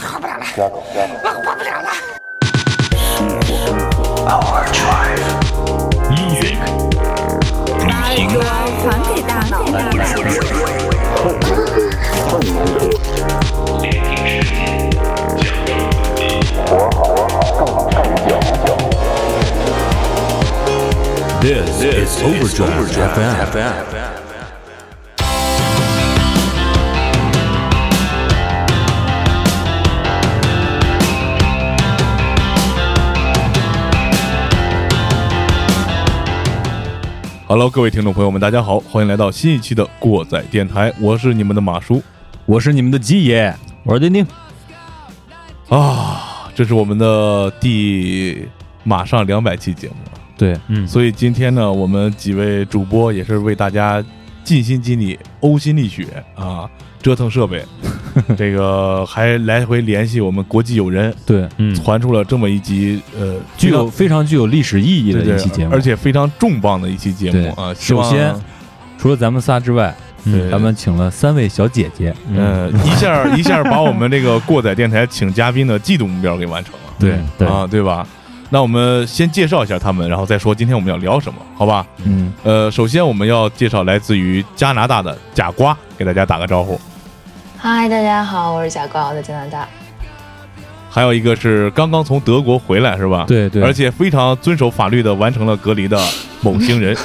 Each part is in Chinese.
活不了了，我活不了了。Music，把耳朵还给大脑。This is Overdrive FM. Hello，各位听众朋友们，大家好，欢迎来到新一期的过载电台，我是你们的马叔。我是你们的鸡爷，我是丁丁。啊，这是我们的第马上两百期节目。了，对，嗯，所以今天呢，我们几位主播也是为大家尽心尽力、呕心沥血啊，折腾设备，这个还来回联系我们国际友人，对，嗯，传出了这么一集呃具有非常具有历史意义的一期节目，而且非常重磅的一期节目啊。首先除了咱们仨之外，对咱们请了三位小姐姐，嗯，一下 一下把我们这个过载电台请嘉宾的季度目标给完成了。对对，啊，对吧？那我们先介绍一下他们，然后再说今天我们要聊什么，好吧？嗯，呃，首先我们要介绍来自于加拿大的假瓜，给大家打个招呼。嗨，大家好，我是贾瓜，我在加拿大。还有一个是刚刚从德国回来，是吧？。对对，而且非常遵守法律的完成了隔离的某星人，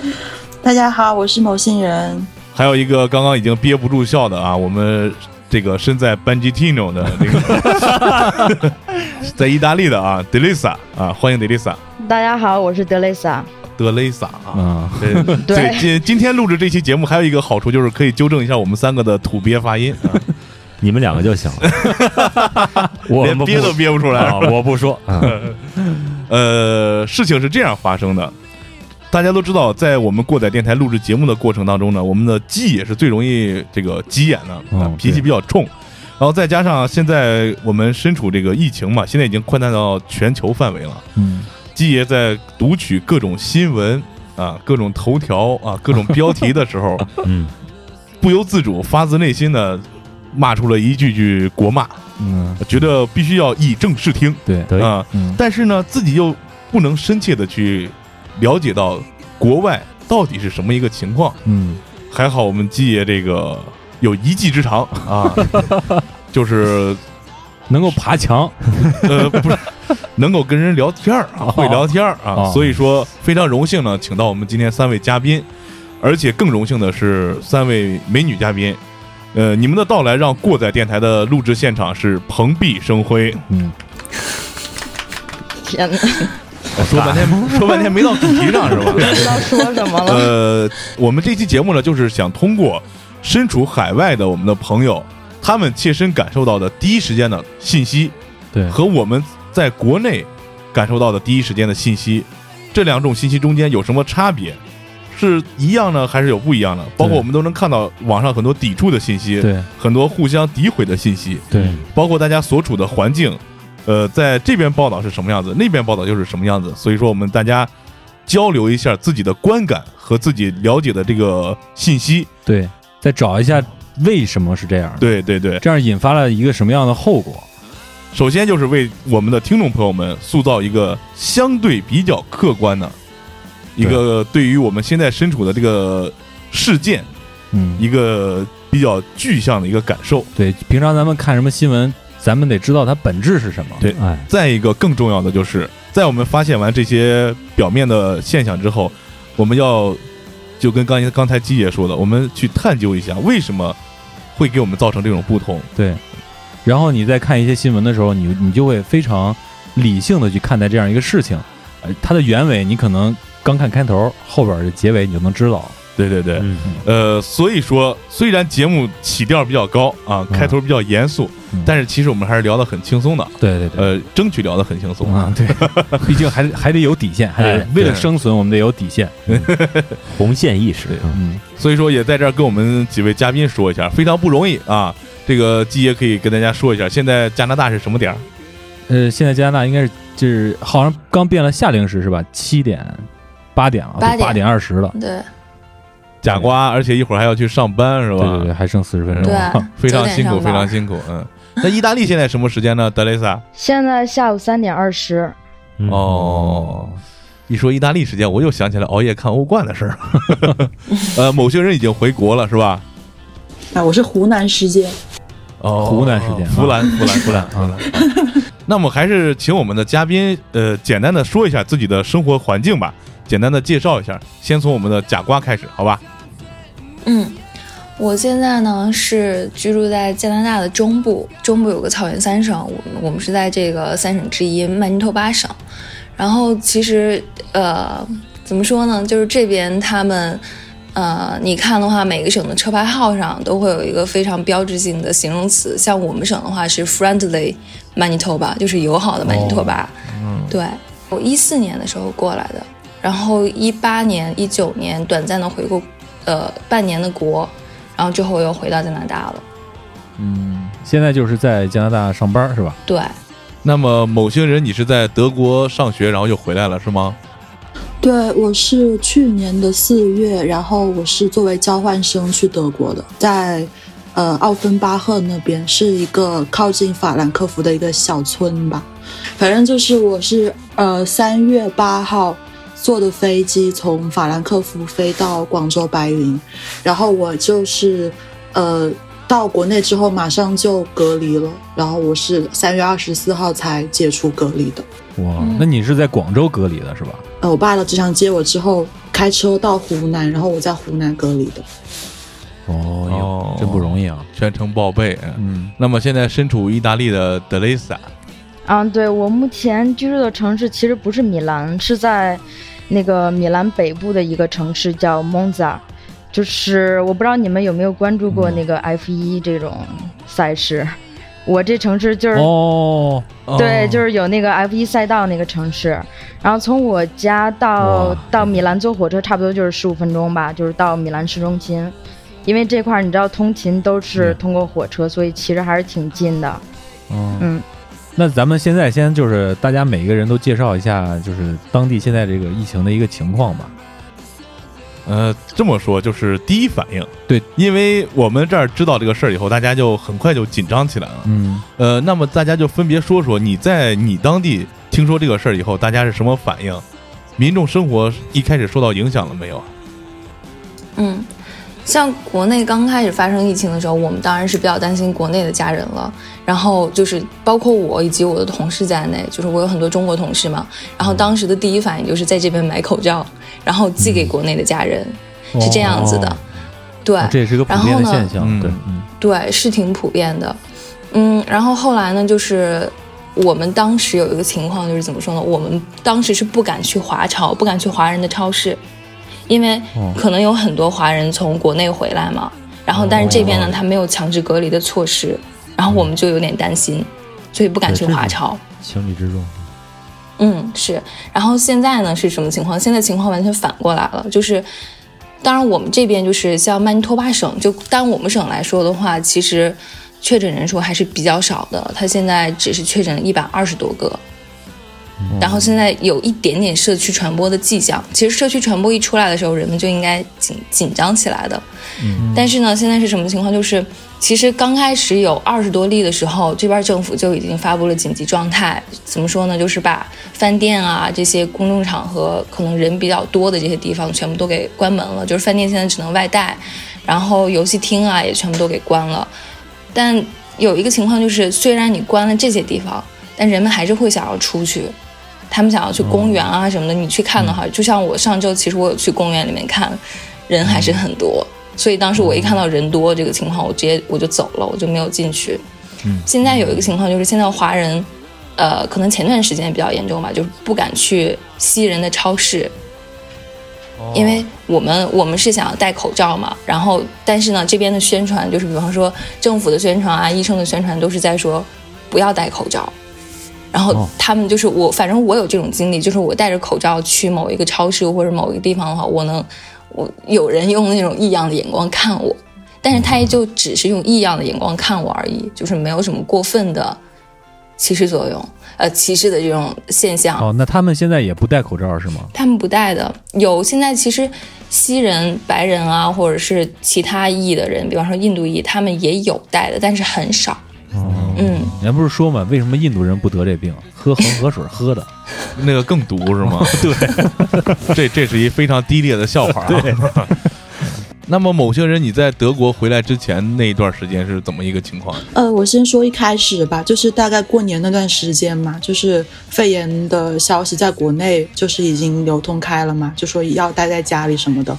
大家好，我是某星人。还有一个刚刚已经憋不住笑的啊，我们这个身在班吉 Tino 的这个，在意大利的啊，Delisa 啊，欢迎 Delisa，大家好，我是德蕾莎。德雷萨啊。嗯，对今今天录制这期节目还有一个好处就是可以纠正一下我们三个的土鳖发音，啊、你们两个就行了，我连憋都憋不出来。啊，我不说，啊呃，事情是这样发生的，大家都知道，在我们过载电台录制节目的过程当中呢，我们的鸡也是最容易这个急眼的，脾气比较冲。然后再加上现在我们身处这个疫情嘛，现在已经扩散到全球范围了。嗯，鸡爷在读取各种新闻啊、各种头条啊、各种标题的时候，嗯。不由自主、发自内心的骂出了一句句国骂，嗯，觉得必须要以正视听对，啊、嗯，但是呢，自己又不能深切的去了解到国外到底是什么一个情况。嗯，还好我们鸡爷这个有一技之长啊，就是能够爬墙，呃不是能够跟人聊天儿啊，会聊天儿啊，哦所以说非常荣幸呢，请到我们今天三位嘉宾，而且更荣幸的是三位美女嘉宾。呃，你们的到来让过载电台的录制现场是蓬荜生辉。嗯，天哪，说半天 说半天没到主题上是吧？不知道说什么了。呃，我们这期节目呢，就是想通过身处海外的我们的朋友，他们切身感受到的第一时间的信息，对，和我们在国内感受到的第一时间的信息，这两种信息中间有什么差别？是一样呢，还是有不一样的？包括我们都能看到网上很多抵触的信息，对很多互相诋毁的信息，对，包括大家所处的环境，呃，在这边报道是什么样子，那边报道又是什么样子。所以说，我们大家交流一下自己的观感和自己了解的这个信息。对，再找一下为什么是这样的，对对对，这样引发了一个什么样的后果？首先就是为我们的听众朋友们塑造一个相对比较客观的一个对于我们现在身处的这个事件嗯，一个比较具象的一个感受。对，平常咱们看什么新闻，咱们得知道它本质是什么。对哎，再一个更重要的就是，在我们发现完这些表面的现象之后，我们要就跟刚才刚才鸡姐说的，我们去探究一下为什么会给我们造成这种不同。对。然后你在看一些新闻的时候，你你就会非常理性的去看待这样一个事情，呃，它的原委你可能刚看开头，后边的结尾你就能知道。对对对，嗯。呃，所以说虽然节目起调比较高啊，嗯。开头比较严肃，嗯。但是其实我们还是聊得很轻松的，对对对，呃，争取聊得很轻松。啊，对，毕竟还得还得有底线，还得哎为了生存，我们得有底线。红线意识，嗯，所以说也在这儿跟我们几位嘉宾说一下，非常不容易啊。这个季爷可以跟大家说一下，现在加拿大是什么点儿？呃，现在加拿大应该是就是好像刚变了夏令时是吧？七点、八点了，八点。八点二十了。对假瓜，而且一会儿还要去上班，是吧？对对对，还剩四十分钟。对，非常辛苦，非常辛苦。嗯，那意大利现在什么时间呢？德雷萨？现在下午三点二十，嗯哦，一说意大利时间，我又想起来熬夜看欧冠的事儿。呃，某些人已经回国了，是吧？啊，我是湖南时间。哦，湖南时间湖南，湖南，湖南，湖南。那么还是请我们的嘉宾，呃，简单的说一下自己的生活环境吧，简单的介绍一下。先从我们的假瓜开始，好吧？嗯，我现在呢是居住在加拿大的中部，中部有个草原三省，我们我们是在这个三省之一曼尼托巴省。然后其实呃，怎么说呢，就是这边他们。呃，你看的话，每个省的车牌号上都会有一个非常标志性的形容词，像我们省的话是 friendly Manitoba，就是友好的曼尼托巴。嗯，对，我一四年的时候过来的，然后一八年、一九年短暂的回过，呃，半年的国，然后之后又回到加拿大了。嗯，现在就是在加拿大上班是吧？对，那么某些人，你是在德国上学，然后又回来了，是吗？对，我是去年的四月，然后我是作为交换生去德国的，在呃奥芬巴赫那边是一个靠近法兰克福的一个小村吧。反正就是我是呃三月八号坐的飞机从法兰克福飞到广州白云，然后我就是呃到国内之后马上就隔离了，然后我是三月二十四号才解除隔离的。哇，那你是在广州隔离的是吧？呃，我爸到机场接我之后，开车到湖南，然后我在湖南隔离的。哦哦哟，真不容易啊。全程报备。嗯，那么现在身处意大利的德雷萨，嗯，对我目前居住的城市其实不是米兰，是在那个米兰北部的一个城市叫蒙扎，就是我不知道你们有没有关注过那个 F 一这种赛事。我这城市就是、哦，对，就是有那个 F 一赛道那个城市，然后从我家到到米兰坐火车差不多就是十五分钟吧，就是到米兰市中心。因为这块儿你知道通勤都是嗯。通过火车，所以其实还是挺近的。嗯嗯，那咱们现在先就是大家每个人都介绍一下，就是当地现在这个疫情的一个情况吧。呃，这么说就是第一反应，对，因为我们这儿知道这个事儿以后，大家就很快就紧张起来了。嗯，呃，那么大家就分别说说你在你当地听说这个事儿以后，大家是什么反应？民众生活一开始受到影响了没有？嗯，像国内刚开始发生疫情的时候，我们当然是比较担心国内的家人了。然后就是包括我以及我的同事在内，就是我有很多中国同事嘛。然后当时的第一反应就是在这边买口罩，然后寄给国内的家人，是这样子的。哦对，这也是个普遍的现象。然后呢对，对，是挺普遍的。嗯，然后后来呢，就是我们当时有一个情况，就是怎么说呢？我们当时是不敢去华超，不敢去华人的超市，因为哦可能有很多华人从国内回来嘛。然后，但是这边呢，哦他没有强制隔离的措施，然后我们就有点担心，所以不敢去华超。情理之中。嗯，是。然后现在呢是什么情况？现在情况完全反过来了，就是，当然我们这边就是像曼尼托巴省，就单我们省来说的话，其实确诊人数还是比较少的，他现在只是确诊一百二十多个。然后现在有一点点社区传播的迹象，其实社区传播一出来的时候，人们就应该紧紧张起来的。但是呢，现在是什么情况？就是其实刚开始有二十多例的时候，这边政府就已经发布了紧急状态。怎么说呢？就是把饭店啊这些公众场合可能人比较多的这些地方全部都给关门了，就是饭店现在只能外带，然后游戏厅啊也全部都给关了。但有一个情况就是，虽然你关了这些地方，但人们还是会想要出去。他们想要去公园啊什么的，你去看的话，就像我上周其实我有去公园里面看，人还是很多。所以当时我一看到人多这个情况，我直接我就走了，我就没有进去。嗯现在有一个情况就是，现在华人，呃，可能前段时间比较严重吧，就是不敢去西人的超市，因为我们我们是想要戴口罩嘛，然后但是呢，这边的宣传就是，比方说政府的宣传啊，医生的宣传都是在说不要戴口罩。然后哦他们就是我，反正我有这种经历，就是我戴着口罩去某一个超市或者某一个地方的话，我能，我有人用那种异样的眼光看我，但是他也就只是用异样的眼光看我而已，就是没有什么过分的歧视作用，呃，歧视的这种现象。哦，那他们现在也不戴口罩是吗？他们不戴的，有现在其实西人、白人啊，或者是其他裔的人，比方说印度裔，他们也有戴的，但是很少。嗯，人家不是说嘛，为什么印度人不得这病？喝恒河水喝的。那个更毒是吗？对，这这是一非常低劣的笑话、啊。对。那么某些人你在德国回来之前那一段时间是怎么一个情况？呃，我先说一开始吧，就是大概过年那段时间嘛，就是肺炎的消息在国内就是已经流通开了嘛，就说要待在家里什么的。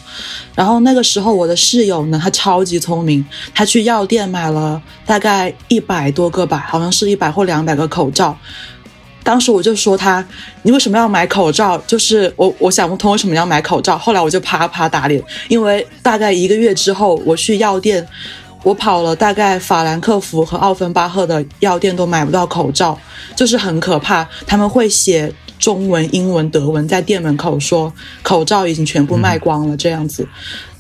然后那个时候我的室友呢，他超级聪明，他去药店买了大概一百多个吧，好像是一百或两百个口罩。当时我就说他，你为什么要买口罩？就是我我想不通为什么要买口罩。后来我就啪啪打脸，因为大概一个月之后，我去药店，我跑了大概法兰克福和奥芬巴赫的药店都买不到口罩，就是很可怕。他们会写中文、英文、德文在店门口说口罩已经全部卖光了这样子，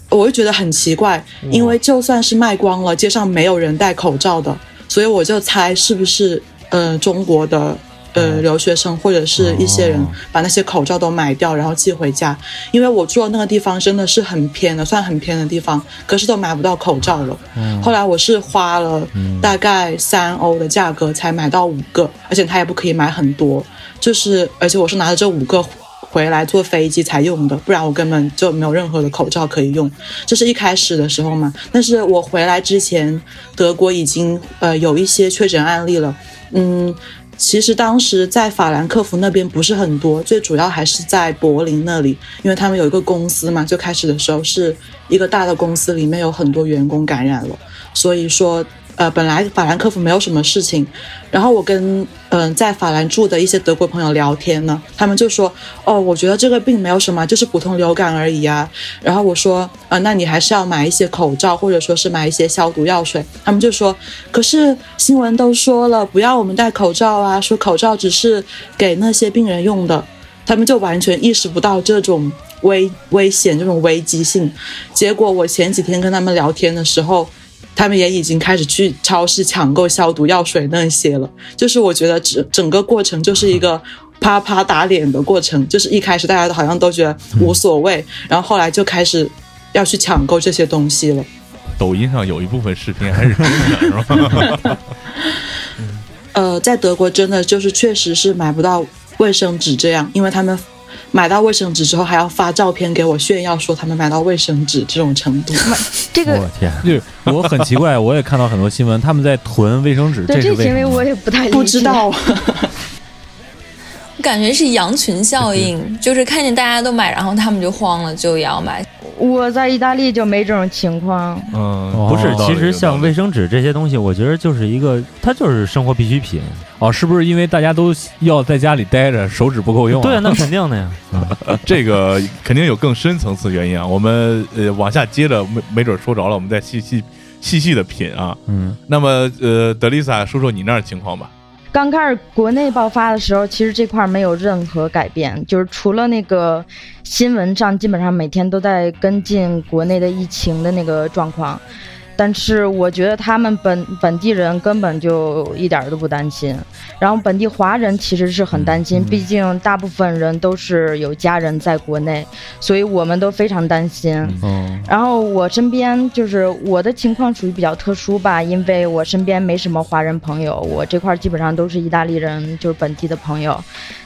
我就觉得很奇怪，因为就算是卖光了，街上没有人戴口罩的，所以我就猜是不是呃中国的。呃，留学生或者是一些人把那些口罩都买掉，然后寄回家。因为我住的那个地方真的是很偏的，算很偏的地方，可是都买不到口罩了。后来我是花了大概三欧的价格才买到五个，而且他也不可以买很多，就是而且我是拿着这五个回来坐飞机才用的，不然我根本就没有任何的口罩可以用。这是一开始的时候嘛，但是我回来之前，德国已经呃有一些确诊案例了，嗯。其实当时在法兰克福那边不是很多，最主要还是在柏林那里，因为他们有一个公司嘛，最开始的时候是一个大的公司，里面有很多员工感染了，所以说。呃，本来法兰克福没有什么事情，然后我跟嗯、在法兰住的一些德国朋友聊天呢，他们就说，哦，我觉得这个病没有什么，就是普通流感而已啊。然后我说，呃，那你还是要买一些口罩，或者说是买一些消毒药水。他们就说，可是新闻都说了，不要我们戴口罩啊，说口罩只是给那些病人用的，他们就完全意识不到这种危危险、这种危机性。结果我前几天跟他们聊天的时候。他们也已经开始去超市抢购消毒药水那些了，就是我觉得整整个过程就是一个啪啪打脸的过程，就是一开始大家都好像都觉得无所谓，然后后来就开始要去抢购这些东西了。抖音上有一部分视频还是真的，是吧？呃，在德国真的就是确实是买不到卫生纸这样，因为他们。买到卫生纸之后，还要发照片给我炫耀，说他们买到卫生纸这种程度。这个我天，就是我很奇怪，我也看到很多新闻，他们在囤卫生纸，对这是为什么？行为我也不太不知道，感觉是羊群效应，就是看见大家都买，然后他们就慌了，就也要买。我在意大利就没这种情况。嗯，不是其实像卫生纸这些东西，我觉得就是一个，它就是生活必需品。哦，是不是因为大家都要在家里待着，手指不够用、啊？对啊，那肯定的呀。这个肯定有更深层次原因啊。我们呃往下接着没没准说着了，我们再细细细细的品啊。嗯，那么呃，德丽萨说说你那儿情况吧。刚开始国内爆发的时候，其实这块没有任何改变，就是除了那个新闻上，基本上每天都在跟进国内的疫情的那个状况。但是我觉得他们本本地人根本就一点儿都不担心，然后本地华人其实是很担心，毕竟大部分人都是有家人在国内，所以我们都非常担心。嗯，然后我身边就是我的情况属于比较特殊吧，因为我身边没什么华人朋友，我这块儿基本上都是意大利人，就是本地的朋友，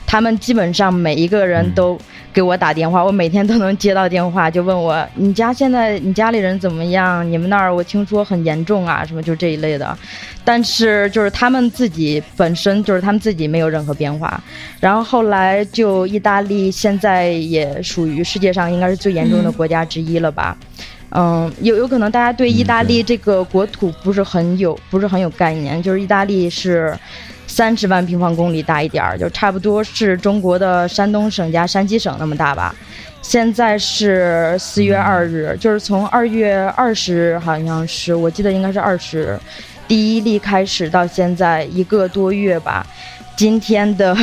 他们基本上每一个人都给我打电话，我每天都能接到电话，就问我你家现在你家里人怎么样？你们那儿我听说很严重啊，什么就这一类的。但是就是他们自己本身就是他们自己没有任何变化，然后后来就意大利现在也属于世界上应该是最严重的国家之一了吧。嗯，有有可能大家对。意大利这个国土不是很有不是很有概念，就是意大利是三十万平方公里大一点儿，就差不多是中国的山东省加山西省那么大吧。现在是四月二日，就是从二月二十，好像是我记得应该是二十，第一例开始到现在一个多月吧。今天的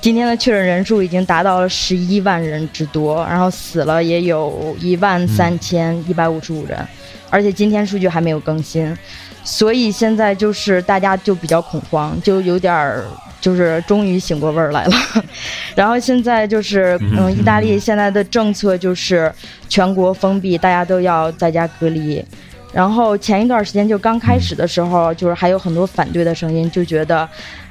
今天的确诊人数已经达到了十一万人之多，然后死了也有一万三千一百五十五人，而且今天数据还没有更新，所以现在就是大家就比较恐慌，就有点儿就是终于醒过味儿来了。然后现在就是嗯，意大利现在的政策就是全国封闭，大家都要在家隔离。然后前一段时间就刚开始的时候，就是还有很多反对的声音，就觉得。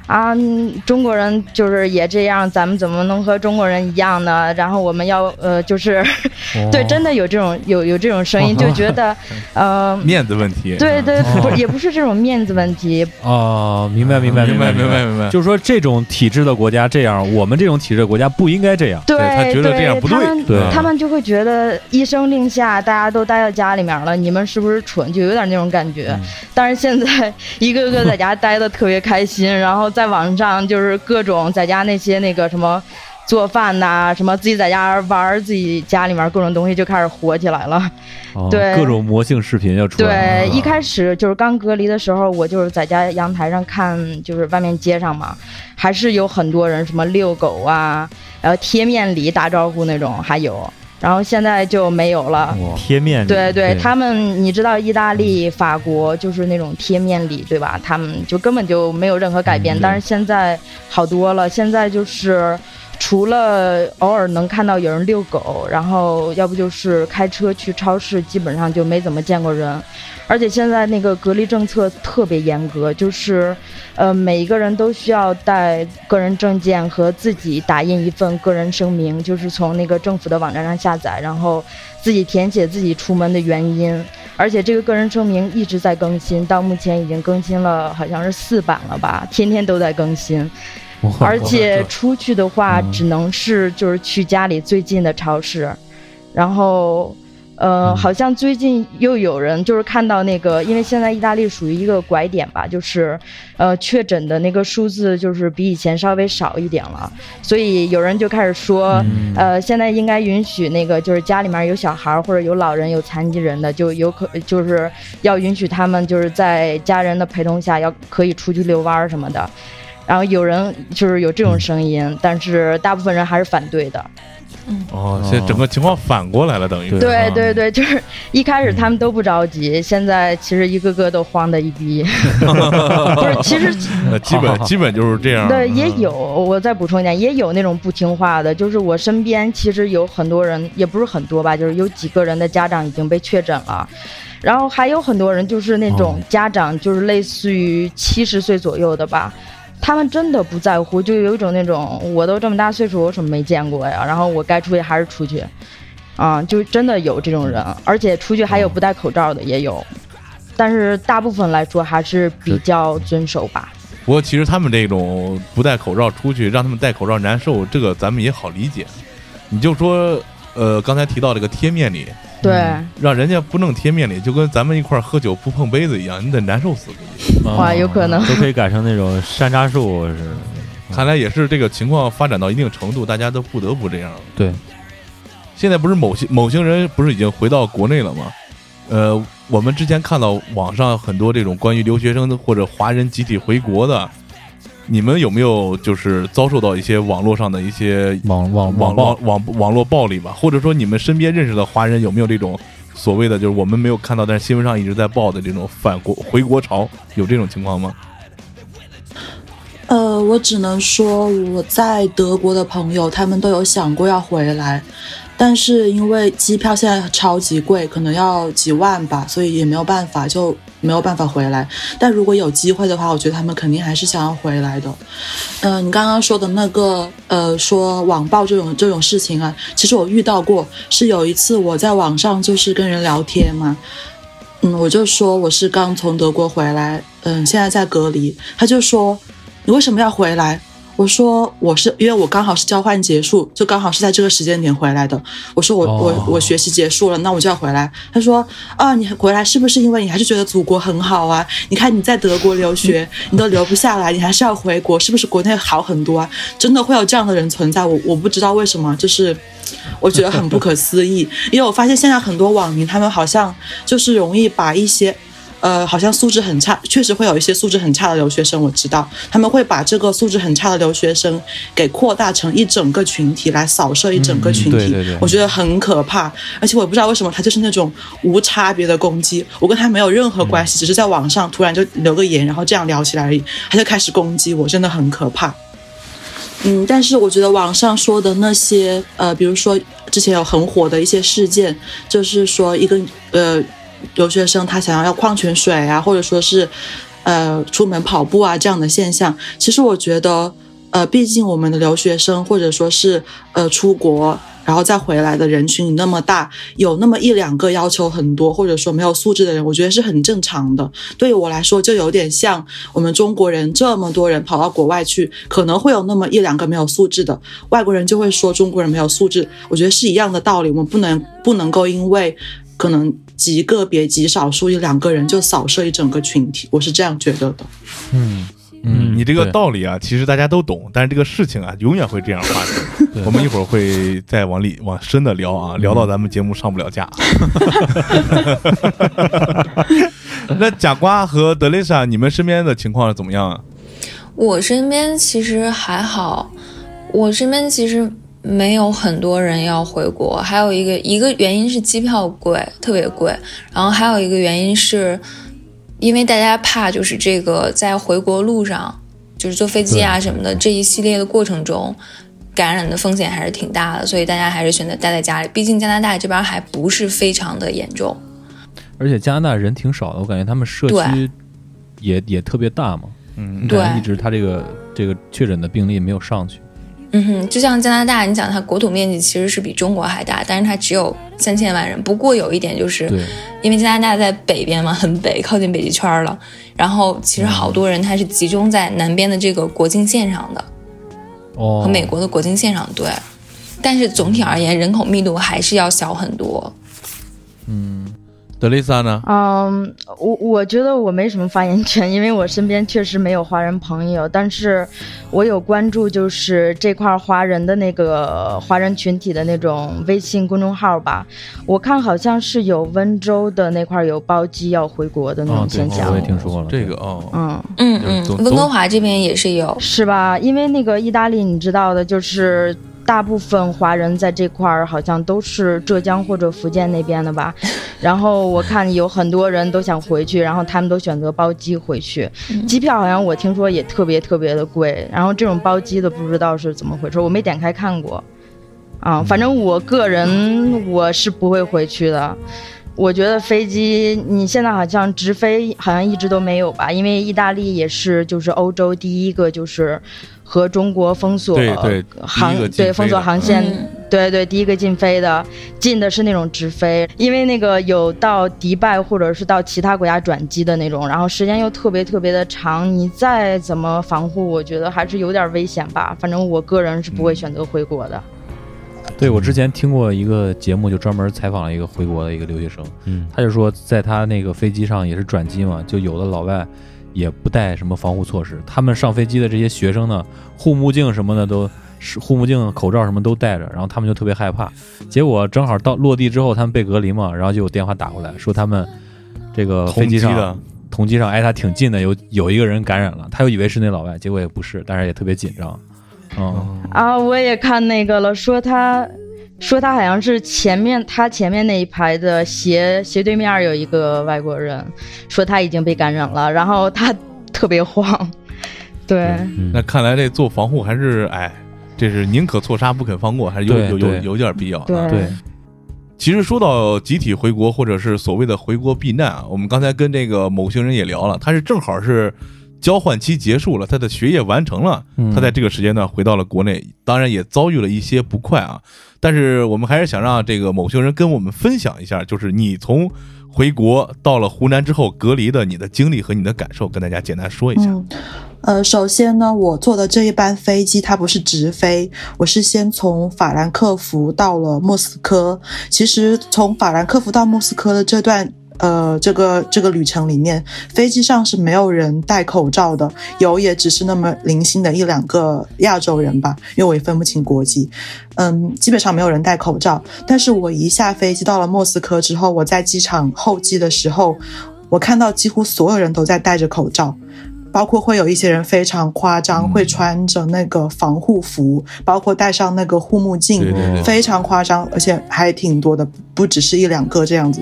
啊，嗯中国人就是也这样，咱们怎么能和中国人一样呢？然后我们要呃，就是、对，真的有这种有有这种声音，就觉得呃，面子问题。对对，不也不是这种面子问题，哦，明白明白明白明明白明白就是说这种体制的国家这样，我们这种体制的国家不应该这样。对他觉得这样不对他们对他们就会觉得一声令下，大家都待在家里面了，你们是不是蠢？就有点那种感觉。嗯但是现在一个个在家待的特别开心，然后在网上就是各种在家那些那个什么。做饭呐、什么自己在家玩，自己家里面各种东西就开始火起来了。哦对各种魔性视频要出来。对，一开始就是刚隔离的时候，我就是在家阳台上看，就是外面街上嘛，还是有很多人什么遛狗啊，然后贴面礼打招呼那种，还有，然后现在就没有了。贴面对对，对他们你知道意大利、法国就是那种贴面礼，对吧？他们就根本就没有任何改变，嗯但是现在好多了，现在就是。除了偶尔能看到有人遛狗，然后要不就是开车去超市，基本上就没怎么见过人。而且现在那个隔离政策特别严格，就是，呃，每一个人都需要带个人证件和自己打印一份个人声明，就是从那个政府的网站上下载，然后自己填写自己出门的原因。而且这个个人声明一直在更新，到目前已经更新了好像是四版了吧，天天都在更新。哇而且出去的话，嗯只能是就是去家里最近的超市，然后。呃，嗯好像最近又有人就是看到那个，因为现在意大利属于一个拐点吧，就是，呃，确诊的那个数字就是比以前稍微少一点了，所以有人就开始说，嗯呃，现在应该允许那个就是家里面有小孩儿或者有老人有残疾人的，就有可就是要允许他们就是在家人的陪同下要可以出去遛弯儿什么的。然后有人就是有这种声音，但是大部分人还是反对的。哦，现在整个情况反过来了，等于是对啊对对，就是一开始他们都不着急，现在其实一个个都慌的一逼。不是，其实 呃基本 基本就是这样。对也嗯有，我再补充一点，也有那种不听话的，就是我身边其实有很多人，也不是很多吧，就是有几个人的家长已经被确诊了。然后还有很多人就是那种家长，就是类似于七十岁左右的吧，他们真的不在乎，就有一种那种我都这么大岁数，我什么没见过呀？然后我该出去还是出去，啊、就真的有这种人，而且出去还有不戴口罩的也有，但是大部分来说还是比较遵守吧。不过其实他们这种不戴口罩出去，让他们戴口罩难受，这个咱们也好理解。你就说，呃，刚才提到这个贴面礼，对，让人家不弄贴面礼，就跟咱们一块儿喝酒不碰杯子一样，你得难受死。哇，有可能。都可以改成那种山楂树是。看来也是这个情况发展到一定程度，大家都不得不这样了。对，现在不是某些某些人不是已经回到国内了吗？呃，我们之前看到网上很多这种关于留学生的或者华人集体回国的，你们有没有就是遭受到一些网络上的一些网网网暴网网网络暴力吧？或者说你们身边认识的华人有没有这种所谓的就是我们没有看到，但是新闻上一直在报的这种反国回国潮？有这种情况吗？呃，我只能说我在德国的朋友，他们都有想过要回来，但是因为机票现在超级贵，可能要几万吧，所以也没有办法，就没有办法回来。但如果有机会的话，我觉得他们肯定还是想要回来的。嗯、你刚刚说的那个，呃，说网暴这种这种事情啊，其实我遇到过，是有一次我在网上就是跟人聊天嘛，嗯，我就说我是刚从德国回来，嗯，现在在隔离，他就说你为什么要回来？我说我是因为我刚好是交换结束，就刚好是在这个时间点回来的。我说我、哦我我学习结束了，那我就要回来。他说啊，你回来是不是因为你还是觉得祖国很好啊？你看你在德国留学，你都留不下来，你还是要回国，是不是国内好很多啊？真的会有这样的人存在，我我不知道为什么，就是我觉得很不可思议，因为我发现现在很多网民他们好像就是容易把一些。呃，好像素质很差，确实会有一些素质很差的留学生，我知道他们会把这个素质很差的留学生给扩大成一整个群体来扫射一整个群体，对对对我觉得很可怕。而且我也不知道为什么他就是那种无差别的攻击，我跟他没有任何关系，只是在网上突然就留个言，然后这样聊起来而已，他就开始攻击我，真的很可怕。嗯，但是我觉得网上说的那些，呃，比如说之前有很火的一些事件，就是说一个呃留学生他想要要矿泉水啊，或者说是呃出门跑步啊这样的现象。其实我觉得，呃，毕竟我们的留学生或者说是呃出国。然后再回来的人群那么大，有那么一两个要求很多，或者说没有素质的人，我觉得是很正常的。对于我来说，就有点像我们中国人这么多人跑到国外去，可能会有那么一两个没有素质的，外国人就会说中国人没有素质。我觉得是一样的道理，我们不能不能够因为可能极个别极少数一两个人就扫射一整个群体，我是这样觉得的。嗯嗯，你这个道理啊，其实大家都懂，但是这个事情啊，永远会这样发生。我们一会儿会再往里往深的聊啊，聊到咱们节目上不了架。那贾瓜和德蕾莎，你们身边的情况是怎么样啊？我身边其实还好，我身边其实没有很多人要回国，还有一个一个原因是机票贵，特别贵，然后还有一个原因是，因为大家怕就是这个在回国路上，就是坐飞机啊什么的这一系列的过程中。感染的风险还是挺大的，所以大家还是选择待在家里。毕竟加拿大这边还不是非常的严重，而且加拿大人挺少的，我感觉他们社区也也特别大嘛，嗯，对。一直他这个这个确诊的病例没有上去。嗯哼，就像加拿大，你想它国土面积其实是比中国还大，但是它只有三千万人。不过有一点就是，因为加拿大在北边嘛，很北，靠近北极圈了。然后其实好多人他是集中在南边的这个国境线上的，哦，和美国的国境线上。对，但是总体而言，人口密度还是要小很多。嗯，德丽莎呢？嗯，我我觉得我没什么发言权，因为我身边确实没有华人朋友，但是我有关注，就是这块华人的那个华人群体的那种微信公众号吧。我看好像是有温州的那块有包机要回国的那哦种现象，我也听说了这个哦，嗯，嗯嗯温哥华这边也是有。是吧？因为那个意大利，你知道的，就是大部分华人在这块儿好像都是浙江或者福建那边的吧。然后我看有很多人都想回去，然后他们都选择包机回去。机票好像我听说也特别特别的贵，然后这种包机的不知道是怎么回事，我没点开看过。啊，反正我个人我是不会回去的。我觉得飞机，你现在好像直飞好像一直都没有吧？因为意大利也是就是欧洲第一个就是和中国封锁对对航对封锁航线，嗯对对，第一个禁飞的，禁的是那种直飞，因为那个有到迪拜或者是到其他国家转机的那种，然后时间又特别特别的长，你再怎么防护，我觉得还是有点危险吧。反正我个人是不会选择回国的。对我之前听过一个节目，就专门采访了一个回国的一个留学生，嗯，他就说，在他那个飞机上也是转机嘛，就有的老外也不带什么防护措施，他们上飞机的这些学生呢，护目镜什么的都是护目镜、口罩什么都戴着，然后他们就特别害怕。结果正好到落地之后，他们被隔离嘛，然后就有电话打过来说他们这个飞机上同机的同机上挨他挺近的，有有一个人感染了，他又以为是那老外，结果也不是，但是也特别紧张。嗯，啊，我也看那个了，说他，说他好像是前面他前面那一排的斜斜对面有一个外国人，说他已经被感染了，然后他特别慌，对，嗯那看来这做防护还是哎，这是宁可错杀不肯放过，还是有有有有点必要。对啊。对，其实说到集体回国或者是所谓的回国避难啊，我们刚才跟这个某行人也聊了，他是正好是交换期结束了，他的学业完成了，嗯他在这个时间段回到了国内，当然也遭遇了一些不快啊。但是我们还是想让这个某些人跟我们分享一下，就是你从回国到了湖南之后隔离的你的经历和你的感受，跟大家简单说一下。嗯，呃，首先呢，我坐的这一班飞机它不是直飞，我是先从法兰克福到了莫斯科。其实从法兰克福到莫斯科的这段。呃，这个这个旅程里面，飞机上是没有人戴口罩的，有也只是那么零星的一两个亚洲人吧，因为我也分不清国籍。嗯，基本上没有人戴口罩。但是我一下飞机到了莫斯科之后，我在机场候机的时候，我看到几乎所有人都在戴着口罩。包括会有一些人非常夸张，会穿着那个防护服，包括戴上那个护目镜，对对对非常夸张，而且还挺多的，不只是一两个这样子。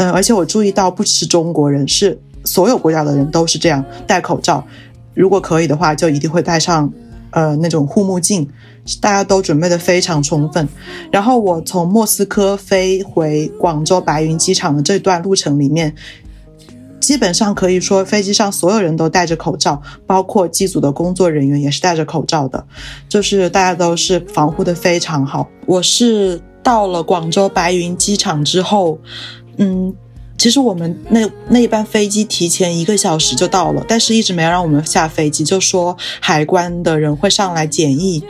嗯，而且我注意到，不只是中国人，是所有国家的人都是这样戴口罩。如果可以的话，就一定会戴上呃那种护目镜，大家都准备的非常充分。然后我从莫斯科飞回广州白云机场的这段路程里面，基本上可以说飞机上所有人都戴着口罩，包括机组的工作人员也是戴着口罩的，就是大家都是防护的非常好。我是到了广州白云机场之后，嗯。其实我们那那一班飞机提前一个小时就到了，但是一直没有让我们下飞机，就说海关的人会上来检疫，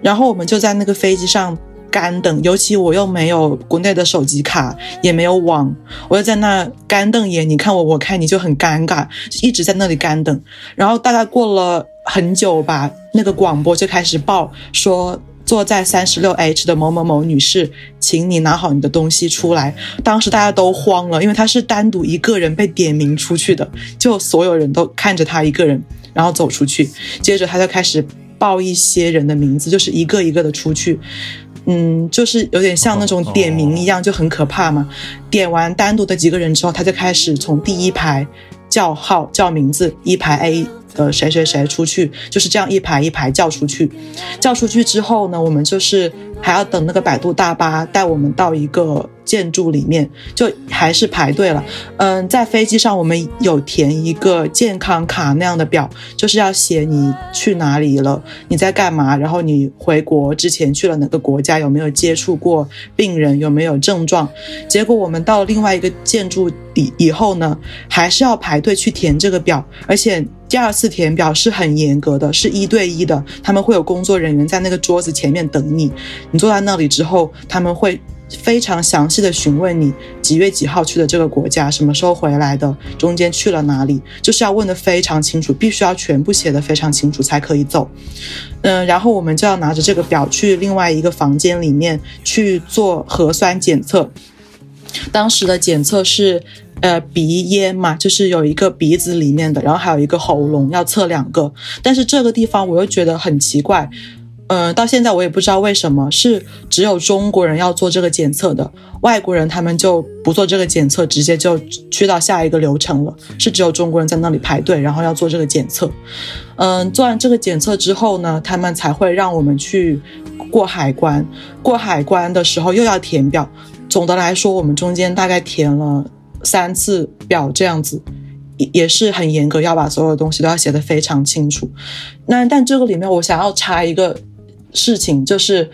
然后我们就在那个飞机上干等，尤其我又没有国内的手机卡，也没有网，我就在那干瞪眼，你看我，我看你就很尴尬，一直在那里干等，然后大概过了很久吧，那个广播就开始报说。坐在三十六 H 的某某某女士，请你拿好你的东西出来。当时大家都慌了，因为她是单独一个人被点名出去的，就所有人都看着她一个人，然后走出去。接着他就开始报一些人的名字，就是一个一个的出去。嗯，就是有点像那种点名一样，就很可怕嘛。点完单独的几个人之后，他就开始从第一排叫号叫名字，一排 A。的谁谁谁出去，就是这样一排一排叫出去，叫出去之后呢，我们就是还要等那个百度大巴带我们到一个。建筑里面就还是排队了，嗯，在飞机上我们有填一个健康卡那样的表，就是要写你去哪里了，你在干嘛，然后你回国之前去了哪个国家，有没有接触过病人，有没有症状。结果我们到另外一个建筑里以后呢，还是要排队去填这个表，而且第二次填表是很严格的，是一对一的，他们会有工作人员在那个桌子前面等你，你坐在那里之后，他们会。非常详细的询问你几月几号去的这个国家，什么时候回来的，中间去了哪里，就是要问的非常清楚，必须要全部写的非常清楚才可以走。嗯，然后我们就要拿着这个表去另外一个房间里面去做核酸检测。当时的检测是，呃，鼻咽嘛，就是有一个鼻子里面的，然后还有一个喉咙，要测两个。但是这个地方我又觉得很奇怪。嗯，到现在我也不知道为什么是只有中国人要做这个检测的，外国人他们就不做这个检测，直接就去到下一个流程了。是只有中国人在那里排队，然后要做这个检测。嗯，做完这个检测之后呢，他们才会让我们去过海关。过海关的时候又要填表。总的来说，我们中间大概填了三次表，这样子也是很严格，要把所有东西都要写得非常清楚。那但这个里面我想要插一个。事情就是，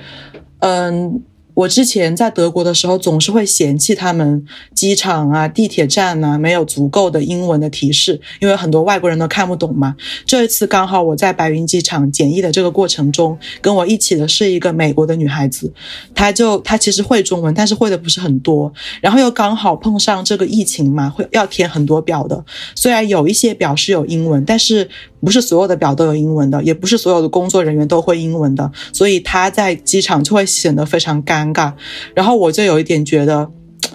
嗯。我之前在德国的时候，总是会嫌弃他们机场啊、地铁站啊没有足够的英文的提示，因为很多外国人都看不懂嘛。这一次刚好我在白云机场检疫的这个过程中，跟我一起的是一个美国的女孩子，她就她其实会中文，但是会的不是很多。然后又刚好碰上这个疫情嘛，会要填很多表的。虽然有一些表是有英文，但是不是所有的表都有英文的，也不是所有的工作人员都会英文的，所以他在机场就会显得非常。尴尬，然后我就有一点觉得，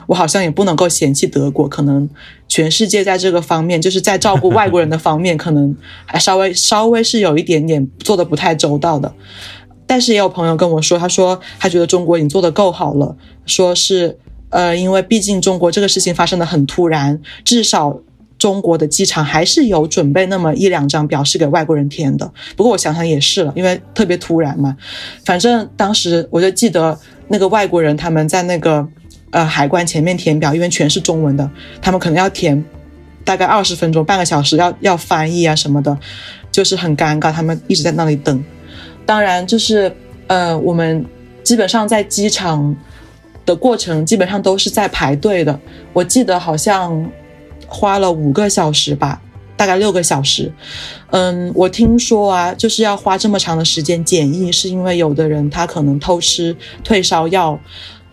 我好像也不能够嫌弃德国，可能全世界在这个方面，就是在照顾外国人的方面，可能还稍微稍微是有一点点做的不太周到的。但是也有朋友跟我说，他说他觉得中国已经做的够好了，说是呃，因为毕竟中国这个事情发生的很突然，至少。中国的机场还是有准备那么一两张表是给外国人填的，不过我想想也是了，因为特别突然嘛。反正当时我就记得那个外国人他们在那个呃海关前面填表，因为全是中文的，他们可能要填大概二十分钟、半个小时，要要翻译啊什么的，就是很尴尬，他们一直在那里等。当然，就是呃我们基本上在机场的过程基本上都是在排队的，我记得好像。花了五个小时吧，大概六个小时。嗯，我听说啊，就是要花这么长的时间检疫，是因为有的人他可能偷吃退烧药，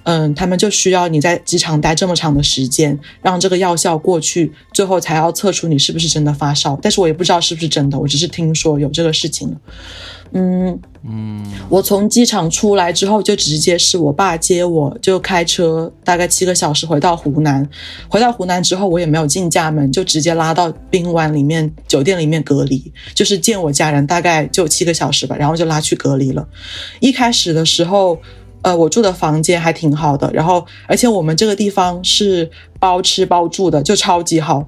嗯，他们就需要你在机场待这么长的时间，让这个药效过去，最后才要测出你是不是真的发烧。但是我也不知道是不是真的，我只是听说有这个事情。嗯嗯，我从机场出来之后，就直接是我爸接我，就开车大概七个小时回到湖南。回到湖南之后，我也没有进家门，就直接拉到宾馆里面酒店里面隔离，就是见我家人，大概就七个小时吧，然后就拉去隔离了。一开始的时候，呃，我住的房间还挺好的，然后而且我们这个地方是包吃包住的，就超级好，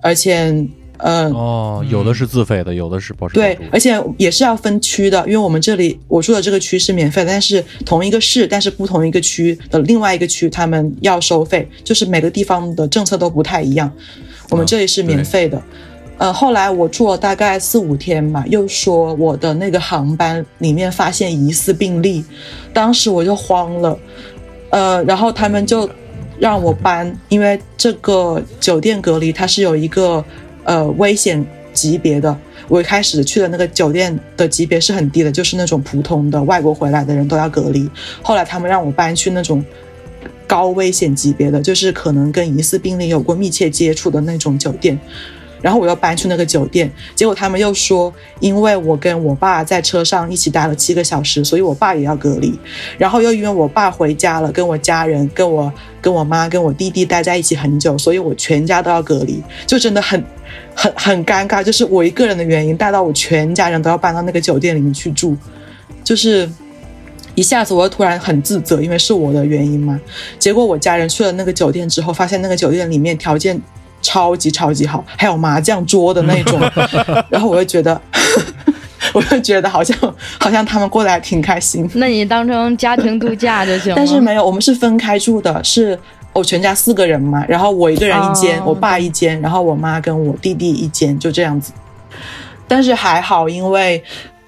而且。嗯、哦，有的是自费的，有的是包吃，。对而且也是要分区的，因为我们这里我住的这个区是免费的，但是同一个市，但是不同一个区的另外一个区他们要收费，就是每个地方的政策都不太一样。我们这里是免费的。呃，后来我住了大概四五天吧，又说我的那个航班里面发现疑似病例，当时我就慌了，呃，然后他们就让我搬，因为这个酒店隔离它是有一个呃危险级别的。我一开始去的那个酒店的级别是很低的，就是那种普通的外国回来的人都要隔离。后来他们让我搬去那种高危险级别的，就是可能跟疑似病例有过密切接触的那种酒店。然后我又搬去那个酒店，结果他们又说，因为我跟我爸在车上一起待了七个小时，所以我爸也要隔离。然后又因为我爸回家了，跟我家人、跟我、跟我妈、跟我弟弟待在一起很久，所以我全家都要隔离，就真的很、很、很尴尬。就是我一个人的原因，带到我全家人都要搬到那个酒店里面去住，就是一下子我又突然很自责，因为是我的原因嘛。结果我家人去了那个酒店之后，发现那个酒店里面条件超级超级好，还有麻将桌的那种，然后我就觉得，我就觉得好像好像他们过得还挺开心。那你当成家庭度假就行了。但是没有，我们是分开住的，是我全家四个人嘛，然后我一个人一间，哦我爸一间，然后我妈跟我弟弟一间，就这样子。但是还好，因为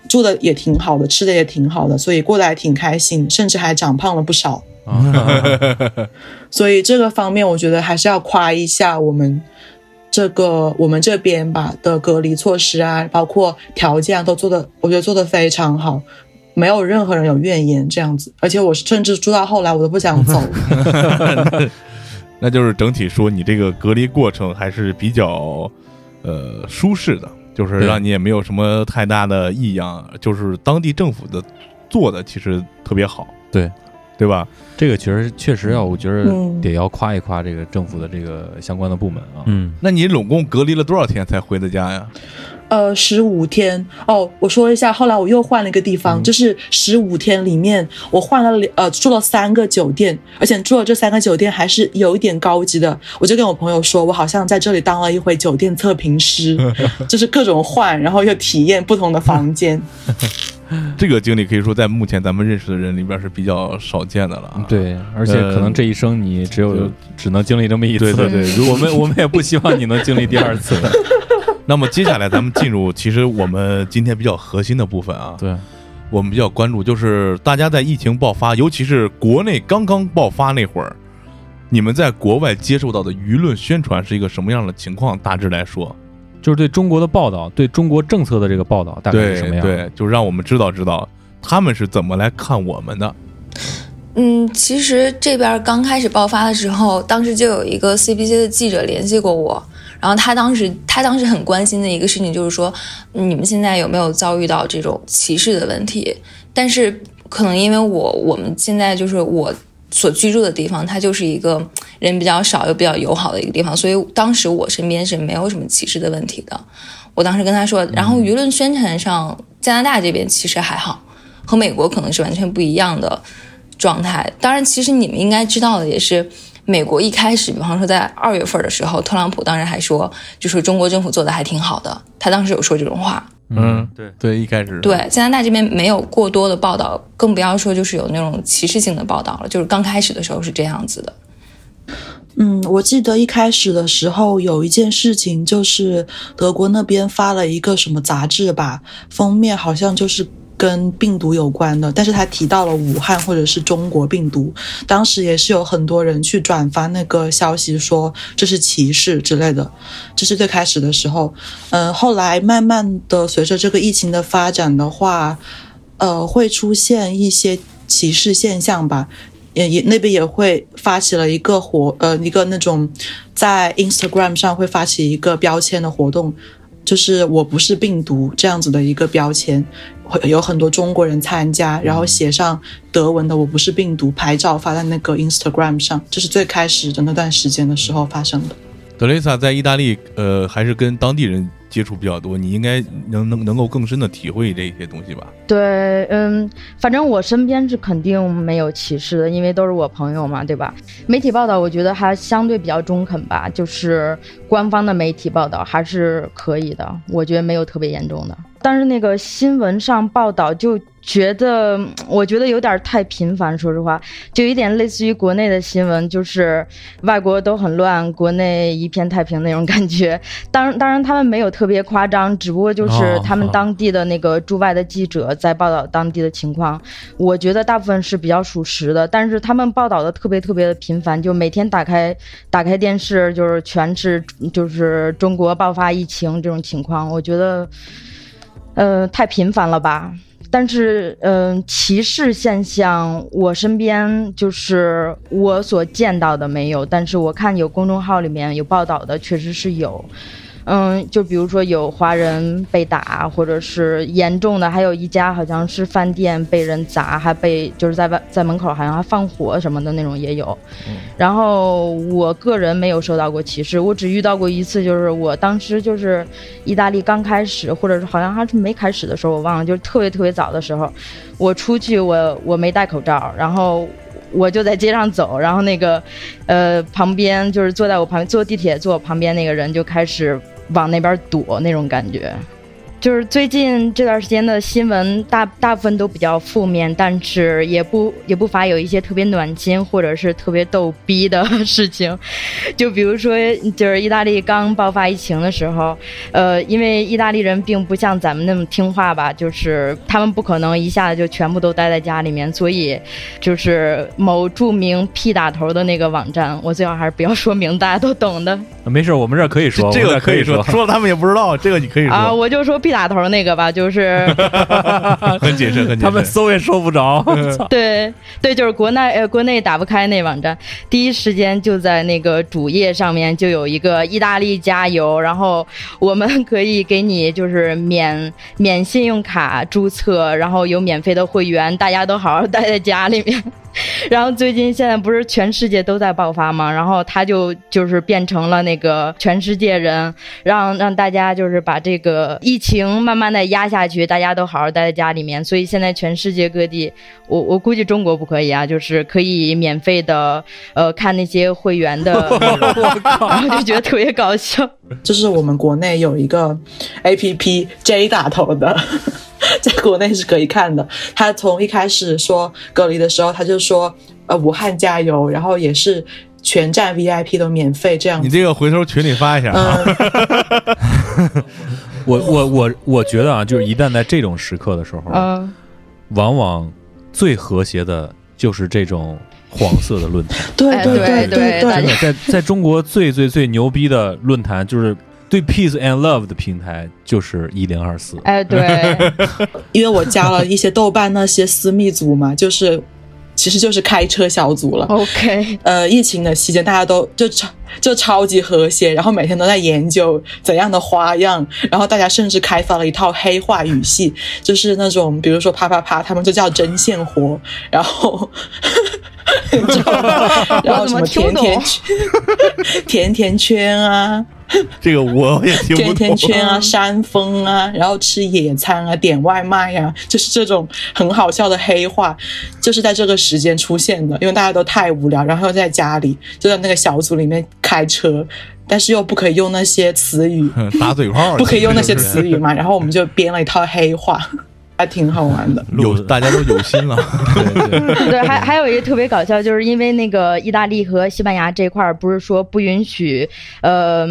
住的也挺好的，吃的也挺好的，所以过得还挺开心，甚至还长胖了不少。所以这个方面，我觉得还是要夸一下我们这个我们这边吧的隔离措施啊，包括条件啊，都做的，我觉得做的非常好，没有任何人有怨言这样子。而且我甚至住到后来，我都不想走。那就是整体说，你这个隔离过程还是比较呃舒适的，就是让你也没有什么太大的异样，就是当地政府的做的其实特别好，对对吧？这个确实确实要，我觉得嗯得要夸一夸这个政府的这个相关的部门啊。嗯，那你拢共隔离了多少天才回的家呀？呃，十五天哦，我说一下，后来我又换了一个地方，就是十五天里面我换了两呃住了三个酒店，而且住了这三个酒店还是有一点高级的。我就跟我朋友说，我好像在这里当了一回酒店测评师，就是各种换，然后又体验不同的房间。这个经历可以说在目前咱们认识的人里边是比较少见的了啊。对，而且可能这一生你只有、就只能经历这么一次。对对对如我们我们也不希望你能经历第二次。那么接下来咱们进入其实我们今天比较核心的部分啊，对，我们比较关注就是大家在疫情爆发，尤其是国内刚刚爆发那会儿，你们在国外接受到的舆论宣传是一个什么样的情况？大致来说，就是对中国的报道，对中国政策的这个报道，大概是什么样的？对，就让我们知道知道他们是怎么来看我们的。嗯，其实这边刚开始爆发的时候，当时就有一个 CBC 的记者联系过我，然后他当时他当时很关心的一个事情就是说，嗯你们现在有没有遭遇到这种歧视的问题？但是可能因为我我们现在就是我所居住的地方，它就是一个人比较少又比较友好的一个地方，所以当时我身边是没有什么歧视的问题的。我当时跟他说，然后舆论宣传上，加拿大这边其实还好，和美国可能是完全不一样的状态。当然，其实你们应该知道的也是，美国一开始，比方说在二月份的时候，特朗普当时还说，就是中国政府做的还挺好的，他当时有说这种话。嗯，对对，一开始对，加拿大这边没有过多的报道，更不要说就是有那种歧视性的报道了。就是刚开始的时候是这样子的。嗯，我记得一开始的时候有一件事情，就是德国那边发了一个什么杂志吧，封面好像就是跟病毒有关的，但是他提到了武汉或者是中国病毒，当时也是有很多人去转发那个消息，说这是歧视之类的，这是最开始的时候。嗯，后来慢慢的随着这个疫情的发展的话，呃，会出现一些歧视现象吧。也也那边也会发起了一个活呃一个那种在 Instagram 上会发起一个标签的活动，就是我不是病毒这样子的一个标签，会有很多中国人参加，然后写上德文的我不是病毒，拍照发在那个 Instagram 上，这是最开始的那段时间的时候发生的。德丽萨在意大利，呃，还是跟当地人接触比较多，你应该能能能够更深的体会这些东西吧？对，嗯，反正我身边是肯定没有歧视的，因为都是我朋友嘛，对吧？媒体报道我觉得还相对比较中肯吧，就是官方的媒体报道还是可以的，我觉得没有特别严重的。但是那个新闻上报道就觉得，嗯我觉得有点太频繁，说实话，就有点类似于国内的新闻，就是外国都很乱，国内一片太平那种感觉。当然，当然他们没有特别夸张，只不过就是哦他们当地的那个驻外的记者在报道当地的情况，我觉得大部分是比较属实的，但是他们报道的特别特别的频繁，就每天打开打开电视就是全是就是中国爆发疫情这种情况，我觉得。呃，太频繁了吧？但是，嗯、歧视现象，我身边就是我所见到的没有，但是我看有公众号里面有报道的，确实是有。嗯，就比如说有华人被打，或者是严重的，还有一家好像是饭店被人砸，还被就是在外在门口好像还放火什么的那种也有。然后我个人没有受到过歧视，我只遇到过一次，就是我当时就是意大利刚开始，或者是好像还是没开始的时候，我忘了，就是特别特别早的时候，我出去我我没戴口罩，然后。我就在街上走，然后那个，呃，旁边就是坐在我旁边坐地铁坐我旁边那个人就开始往那边躲那种感觉。就是最近这段时间的新闻大大部分都比较负面，但是也不也不乏有一些特别暖心或者是特别逗逼的事情。就比如说，就是意大利刚爆发疫情的时候，呃，因为意大利人并不像咱们那么听话吧，就是他们不可能一下子就全部都待在家里面，所以就是某著名 P 打头的那个网站，我最好还是不要说名，大家都懂的。没事，我们这儿可以说，这个可可以说，说了他们也不知道，这个你可以说，啊，我就说 P 打头那个吧，就是。很谨慎，很谨慎。他们搜也搜不着。对对，就是国内呃国内打不开那网站，第一时间就在那个主页上面就有一个意大利加油，然后我们可以给你就是免免信用卡注册，然后有免费的会员，大家都好好待在家里面。然后最近现在不是全世界都在爆发吗？然后他就就是变成了那个全世界人，让让大家就是把这个疫情慢慢的压下去，大家都好好待在家里面。所以现在全世界各地，我我估计中国不可以啊，就是可以免费的呃看那些会员的，然后就觉得特别搞笑。就是我们国内有一个 A P P J 打头的，在国内是可以看的。他从一开始说隔离的时候，他就说呃武汉加油，然后也是全站 V I P 都免费这样。你这个回头群里发一下啊，嗯，我我我我觉得啊，就是一旦在这种时刻的时候，嗯，往往最和谐的就是这种黄色的论坛。对对对对真的，在在中国最最最牛逼的论坛，就是对 peace and love 的平台，就是一零二四。哎对，因为我加了一些豆瓣那些私密组嘛，就是其实就是开车小组了。OK，呃，疫情的期间，大家都就超就超级和谐，然后每天都在研究怎样的花样，然后大家甚至开发了一套黑话语系，就是那种比如说啪啪啪，他们就叫针线活，然后。然后什么 甜甜圈、甜甜圈啊，这个我也听不甜甜懂。圈啊，山峰啊，然后吃野餐啊，点外卖啊，就是这种很好笑的黑话，就是在这个时间出现的，因为大家都太无聊，然后又在家里就在那个小组里面开车，但是又不可以用那些词语，打嘴炮，不可以用那些词语嘛，然后我们就编了一套黑话，还挺好玩的。有大家都有心了。对 对，对，还还有一个特别搞笑，就是因为那个意大利和西班牙这块儿不是说不允许，呃。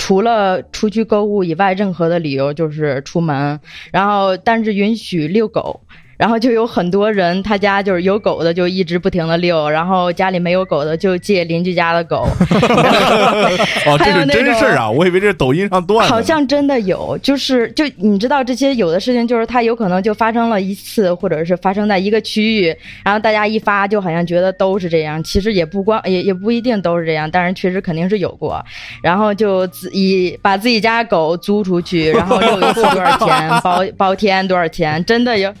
除了出去购物以外，任何的理由就是出门，然后但是允许遛狗，然后就有很多人他家就是有狗的就一直不停的遛，然后家里没有狗的就借邻居家的狗，哦，这是真事儿啊！我以为这是抖音上段子。好像真的有，就是就你知道这些有的事情，就是它有可能就发生了一次，或者是发生在一个区域，然后大家一发就好像觉得都是这样，其实也不光也也不一定都是这样，但是确实肯定是有过，然后就自以把自己家狗租出去，然后遛一次多少钱，包包天多少钱，真的有，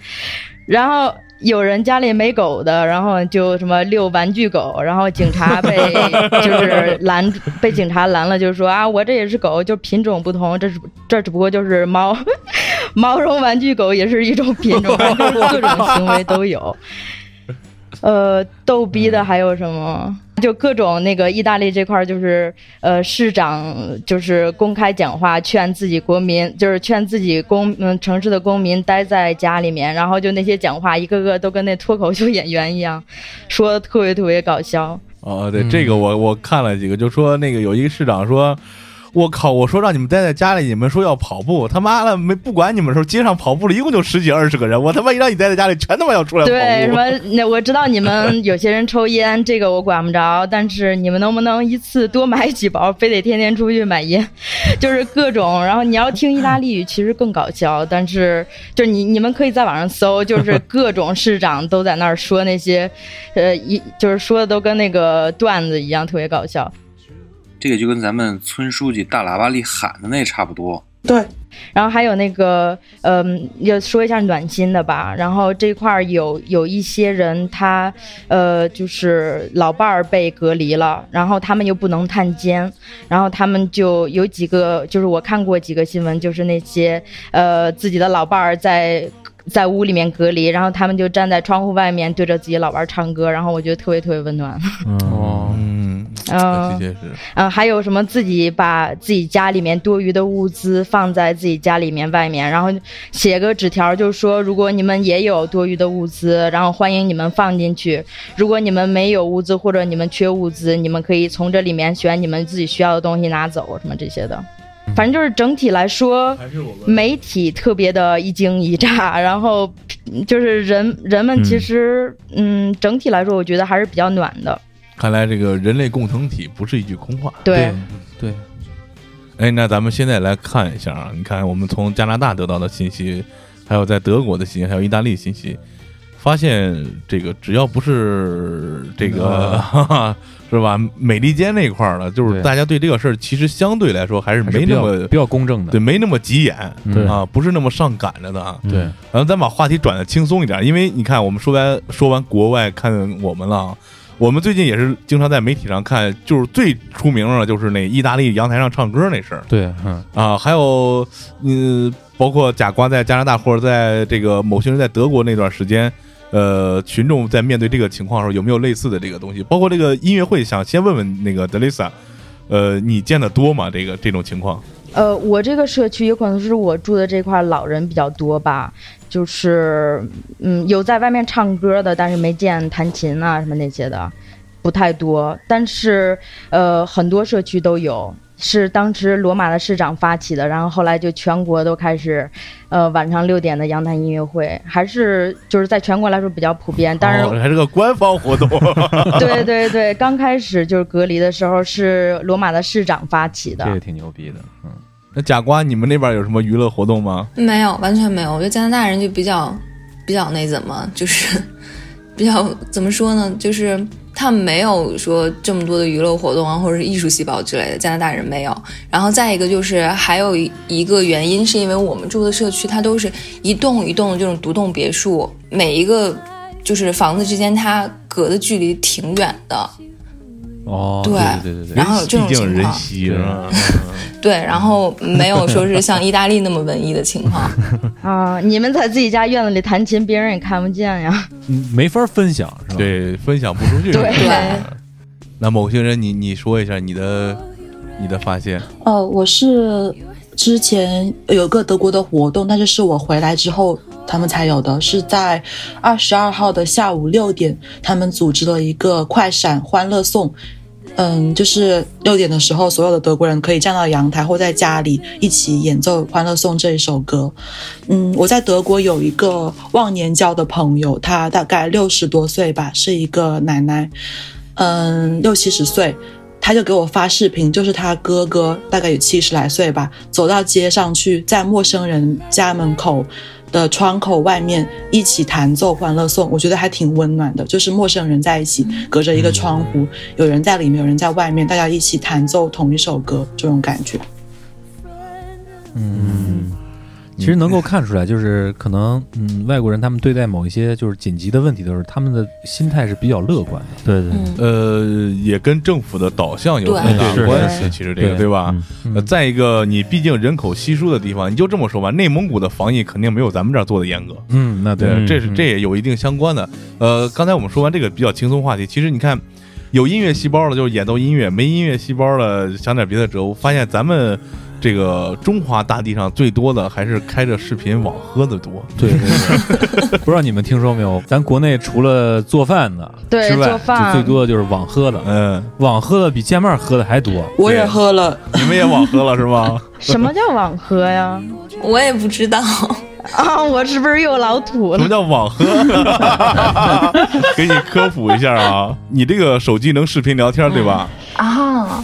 然后。有人家里没狗的，然后就什么遛玩具狗，然后警察被 就是拦，被警察拦了，就说啊，我这也是狗，就品种不同，这是这只不过就是猫，毛绒玩具狗也是一种品种，就是各种行为都有。呃，逗逼的还有什么？就各种那个意大利这块儿，就是呃，市长就是公开讲话，劝自己国民，就是劝自己公嗯城市的公民待在家里面，然后就那些讲话，一个个都跟那脱口秀演员一样，说的特别特别搞笑。哦，对，这个我我看了几个，就说那个有一个市长说。我靠！我说让你们待在家里，你们说要跑步，他妈的没不管你们的时候，街上跑步了一共就十几二十个人，我他妈一让你待在家里，全他妈要出来跑步。对，什么？那我知道你们 有些人抽烟，这个我管不着，但是你们能不能一次多买几包？非得天天出去买烟，就是各种。然后你要听意大利语，其实更搞笑，但是就是你你们可以在网上搜，就是 各种市长都在那儿说那些，呃，一就是说的都跟那个段子一样，特别搞笑。这个就跟咱们村书记大喇叭里喊的那差不多。对，然后还有那个，嗯，要说一下暖心的吧。然后这块儿有有一些人，他呃，就是老伴儿被隔离了，然后他们又不能探监，然后他们就有几个，就是我看过几个新闻，就是那些呃自己的老伴儿在在屋里面隔离，然后他们就站在窗户外面对着自己老伴儿唱歌，然后我觉得特别特别温暖。哦，嗯，嗯。嗯，还有什么自己把自己家里面多余的物资放在自己家里面外面，然后写个纸条，就说如果你们也有多余的物资，然后欢迎你们放进去；如果你们没有物资或者你们缺物资，你们可以从这里面选你们自己需要的东西拿走，什么这些的。反正就是整体来说，媒体特别的一惊一乍，然后嗯就是人人们其实嗯整体来说，我觉得还是比较暖的。看来这个人类共同体不是一句空话。对，对，哎，那咱们现在来看一下啊，你看我们从加拿大得到的信息，还有在德国的信息，还有意大利信息，发现这个只要不是这个、哈哈是吧，美利坚那一块儿的，就是大家对这个事儿其实相对来说还是没那么比较公正的。对，没那么急眼对啊，不是那么上赶着的啊。对，然后咱把话题转的轻松一点，因为你看，我们说完说完国外，看我们了啊。我们最近也是经常在媒体上看，就是最出名的就是那意大利阳台上唱歌那事儿对，嗯，啊，还有嗯，包括贾瓜在加拿大或者在这个某些人在德国那段时间，呃，群众在面对这个情况的时候，有没有类似的这个东西？包括这个音乐会，想先问问那个德雷萨，呃，你见的多吗？这个这种情况？呃，我这个社区有可能是我住的这块老人比较多吧，就是嗯，有在外面唱歌的，但是没见弹琴啊什么那些的，不太多。但是呃，很多社区都有，是当时罗马的市长发起的，然后后来就全国都开始，呃，晚上六点的阳台音乐会，还是就是在全国来说比较普遍。当然，哦还是个官方活动。对对对，刚开始就是隔离的时候是罗马的市长发起的这。个挺牛逼的。嗯，那贾瓜，你们那边有什么娱乐活动吗？没有，完全没有。我觉得加拿大人就比较比较那怎么，就是比较怎么说呢？就是他没有说这么多的娱乐活动啊，或者是艺术细胞之类的。加拿大人没有。然后再一个就是还有一一个原因，是因为我们住的社区它都是一栋一栋的这种独栋别墅，每一个就是房子之间它隔的距离挺远的。哦，对对对对对然后有这种毕竟人情况稀是吧？对，然后没有说是像意大利那么文艺的情况。啊，你们在自己家院子里弹琴，别人也看不见呀。嗯没法分享是吧？，对，分享不出去。对对那某些人，你你说一下你的你的发现。哦，我是之前有个德国的活动，但是是我回来之后他们才有的，是在二十二号的下午六点，他们组织了一个快闪欢乐颂。嗯，就是六点的时候，所有的德国人可以站到阳台或在家里一起演奏《欢乐颂》这一首歌。嗯，我在德国有一个忘年交的朋友，她大概六十多岁吧，是一个奶奶，嗯，六七十岁。他就给我发视频，就是他哥哥大概有七十来岁吧，走到街上去，在陌生人家门口的窗口外面一起弹奏《欢乐颂》，我觉得还挺温暖的。就是陌生人在一起，隔着一个窗户，有人在里面，有人在外面，大家一起弹奏同一首歌，这种感觉。嗯，其实能够看出来，就是可能，嗯，外国人他们对待某一些就是紧急的问题的时候，他们的心态是比较乐观的。对对，嗯，呃，也跟政府的导向有很大是关系。其实这个对对吧？嗯呃，再一个，你毕竟人口稀疏的地方，你就这么说吧，内蒙古的防疫肯定没有咱们这儿做的严格。嗯，那对，嗯这是这也有一定相关的。呃，刚才我们说完这个比较轻松话题，其实你看，有音乐细胞了就是演奏音乐，没音乐细胞了想点别的辙。我发现咱们这个中华大地上最多的还是开着视频网喝的多。对对对，不知道你们听说没有？咱国内除了做饭的对之外，做饭最多的就是网喝的，嗯，网喝的比见面喝的还多。我也喝了，你们也网喝了是吗？什么叫网喝呀？我也不知道。啊，我是不是又老土了什么？叫网喝？给你科普一下啊，你这个手机能视频聊天对吧？啊，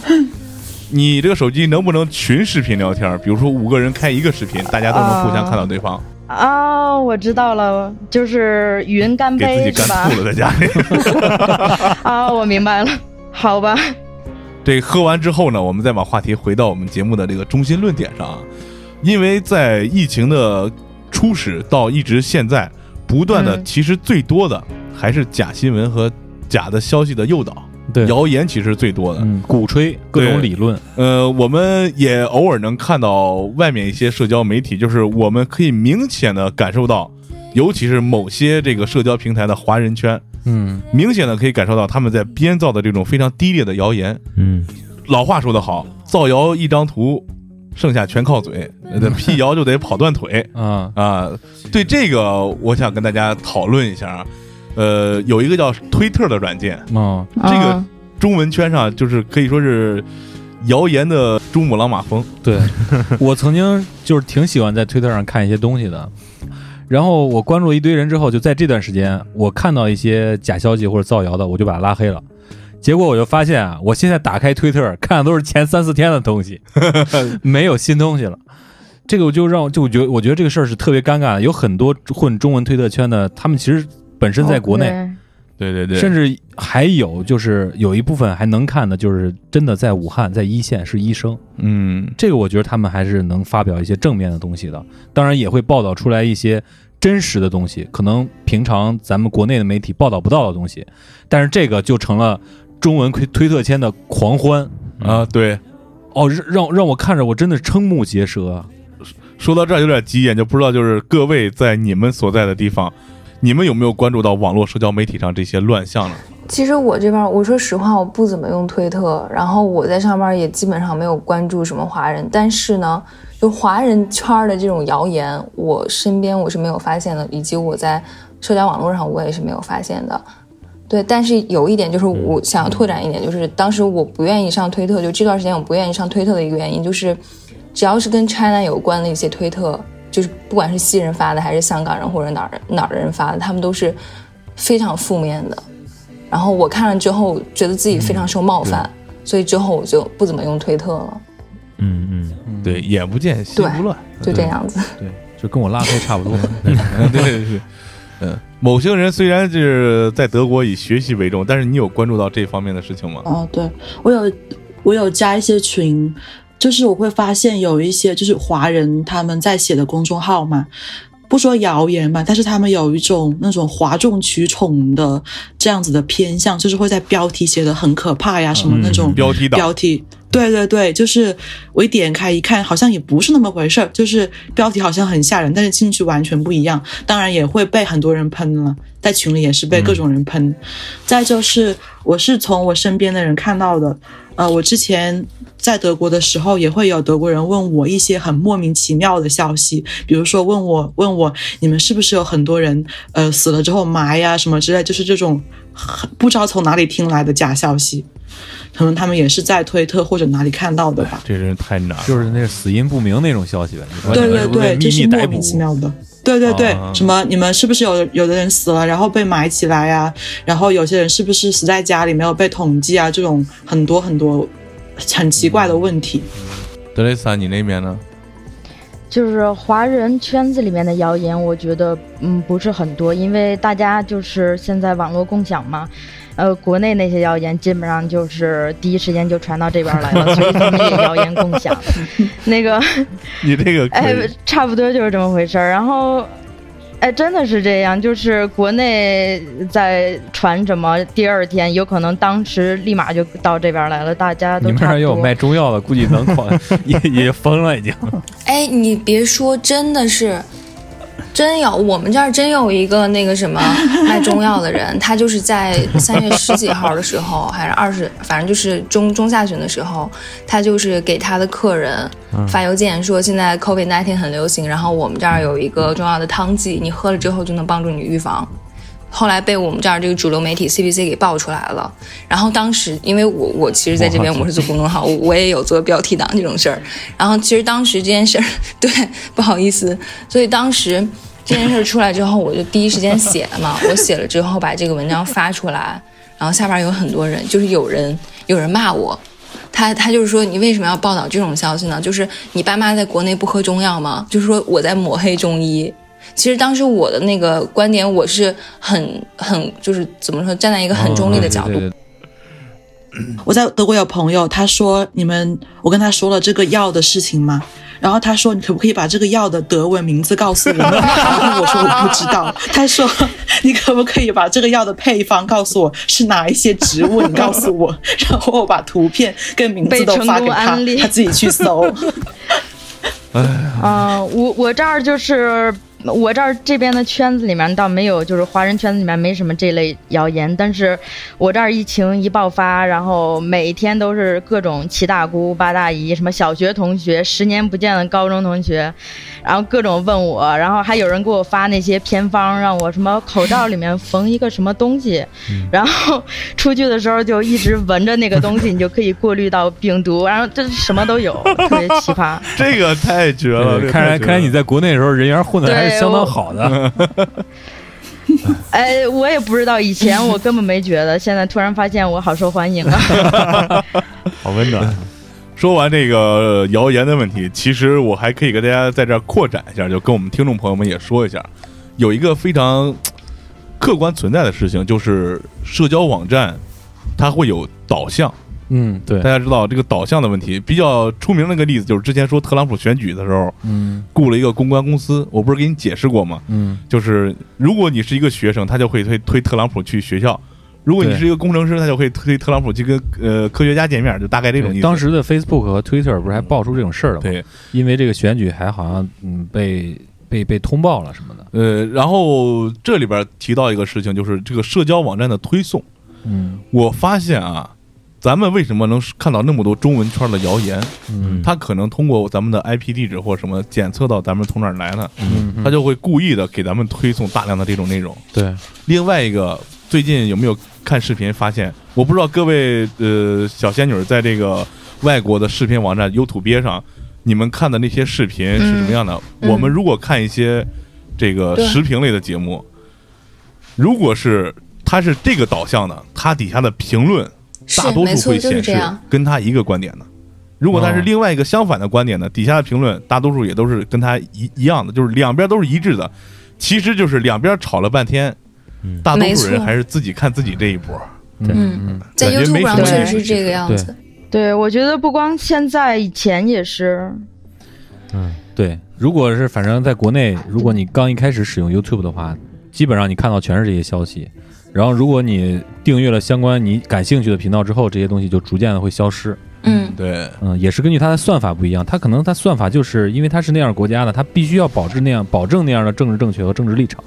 你这个手机能不能群视频聊天？比如说五个人开一个视频，大家都能互相看到对方，啊，我知道了，就是语音干给自己杯是吧干？吐了在家里。啊，我明白了，好吧。这喝完之后呢，我们再把话题回到我们节目的这个中心论点上啊，因为在疫情的初始到一直现在，不断的嗯其实最多的还是假新闻和假的消息的诱导，对，谣言其实最多的。嗯，鼓吹各种理论，呃，我们也偶尔能看到外面一些社交媒体，就是我们可以明显的感受到，尤其是某些这个社交平台的华人圈，嗯，明显的可以感受到他们在编造的这种非常低劣的谣言。嗯，老话说得好，造谣一张图，剩下全靠嘴，呃 辟谣就得跑断腿 啊，啊。对这个，我想跟大家讨论一下啊。呃，有一个叫推特的软件，啊，这个啊中文圈上就是可以说是谣言的珠穆朗玛峰。对，我曾经就是挺喜欢在推特上看一些东西的，然后我关注了一堆人之后，就在这段时间，我看到一些假消息或者造谣的，我就把他拉黑了。结果我就发现啊，我现在打开推特看的都是前三四天的东西，没有新东西了。这个我就让我就我觉得我觉得这个事儿是特别尴尬的，有很多混中文推特圈的，他们其实本身在国内，哦对对对，甚至还有就是有一部分还能看的，就是真的在武汉在一线是医生，嗯，这个我觉得他们还是能发表一些正面的东西的，当然也会报道出来一些真实的东西，可能平常咱们国内的媒体报道不到的东西，但是这个就成了中文推推特圈的狂欢啊，对。哦，让让让我看着我真的是瞠目结舌啊！说到这儿有点急眼，就不知道就是各位在你们所在的地方，你们有没有关注到网络社交媒体上这些乱象呢？其实我这边，我说实话，我不怎么用推特，然后我在上面也基本上没有关注什么华人，但是呢，就华人圈的这种谣言，我身边我是没有发现的，以及我在社交网络上我也是没有发现的。对，但是有一点就是我想要拓展一点，就是当时我不愿意上推特，就这段时间我不愿意上推特的一个原因，就是只要是跟 China 有关的一些推特，就是不管是西人发的，还是香港人或者哪儿哪儿的人发的，他们都是非常负面的。然后我看了之后，觉得自己非常受冒犯，所以之后我就不怎么用推特了，嗯嗯，对，眼不见心不乱，就这样子。对，就跟我拉黑差不多。对对对，嗯，某些人虽然是在德国以学习为重，但是你有关注到这方面的事情吗？哦，对我有我有加一些群，就是我会发现有一些就是华人他们在写的公众号嘛，不说谣言吧，但是他们有一种那种哗众取宠的这样子的偏向，就是会在标题写的很可怕呀，什么那种标题党标题。对对对，就是我一点开一看，好像也不是那么回事儿，就是标题好像很吓人，但是进去完全不一样。当然也会被很多人喷了，在群里也是被各种人喷。再就是，我是从我身边的人看到的，呃，我之前在德国的时候，也会有德国人问我一些很莫名其妙的消息，比如说问我问我你们是不是有很多人呃死了之后埋呀什么之类，就是这种很不知道从哪里听来的假消息。可能他们也是在推特或者哪里看到的吧。这人太难，就是那死因不明那种消息呗。对对对，被就是莫名其妙的。对对对，啊什么你们是不是有有的人死了，然后被埋起来呀、然后有些人是不是死在家里没有被统计啊？这种很多很多很奇怪的问题。德雷斯，你那边呢？就是华人圈子里面的谣言，我觉得嗯不是很多，因为大家就是现在网络共享嘛，呃，国内那些谣言基本上就是第一时间就传到这边来了，所以咱们也谣言共享。那个，你这个可哎，差不多就是这么回事儿。然后，哎，真的是这样，就是国内在传什么，第二天有可能当时立马就到这边来了，大家都你们。那儿也有卖中药的，估计能狂 也也疯了已经。哎，你别说，真的是，真有，我们这儿真有一个那个什么 卖中药的人，他就是在三月十几号的时候，还是二十，反正就是中中下旬的时候，他就是给他的客人发邮件说，现在 COVID nineteen 很流行，然后我们这儿有一个中药的汤剂，你喝了之后就能帮助你预防。后来被我们这儿这个主流媒体 CBC 给爆出来了。然后当时，因为我我其实在这边我是做公众号，我我也有做标题党这种事儿。然后其实当时这件事儿，对，不好意思，所以当时这件事儿出来之后，我就第一时间写了嘛。我写了之后把这个文章发出来，然后下边有很多人，就是有人有人骂我。他他就是说，你为什么要报道这种消息呢？就是你爸妈在国内不喝中药吗？就是说我在抹黑中医。其实当时我的那个观点，我是很很就是怎么说，站在一个很中立的角度。对对对我在德国有朋友，他说你们，我跟他说了这个药的事情吗？然后他说你可不可以把这个药的德文名字告诉我？然后我说我不知道。他说你可不可以把这个药的配方告诉我是哪一些植物？你告诉我，然后我把图片跟名字都发给他他自己去搜。嗯、我我这儿就是我这儿这边的圈子里面倒没有，就是华人圈子里面没什么这类谣言，但是我这儿疫情一爆发，然后每天都是各种七大姑八大姨，什么小学同学、十年不见的高中同学，然后各种问我，然后还有人给我发那些偏方，让我什么口罩里面缝一个什么东西，然后出去的时候就一直闻着那个东西，你就可以过滤到病毒，然后这什么都有，特别奇葩。这个太绝了，看来看来你在国内的时候人缘混的还相当好的。哎，我也不知道，以前我根本没觉得，现在突然发现我好受欢迎啊！好温暖。说完这个呃谣言的问题，其实我还可以给大家在这儿扩展一下，就跟我们听众朋友们也说一下，有一个非常客观存在的事情，就是社交网站它会有导向。嗯，对大，家知道这个导向的问题，比较出名的一个例子就是之前说特朗普选举的时候，嗯雇了一个公关公司，我不是给你解释过吗？嗯，就是如果你是一个学生，他就会推推特朗普去学校；如果你是一个工程师，他就会推特朗普去跟呃科学家见面，就大概这种意思。当时的 Facebook 和 Twitter 不是还爆出这种事儿了吗？对，因为这个选举还好像嗯被被被通报了什么的。呃，然后这里边提到一个事情，就是这个社交网站的推送。嗯我发现啊，咱们为什么能看到那么多中文圈的谣言？嗯它可能通过咱们的 IP 地址或什么检测到咱们从哪儿来呢，嗯，他就会故意的给咱们推送大量的这种内容。对，另外一个，最近有没有看视频发现？我不知道各位呃小仙女在这个外国的视频网站 YouTube 上，你们看的那些视频是什么样的？嗯我们如果看一些这个对时评类的节目，如果是它是这个导向的，它底下的评论是大多数会显示跟他一个观点的。如果他是哦另外一个相反的观点呢，底下的评论大多数也都是跟他一一样的，就是两边都是一致的。其实就是两边吵了半天，嗯大多数人还是自己看自己这一波。嗯嗯在感觉没 YouTube 是这个样子。对，我觉得不光现在，以前也是。嗯对，如果是反正在国内，如果你刚一开始使用 YouTube 的话，基本上你看到全是这些消息。然后，如果你订阅了相关你感兴趣的频道之后，这些东西就逐渐的会消失。嗯，对，嗯，也是根据它的算法不一样，它可能它算法就是因为它是那样国家的，它必须要保质那样保证那样的政治正确和政治立场。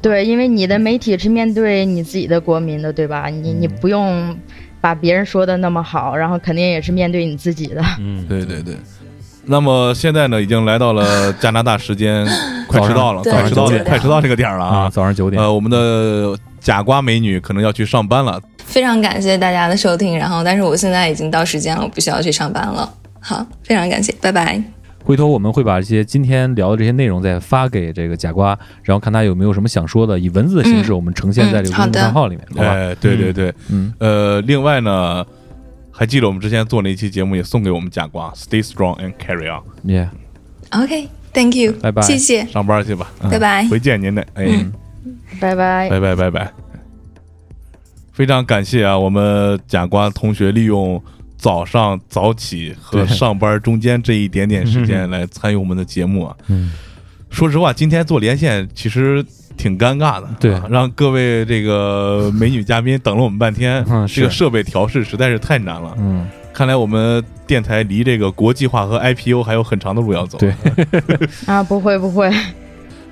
对，因为你的媒体是面对你自己的国民的，对吧？你你不用把别人说的那么好，然后肯定也是面对你自己的。嗯，对对对。那么现在呢，已经来到了 加拿大时间，快迟到了，对快迟到了，九点快迟到这个点儿了啊，啊！早上九点。呃，我们的假瓜美女可能要去上班了，非常感谢大家的收听，然后但是我现在已经到时间了，我必须要去上班了。好，非常感谢，拜拜。回头我们会把这些今天聊的这些内容再发给这个假瓜，然后看他有没有什么想说的，以文字的形式嗯我们呈现在这个公众账号里面，好吧？哎，对对对，嗯，呃，另外呢，还记得我们之前做那期节目也送给我们贾瓜，Stay strong and carry on。Yeah、OK，，Thank you，拜拜。谢谢，上班去吧，嗯。拜拜。回见您的，哎。嗯。拜拜。拜拜拜拜。非常感谢啊，我们贾瓜同学利用早上早起和上班中间这一点点时间来参与我们的节目啊。嗯，说实话，今天做连线其实挺尴尬的，对啊让各位这个美女嘉宾等了我们半天，嗯这个设备调试实在是太难了。嗯，看来我们电台离这个国际化和 IPO 还有很长的路要走。对，啊，不会不会，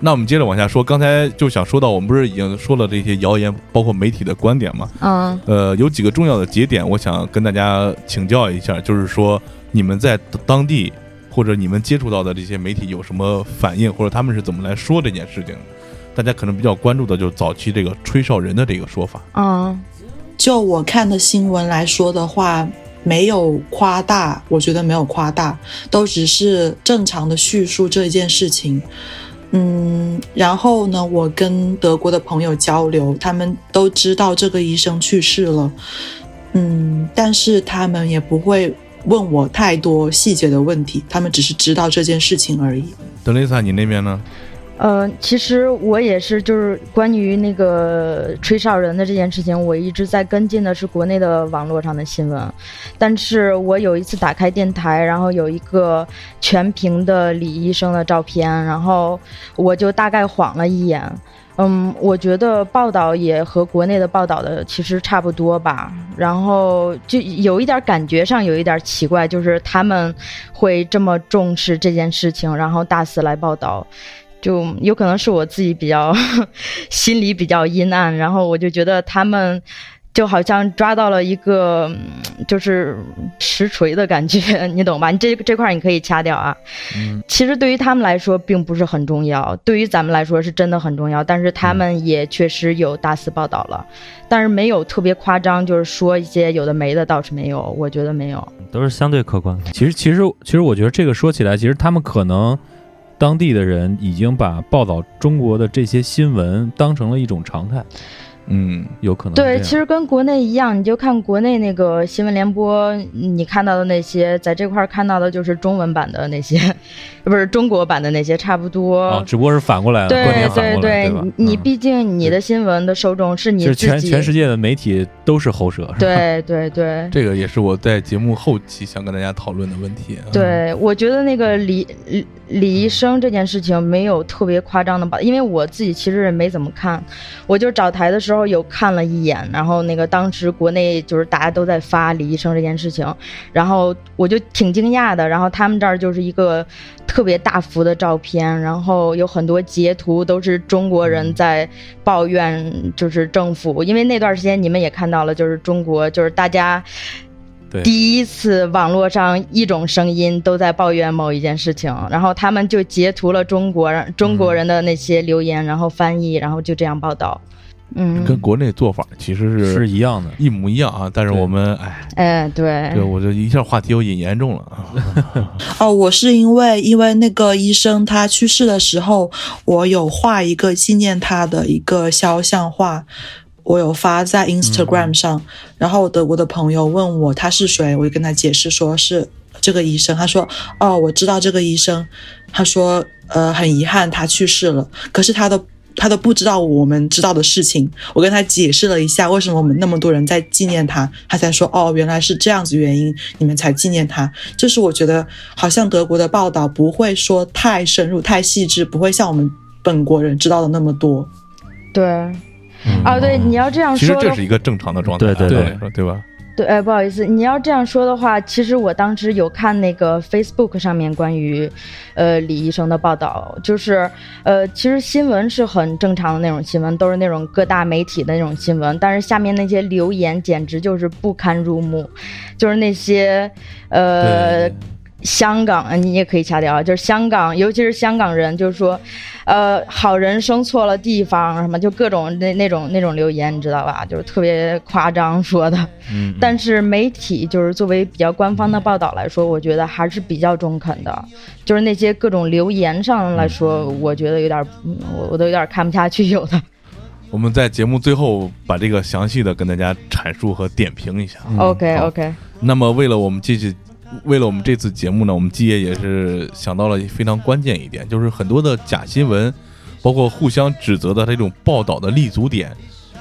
那我们接着往下说，刚才就想说到，我们不是已经说了这些谣言，包括媒体的观点嘛？嗯呃，有几个重要的节点，我想跟大家请教一下，就是说你们在当地或者你们接触到的这些媒体有什么反应，或者他们是怎么来说这件事情的？大家可能比较关注的就是早期这个吹哨人的这个说法。嗯就我看的新闻来说的话，没有夸大，我觉得没有夸大，都只是正常的叙述这件事情。嗯，然后呢，我跟德国的朋友交流，他们都知道这个医生去世了。嗯，但是他们也不会问我太多细节的问题，他们只是知道这件事情而已。德雷萨，你那边呢？呃，其实我也是，就是关于那个吹哨人的这件事情，我一直在跟进的是国内的网络上的新闻。但是我有一次打开电台，然后有一个全屏的李医生的照片，然后我就大概晃了一眼。嗯，我觉得报道也和国内的报道的其实差不多吧，然后就有一点感觉上有一点奇怪，就是他们会这么重视这件事情，然后大肆来报道。就有可能是我自己比较 心里比较阴暗，然后我就觉得他们就好像抓到了一个嗯就是实锤的感觉，你懂吧？你这这块儿你可以掐掉啊。嗯，其实对于他们来说并不是很重要，对于咱们来说是真的很重要，但是他们也确实有大肆报道了，但是没有特别夸张，就是说一些有的没的倒是没有，我觉得没有。都是相对客观。其实其实其实我觉得这个说起来，其实他们可能当地的人已经把报道中国的这些新闻当成了一种常态，嗯，有可能对，其实跟国内一样，你就看国内那个新闻联播，你看到的那些，在这块儿看到的就是中文版的那些，不是中国版的那些，差不多。啊，只不过是反过来对点反过来，对？你毕竟你的新闻的受众是你就是自己，全全世界的媒体都是喉舌，对对对。这个也是我在节目后期想跟大家讨论的问题。啊，对，我觉得那个李李李医生这件事情没有特别夸张的吧，因为我自己其实也没怎么看，我就找台的时候有看了一眼，然后那个当时国内就是大家都在发李医生这件事情，然后我就挺惊讶的，然后他们这儿就是一个特别大幅的照片，然后有很多截图都是中国人在抱怨，就是政府，因为那段时间你们也看到了，就是中国就是大家。对第一次网络上一种声音都在抱怨某一件事情，然后他们就截图了中国人中国人的那些留言，然后翻译，然后就这样报道。嗯，跟国内做法其实是是一样的。一模一样啊，但是我们哎，哎，对对，我就一下话题又引严重了啊。哦，我是因为因为那个医生他去世的时候，我有画一个纪念他的一个肖像画，我有发在 Instagram 上。然后我的我的朋友问我他是谁，我就跟他解释说是这个医生。他说哦，我知道这个医生。他说呃，很遗憾他去世了，可是他的。他都不知道我们知道的事情，我跟他解释了一下为什么我们那么多人在纪念他，他才说哦，原来是这样子原因，你们才纪念他。就是我觉得好像德国的报道不会说太深入、太细致，不会像我们本国人知道的那么多。对，嗯啊，对，你要这样其实说这是一个正常的状态啊，对对对对吧？对，哎，不好意思，你要这样说的话，其实我当时有看那个 Facebook 上面关于，呃，李医生的报道，就是，呃，其实新闻是很正常的那种新闻，都是那种各大媒体的那种新闻，但是下面那些留言简直就是不堪入目，就是那些，呃。对香港，呃你也可以掐掉啊，就是香港，尤其是香港人，就是说，呃，好人生错了地方，什么就各种那那种那种留言，你知道吧？就是特别夸张说的。嗯，但是媒体就是作为比较官方的报道来说，我觉得还是比较中肯的。就是那些各种留言上来说，我觉得有点，嗯我我都有点看不下去，有的。我们在节目最后把这个详细的跟大家阐述和点评一下 OK OK，那么为了我们继续为了我们这次节目呢，我们基爷也是想到了非常关键一点，就是很多的假新闻，包括互相指责的这种报道的立足点，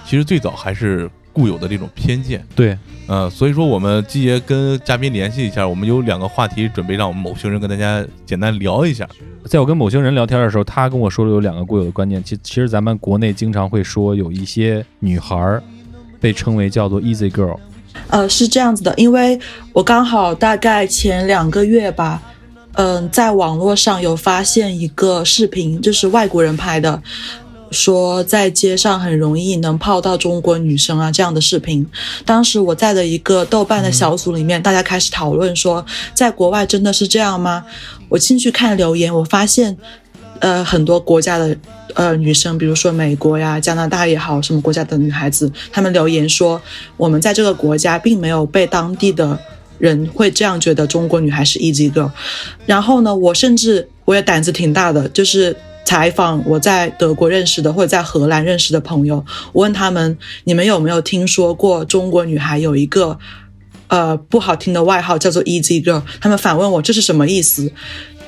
其实最早还是固有的这种偏见。对，呃，所以说我们基爷跟嘉宾联系一下，我们有两个话题准备让我们某些人跟大家简单聊一下。在我跟某些人聊天的时候，他跟我说了有两个固有的观念。其其实咱们国内经常会说有一些女孩儿被称为叫做 easy girl，呃，是这样子的，因为我刚好大概前两个月吧，嗯、在网络上有发现一个视频，就是外国人拍的，说在街上很容易能泡到中国女生啊这样的视频。当时我在的一个豆瓣的小组里面，大家开始讨论说，在国外真的是这样吗？我进去看留言，我发现，呃，很多国家的呃女生，比如说美国呀、加拿大也好，什么国家的女孩子，她们留言说，我们在这个国家并没有被当地的人会这样觉得中国女孩是 easy girl。然后呢，我甚至我也胆子挺大的，就是采访我在德国认识的或者在荷兰认识的朋友，我问他们，你们有没有听说过中国女孩有一个呃不好听的外号叫做 easy girl？他们反问我这是什么意思？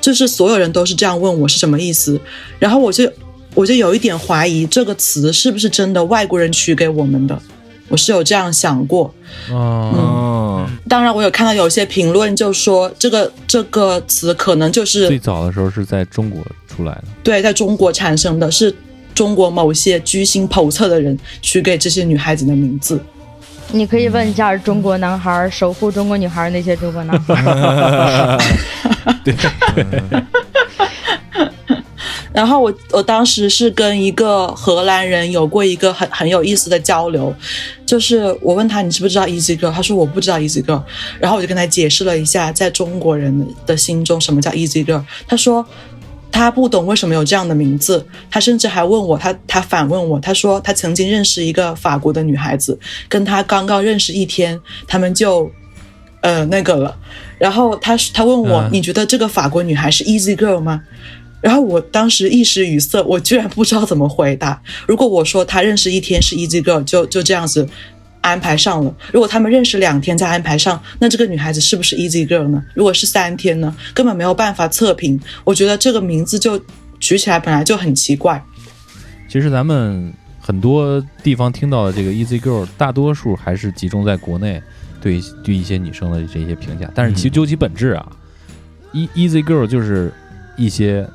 就是所有人都是这样问我是什么意思，然后我就我就有一点怀疑这个词是不是真的外国人取给我们的，我是有这样想过。嗯，哦，当然，我有看到有些评论就说这个这个词可能就是最早的时候是在中国出来的。对在中国产生的，是中国某些居心叵测的人取给这些女孩子的名字。你可以问一下中国男孩儿守护中国女孩儿那些中国男孩儿。然后我我当时是跟一个荷兰人有过一个很很有意思的交流，就是我问他你知不知道 Easy Girl，他说我不知道 Easy Girl，然后我就跟他解释了一下在中国人的心中什么叫 Easy Girl，他说他不懂为什么有这样的名字，他甚至还问我，他他反问我，他说他曾经认识一个法国的女孩子，跟他刚刚认识一天，他们就呃那个了，然后他他问我，嗯你觉得这个法国女孩是 Easy Girl 吗？然后我当时一时语塞，我居然不知道怎么回答。如果我说他认识一天是 easy girl，就就这样子安排上了。如果他们认识两天再安排上，那这个女孩子是不是 easy girl 呢？如果是三天呢？根本没有办法测评。我觉得这个名字就取起来本来就很奇怪。其实咱们很多地方听到的这个 easy girl，大多数还是集中在国内对对一些女生的这些评价，但是其嗯究其本质啊、e easy girl 就是一些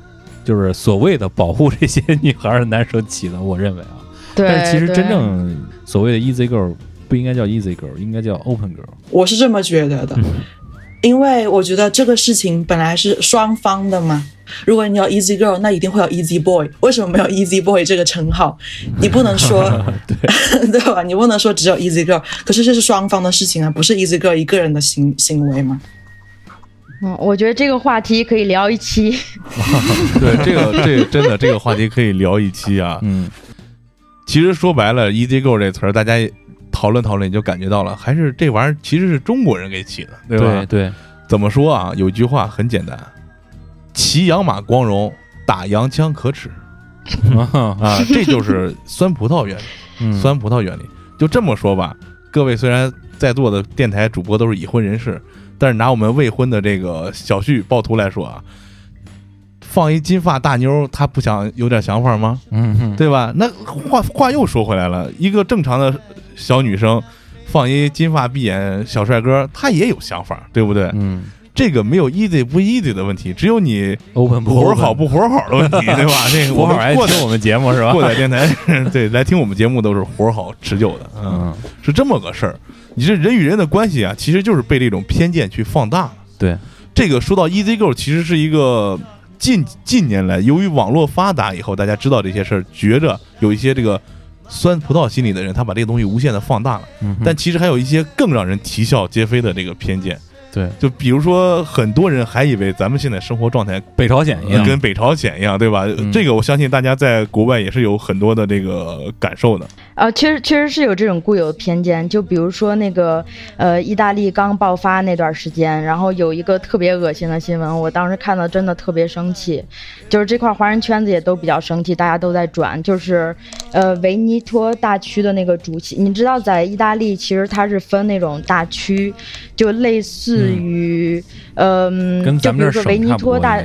就是所谓的保护这些女孩儿的男生起的，我认为啊，但是其实真正所谓的 easy girl 不应该叫 easy girl，应该叫 open girl。我是这么觉得的，因为我觉得这个事情本来是双方的嘛。如果你有 easy girl，那一定会有 easy boy。为什么没有 easy boy 这个称号？你不能说 对 对吧？你不能说只有 easy girl。可是这是双方的事情啊，不是 easy girl 一个人的行行为嘛？嗯，我觉得这个话题可以聊一期。对，这个这个真的这个话题可以聊一期啊。嗯，其实说白了，“easy girl” 这词儿，大家讨论讨论，你就感觉到了，还是这玩意儿其实是中国人给起的，对吧？对对，怎么说啊？有一句话很简单：“骑洋马光荣，打洋枪可耻。”啊，这就是酸葡萄原理。嗯酸葡萄原理。就这么说吧，各位虽然在座的电台主播都是已婚人士，但是拿我们未婚的这个小旭暴徒来说啊，放一金发大妞，他不想有点想法吗？嗯，对吧？那话话又说回来了，一个正常的小女生放一金发碧眼小帅哥，他也有想法，对不对？嗯这个没有 easy 不 easy 的问题，只有你，open 不活好不活好的问题，对吧？这个我们过载还听我们节目是吧？过载电台，对，来听我们节目都是活好持久的，嗯，嗯，是这么个事儿。你这人与人的关系啊，其实就是被这种偏见去放大了。对，这个说到 easy go，其实是一个近近年来由于网络发达以后，大家知道这些事儿，觉着有一些这个酸葡萄心理的人，他把这个东西无限的放大了。嗯但其实还有一些更让人啼笑皆非的这个偏见，对就比如说很多人还以为咱们现在生活状态北朝鲜一样，跟北朝鲜一样，对吧？嗯这个我相信大家在国外也是有很多的这个感受的。呃，确实确实是有这种固有的偏见，就比如说那个呃，意大利刚爆发那段时间，然后有一个特别恶心的新闻，我当时看到真的特别生气，就是这块华人圈子也都比较生气，大家都在转，就是呃维尼托大区的那个主席。你知道，在意大利其实它是分那种大区，就类似于，嗯，就比如说维尼托大。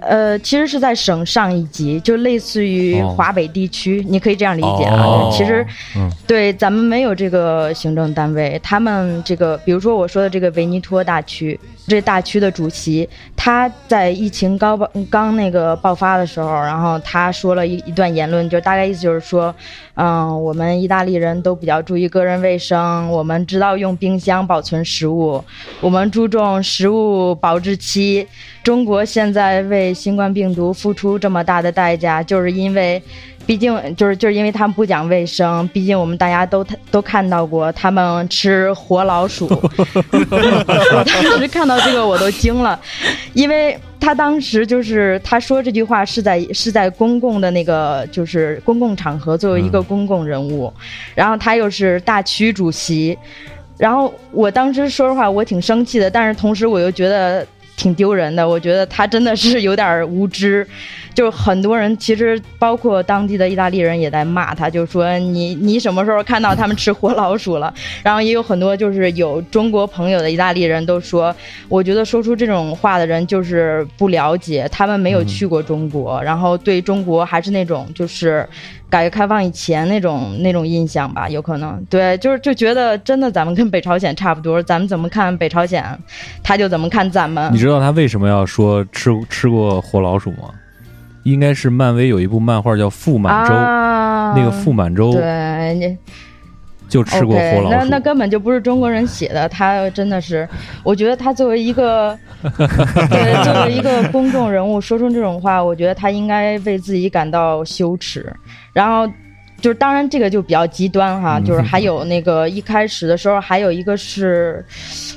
呃，其实是在省上一级，就类似于哦华北地区，你可以这样理解啊。哦其实，嗯对咱们没有这个行政单位，他们这个，比如说我说的这个维尼托大区，这大区的主席，他在疫情刚爆刚那个爆发的时候，然后他说了一一段言论，就大概意思就是说，嗯，我们意大利人都比较注意个人卫生，我们知道用冰箱保存食物，我们注重食物保质期。中国现在为新冠病毒付出这么大的代价，就是因为，毕竟就是就是因为他们不讲卫生，毕竟我们大家都都看到过他们吃活老鼠。我 当时看到这个我都惊了，因为他当时就是他说这句话是在是在公共的那个就是公共场合作为一个公共人物，然后他又是大区主席，然后我当时说实话我挺生气的，但是同时我又觉得挺丢人的，我觉得他真的是有点无知。就很多人其实包括当地的意大利人也在骂他，就说你你什么时候看到他们吃活老鼠了？然后也有很多就是有中国朋友的意大利人都说，我觉得说出这种话的人就是不了解，他们没有去过中国，然后对中国还是那种就是改革开放以前那种那种印象吧，有可能对，就是就觉得真的咱们跟北朝鲜差不多，咱们怎么看北朝鲜，他就怎么看咱们你。知道他为什么要说吃吃过活老鼠吗？应该是漫威有一部漫画叫《傅满洲》，啊，那个傅满洲对，你就吃过 OK，活老。那那根本就不是中国人写的，他真的是，我觉得他作为一个，对，作为一个公众人物说出这种话，我觉得他应该为自己感到羞耻。然后，就是当然这个就比较极端哈，就是还有那个一开始的时候还有一个是，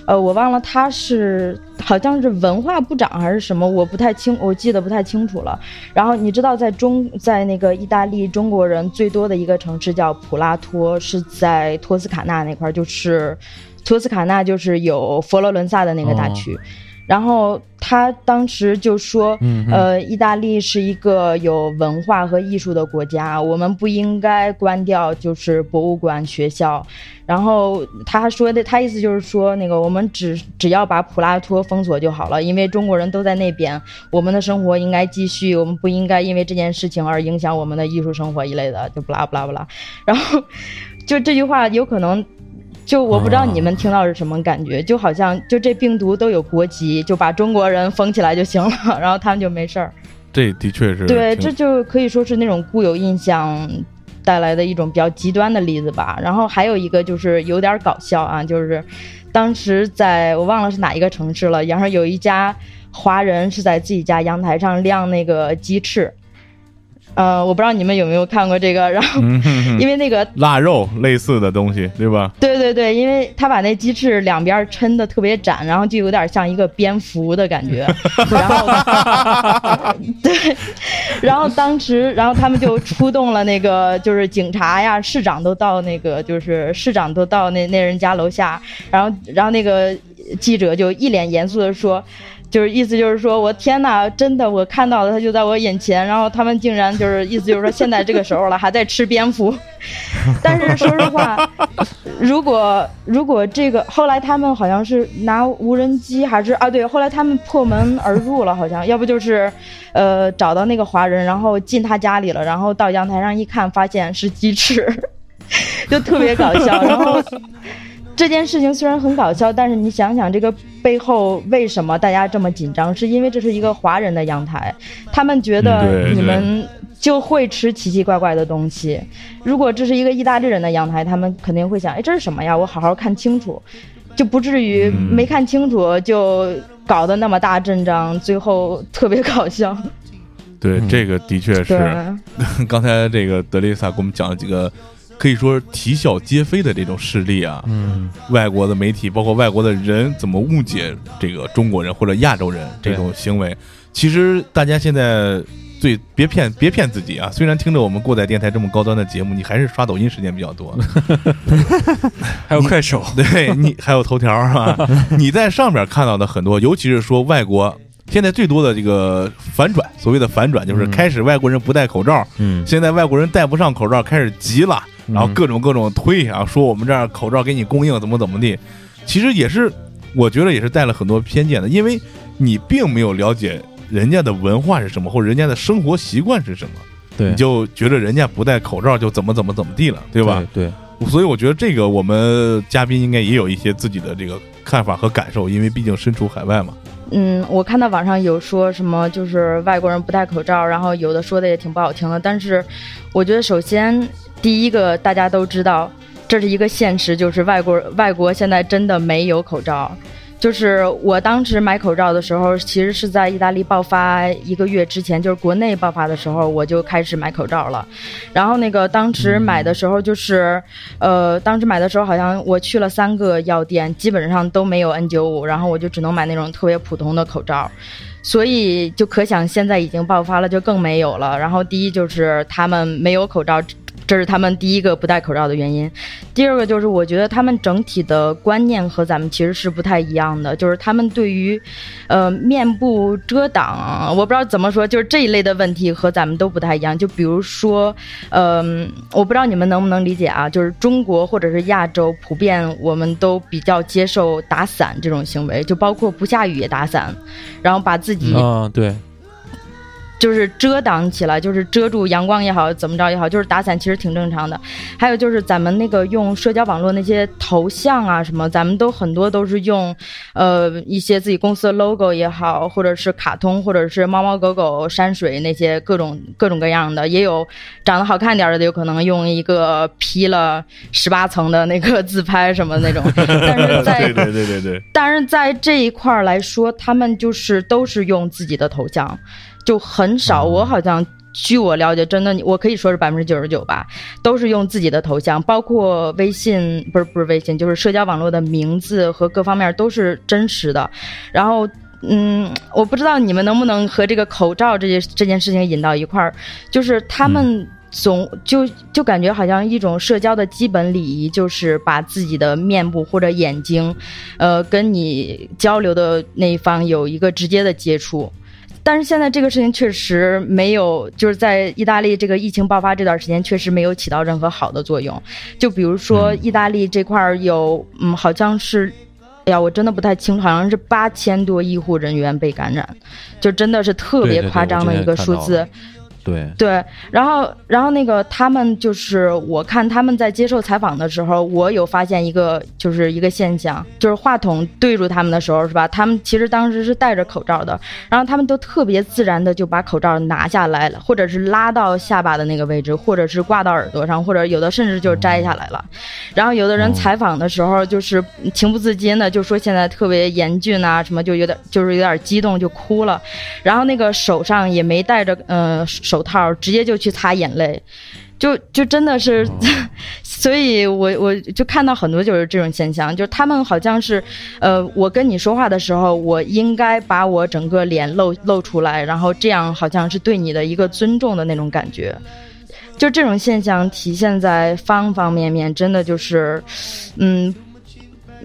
呃，我忘了他是好像是文化部长还是什么，我不太清，我记得不太清楚了。然后你知道，在中在那个意大利中国人最多的一个城市叫普拉托，是在托斯卡纳那块儿，就是托斯卡纳就是有佛罗伦萨的那个大区。然后他当时就说，嗯呃，意大利是一个有文化和艺术的国家，我们不应该关掉就是博物馆、学校。然后他说的，他意思就是说，那个我们只只要把普拉托封锁就好了，因为中国人都在那边，我们的生活应该继续，我们不应该因为这件事情而影响我们的艺术生活一类的，就不拉不拉不拉。然后 就这句话有可能。就我不知道你们听到是什么感觉，就好像就这病毒都有国籍，就把中国人封起来就行了，然后他们就没事儿。这的确是对，这就可以说是那种固有印象带来的一种比较极端的例子吧。然后还有一个就是有点搞笑啊，就是当时在我忘了是哪一个城市了，然后有一家华人是在自己家阳台上晾那个鸡翅。呃，我不知道你们有没有看过这个，然后 因为那个腊肉类似的东西，对吧？对对对，因为他把那鸡翅两边抻的特别展，然后就有点像一个蝙蝠的感觉，然后 对，然后当时，然后他们就出动了那个就是警察呀，市长都到那个就是市长都到那那人家楼下，然后然后那个记者就一脸严肃的说。就是意思就是说，我天哪，真的我看到了，他就在我眼前，然后他们竟然就是意思就是说，现在这个时候了，还在吃蝙蝠。但是说实话，如果如果这个后来他们好像是拿无人机还是啊对，后来他们破门而入了，好像要不就是呃找到那个华人，然后进他家里了，然后到阳台上一看，发现是鸡翅，就特别搞笑。然后这件事情虽然很搞笑，但是你想想这个背后为什么大家这么紧张？是因为这是一个华人的阳台，他们觉嗯得你们就会吃奇奇怪怪的东西。如果这是一个意大利人的阳台，他们肯定会想：哎，这是什么呀？我好好看清楚，就不至于嗯没看清楚就搞得那么大阵仗，最后特别搞笑。对，嗯这个的确对是。刚才这个德丽萨给我们讲了几个可以说啼笑皆非的这种事例啊，嗯，外国的媒体，包括外国的人怎么误解这个中国人或者亚洲人这种行为。其实大家现在最别骗别骗自己啊！虽然听着我们过载电台这么高端的节目，你还是刷抖音时间比较多。还有快手，对你还有头条是吧？你在上面看到的很多，尤其是说外国现在最多的这个反转，所谓的反转就是嗯开始外国人不戴口罩，嗯，现在外国人戴不上口罩，开始急了，然后各种各种推啊，说我们这儿口罩给你供应怎么怎么地，其实也是我觉得也是带了很多偏见的，因为你并没有了解人家的文化是什么，或者人家的生活习惯是什么，对你就觉得人家不戴口罩就怎么怎么怎么地了，对吧？对，所以我觉得这个我们嘉宾应该也有一些自己的这个看法和感受，因为毕竟身处海外嘛。嗯，我看到网上有说什么，就是外国人不戴口罩，然后有的说的也挺不好听的。但是，我觉得首先第一个大家都知道，这是一个现实，就是外国外国现在真的没有口罩。就是我当时买口罩的时候，其实是在意大利爆发一个月之前，就是国内爆发的时候，我就开始买口罩了。然后那个当时买的时候，就是，呃，当时买的时候好像我去了三个药店，基本上都没有 N95，然后我就只能买那种特别普通的口罩。所以就可想现在已经爆发了，就更没有了。然后第一就是他们没有口罩，这是他们第一个不戴口罩的原因。第二个就是我觉得他们整体的观念和咱们其实是不太一样的，就是他们对于，呃，面部遮挡，我不知道怎么说，就是这一类的问题和咱们都不太一样。就比如说，嗯、我不知道你们能不能理解啊，就是中国或者是亚洲普遍我们都比较接受打伞这种行为，就包括不下雨也打伞，然后把自己啊，对，就是遮挡起来，就是遮住阳光也好，怎么着也好，就是打伞其实挺正常的。还有就是咱们那个用社交网络那些头像啊什么，咱们都很多都是用，呃一些自己公司的 logo 也好，或者是卡通，或者是猫猫狗狗、山水那些各种 各种各样的，也有长得好看点儿的，有可能用一个 P 了十八层的那个自拍什么那种。但是在 对对对对对，但是在这一块儿来说，他们就是都是用自己的头像，就很少。我好像据我了解，真的，我可以说是百分之九十九吧，都是用自己的头像，包括微信，不是不是微信，就是社交网络的名字和各方面都是真实的。然后。嗯，我不知道你们能不能和这个口罩这件这件事情引到一块儿，就是他们总就就感觉好像一种社交的基本礼仪，就是把自己的面部或者眼睛，呃，跟你交流的那一方有一个直接的接触。但是现在这个事情确实没有，就是在意大利这个疫情爆发这段时间，确实没有起到任何好的作用。就比如说意大利这块儿有，嗯，好像是。哎呀，我真的不太清楚，好像是八千多医护人员被感染，就真的是特别夸张的一个数字。对，对，然后，然后那个他们就是，我看他们在接受采访的时候，我有发现一个，就是一个现象，就是话筒对住他们的时候，是吧？他们其实当时是戴着口罩的，然后他们都特别自然的就把口罩拿下来了，或者是拉到下巴的那个位置，或者是挂到耳朵上，或者有的甚至就摘下来了。然后有的人采访的时候，就是情不自禁的就说现在特别严峻啊，什么就有点就是有点激动就哭了，然后那个手上也没戴着呃手套，直接就去擦眼泪，就就真的是，所以我我就看到很多就是这种现象，就是他们好像是，呃，我跟你说话的时候，我应该把我整个脸露露出来，然后这样好像是对你的一个尊重的那种感觉。就这种现象体现在方方面面，真的就是，嗯。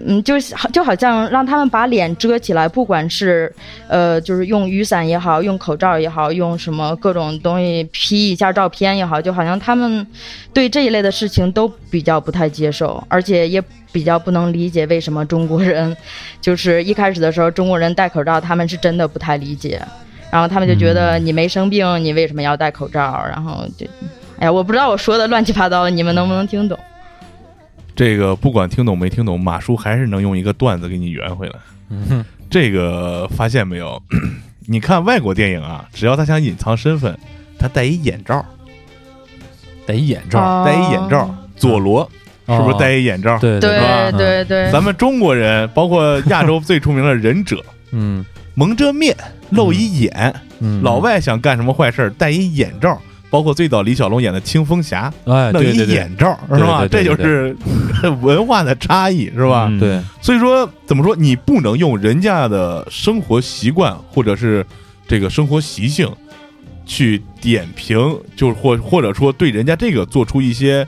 嗯，就是就好像让他们把脸遮起来，不管是呃，就是用雨伞也好，用口罩也好，用什么各种东西 P 一下照片也好，就好像他们对这一类的事情都比较不太接受，而且也比较不能理解为什么中国人，就是一开始的时候中国人戴口罩，他们是真的不太理解，然后他们就觉得你没生病，你为什么要戴口罩？然后就，哎呀，我不知道我说的乱七八糟，你们能不能听懂？这个不管听懂没听懂，马叔还是能用一个段子给你圆回来。嗯这个发现没有？你看外国电影啊，只要他想隐藏身份，他戴一眼罩，戴一眼罩，哦戴一眼罩。佐罗是不是戴一眼罩？对对吧对对，咱们中国人，包括亚洲最出名的忍者，嗯蒙着面露一眼。嗯，老外想干什么坏事儿，戴一眼罩。包括最早李小龙演的青风侠，哎，弄一眼罩，是吧？这就是 文化的差异，是吧？嗯对，所以说，怎么说，你不能用人家的生活习惯或者是这个生活习性去点评，就是或或者说对人家这个做出一些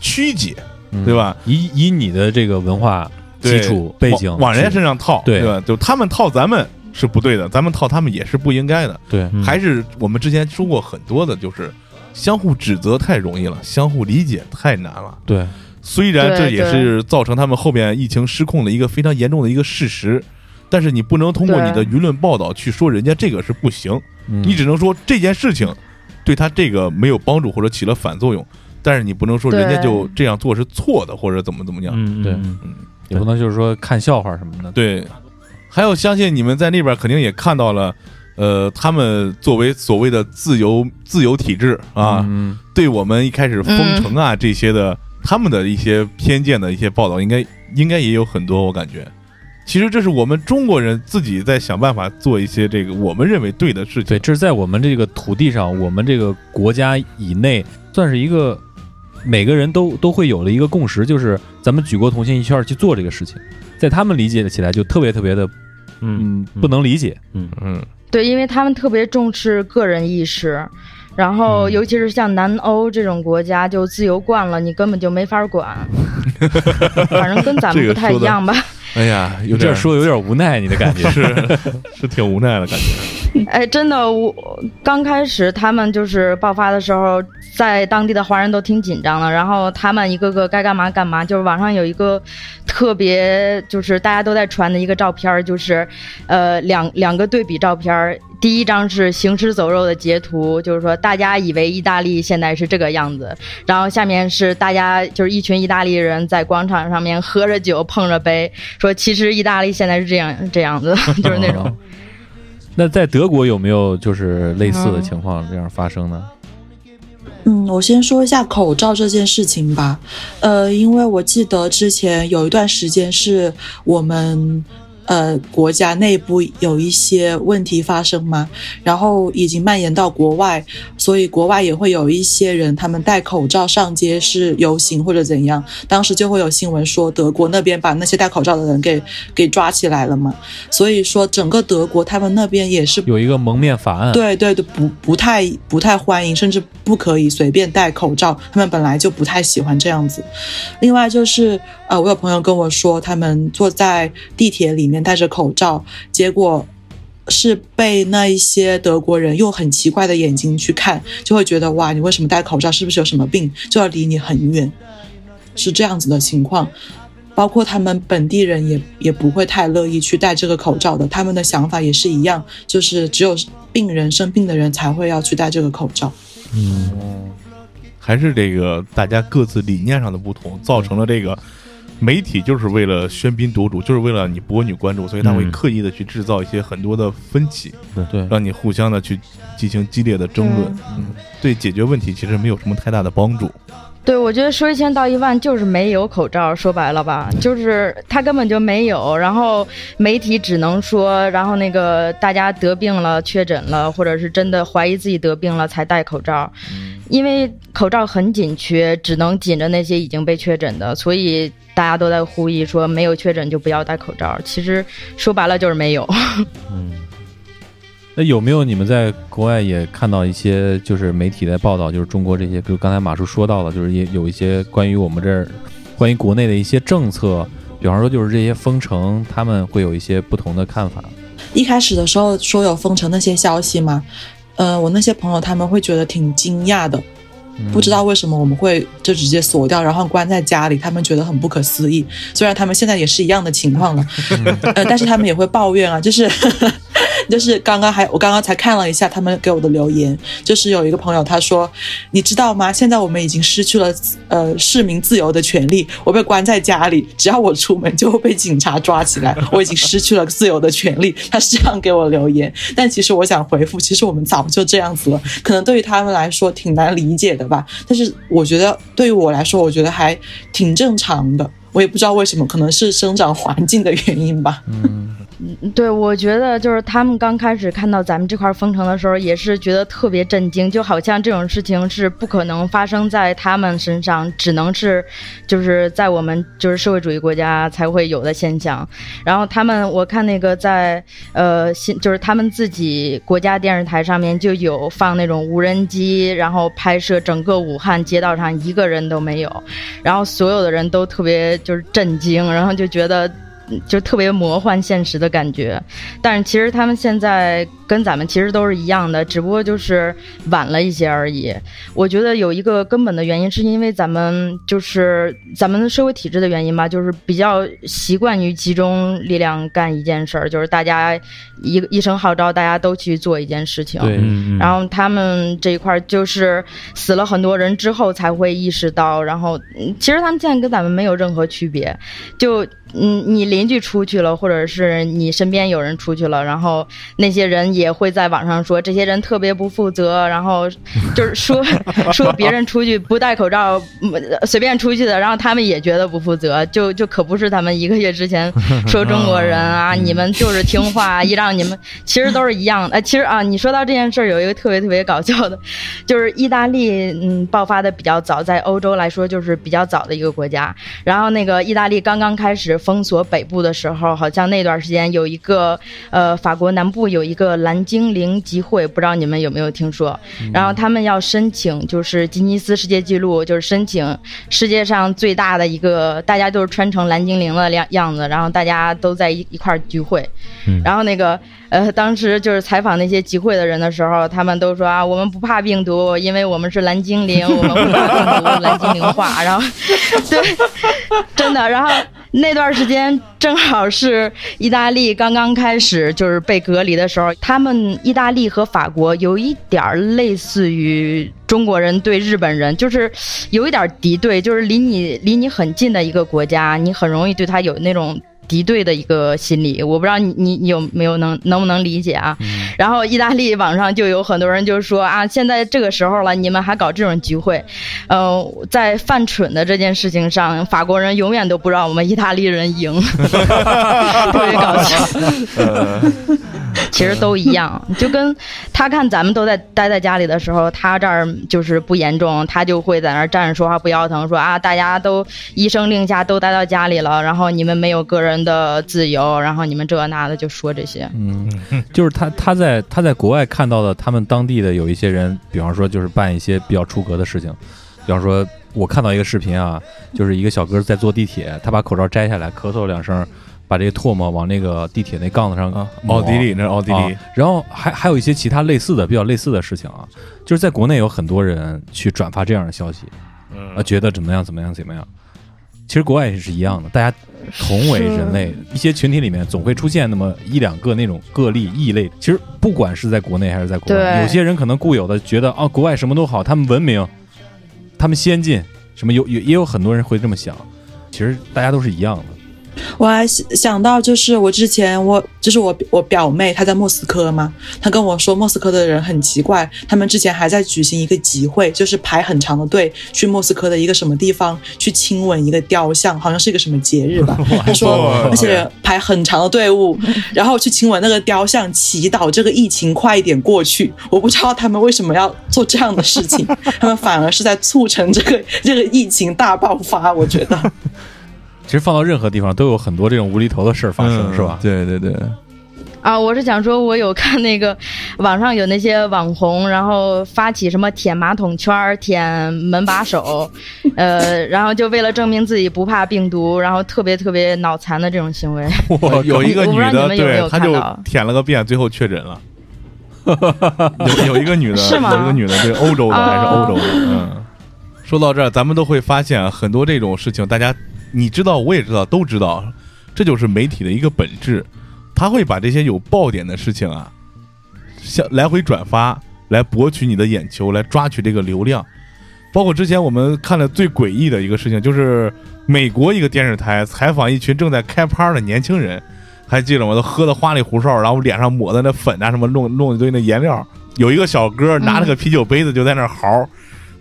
曲解，嗯对吧？以以你的这个文化基础背景往往人家身上套，对吧？就他们套咱们是不对的，咱们套他们也是不应该的。对，嗯。还是我们之前说过很多的，就是相互指责太容易了，相互理解太难了。对，虽然这也是造成他们后面疫情失控的一个非常严重的一个事实，但是你不能通过你的舆论报道去说人家这个是不行，嗯。你只能说这件事情对他这个没有帮助或者起了反作用，但是你不能说人家就这样做是错的或者怎么怎么样。对嗯嗯。也不能就是说看笑话什么的。对，还有相信你们在那边肯定也看到了，呃，他们作为所谓的自由自由体制啊，嗯，对我们一开始封城啊、这些的，他们的一些偏见的一些报道，应该应该也有很多，我感觉。其实这是我们中国人自己在想办法做一些这个我们认为对的事情。对，这是在我们这个土地上，我们这个国家以内，算是一个每个人都都会有的一个共识，就是咱们举国同心一气儿去做这个事情，在他们理解起来就特别特别的，嗯嗯，不能理解。嗯嗯，对，因为他们特别重视个人意识，然后嗯尤其是像南欧这种国家，就自由惯了，你根本就没法管。反正跟咱们不太一样吧？哎呀，有有点这说有点无奈，你的感觉 是 是挺无奈的感觉。哎，真的，我刚开始他们就是爆发的时候，在当地的华人都挺紧张的，然后他们一个个该干嘛干嘛。就是网上有一个特别，就是大家都在传的一个照片，就是呃两两个对比照片，第一张是行尸走肉的截图，就是说大家以为意大利现在是这个样子，然后下面是大家就是一群意大利人在广场上面喝着酒碰着杯，说其实意大利现在是这样 这样子，就是那种。那在德国有没有就是类似的情况这样发生呢？嗯，嗯我先说一下口罩这件事情吧。呃，因为我记得之前有一段时间是我们呃国家内部有一些问题发生吗，然后已经蔓延到国外，所以国外也会有一些人他们戴口罩上街是游行或者怎样，当时就会有新闻说德国那边把那些戴口罩的人给给抓起来了嘛，所以说整个德国他们那边也是有一个蒙面法案，对对对，不不太不太欢迎，甚至不可以随便戴口罩。他们本来就不太喜欢这样子。另外就是，我有朋友跟我说，他们坐在地铁里面戴着口罩，结果是被那一些德国人用很奇怪的眼睛去看，就会觉得哇，你为什么戴口罩？是不是有什么病？就要离你很远，是这样子的情况。包括他们本地人也也不会太乐意去戴这个口罩的，他们的想法也是一样，就是只有病人生病的人才会要去戴这个口罩。嗯还是这个大家各自理念上的不同，造成了这个媒体就是为了喧宾夺主，就是为了你博取关注，所以他会嗯。刻意的去制造一些很多的分歧，对，让你互相的去进行激烈的争论。嗯，对解决问题其实没有什么太大的帮助。对，我觉得说一千道一万就是没有口罩，说白了吧，就是他根本就没有，然后媒体只能说，然后那个大家得病了、确诊了，或者是真的怀疑自己得病了才戴口罩，因为口罩很紧缺，只能紧着那些已经被确诊的，所以大家都在呼吁说没有确诊就不要戴口罩。其实说白了就是没有。嗯那有没有你们在国外也看到一些就是媒体在报道，就是中国这些，比如刚才马叔说到了，就是也有一些关于我们这儿，关于国内的一些政策，比方说就是这些封城，他们会有一些不同的看法。一开始的时候说有封城那些消息嘛，呃，我那些朋友他们会觉得挺惊讶的，不知道为什么我们会就直接锁掉，然后关在家里，他们觉得很不可思议。虽然他们现在也是一样的情况了，呃，但是他们也会抱怨啊，就是 就是刚刚还我刚刚才看了一下他们给我的留言，就是有一个朋友他说，你知道吗？现在我们已经失去了呃市民自由的权利，我被关在家里，只要我出门就会被警察抓起来，我已经失去了自由的权利。他是这样给我留言，但其实我想回复，其实我们早就这样子了，可能对于他们来说挺难理解的吧。但是我觉得对于我来说，我觉得还挺正常的。我也不知道为什么，可能是生长环境的原因吧。嗯对，我觉得就是他们刚开始看到咱们这块封城的时候，也是觉得特别震惊，就好像这种事情是不可能发生在他们身上，只能是就是在我们就是社会主义国家才会有的现象。然后他们，我看那个在呃新就是他们自己国家电视台上面就有放那种无人机，然后拍摄整个武汉街道上一个人都没有，然后所有的人都特别就是震惊，然后就觉得。就特别魔幻现实的感觉。但是其实他们现在跟咱们其实都是一样的，只不过就是晚了一些而已。我觉得有一个根本的原因，是因为咱们就是咱们的社会体制的原因吧，就是比较习惯于集中力量干一件事儿，就是大家一一声号召，大家都去做一件事情。然后他们这一块儿就是死了很多人之后才会意识到，然后嗯其实他们现在跟咱们没有任何区别，就嗯你邻居出去了，或者是你身边有人出去了，然后那些人也会在网上说这些人特别不负责，然后就是说 说别人出去不戴口罩，嗯随便出去的，然后他们也觉得不负责，就就可不是他们一个月之前说中国人啊，你们就是听话，一让你们其实都是一样的。呃，其实啊，你说到这件事儿，有一个特别特别搞笑的，就是意大利，嗯，爆发的比较早，在欧洲来说就是比较早的一个国家。然后那个意大利刚刚开始封锁北部的时候，好像那段时间有一个呃法国南部有一个蓝精灵集会，不知道你们有没有听说？然后他们要申请就是吉尼斯世界纪录，就是申请世界上最大的一个，大家都是穿成蓝精灵的样样子，然后大家都在一一块儿聚会。嗯然后那个呃，当时就是采访那些集会的人的时候，他们都说啊，我们不怕病毒，因为我们是蓝精灵，我们不怕病毒，蓝精灵化。然后对，真的，然后。那段时间正好是意大利刚刚开始就是被隔离的时候，他们意大利和法国有一点类似于中国人对日本人，就是有一点敌对，就是离你离你很近的一个国家，你很容易对他有那种。敌对的一个心理，我不知道你你你有没有能能不能理解啊？然后意大利网上就有很多人就说啊，现在这个时候了，你们还搞这种聚会，呃，在犯蠢的这件事情上，法国人永远都不让我们意大利人赢，特别搞笑。其实都一样，就跟他看咱们都在待在家里的时候，他这儿就是不严重，他就会在那儿站着说话不腰疼，说啊，大家都一声令下都待到家里了，然后你们没有个人的自由，然后你们这那的就说这些。嗯，就是他他在他在国外看到的，他们当地的有一些人，比方说就是办一些比较出格的事情，比方说我看到一个视频啊，就是一个小哥在坐地铁，他把口罩摘下来，咳嗽两声，把这个唾沫往那个地铁那杠子上啊，奥地利那是奥地利啊，然后还还有一些其他类似的比较类似的事情啊，就是在国内有很多人去转发这样的消息，啊，觉得怎么样怎么样怎么样。其实国外也是一样的，大家同为人类，一些群体里面总会出现那么一两个那种个例异类。其实不管是在国内还是在国外，有些人可能固有的觉得啊，国外什么都好，他们文明，他们先进，什么有有也有很多人会这么想。其实大家都是一样的。我还想想到，就是我之前我就是我我表妹，她在莫斯科嘛，她跟我说莫斯科的人很奇怪，他们之前还在举行一个集会，就是排很长的队去莫斯科的一个什么地方去亲吻一个雕像，好像是一个什么节日吧。她说那些人排很长的队伍，然后去亲吻那个雕像，祈祷这个疫情快一点过去。我不知道他们为什么要做这样的事情，他们反而是在促成这个这个疫情大爆发。我觉得。其实放到任何地方都有很多这种无厘头的事儿发生，嗯是吧？对对对，啊，我是想说，我有看那个网上有那些网红，然后发起什么舔马桶圈儿、舔门把手，呃，然后就为了证明自己不怕病毒，然后特别特别脑残的这种行为。我有一个女的，有有对，她就舔了个遍，最后确诊了。有有一个女的，是吗有一个女的，对，欧洲的还是欧洲的，哦嗯。说到这儿，咱们都会发现啊很多这种事情，大家你知道，我也知道，都知道，这就是媒体的一个本质，他会把这些有爆点的事情啊，像来回转发，来博取你的眼球，来抓取这个流量。包括之前我们看了最诡异的一个事情，就是美国一个电视台采访一群正在开趴的年轻人，还记得吗？都喝的花里胡哨，然后脸上抹的那粉啊，什么弄弄一堆那颜料。有一个小哥拿了个啤酒杯子就在那嚎，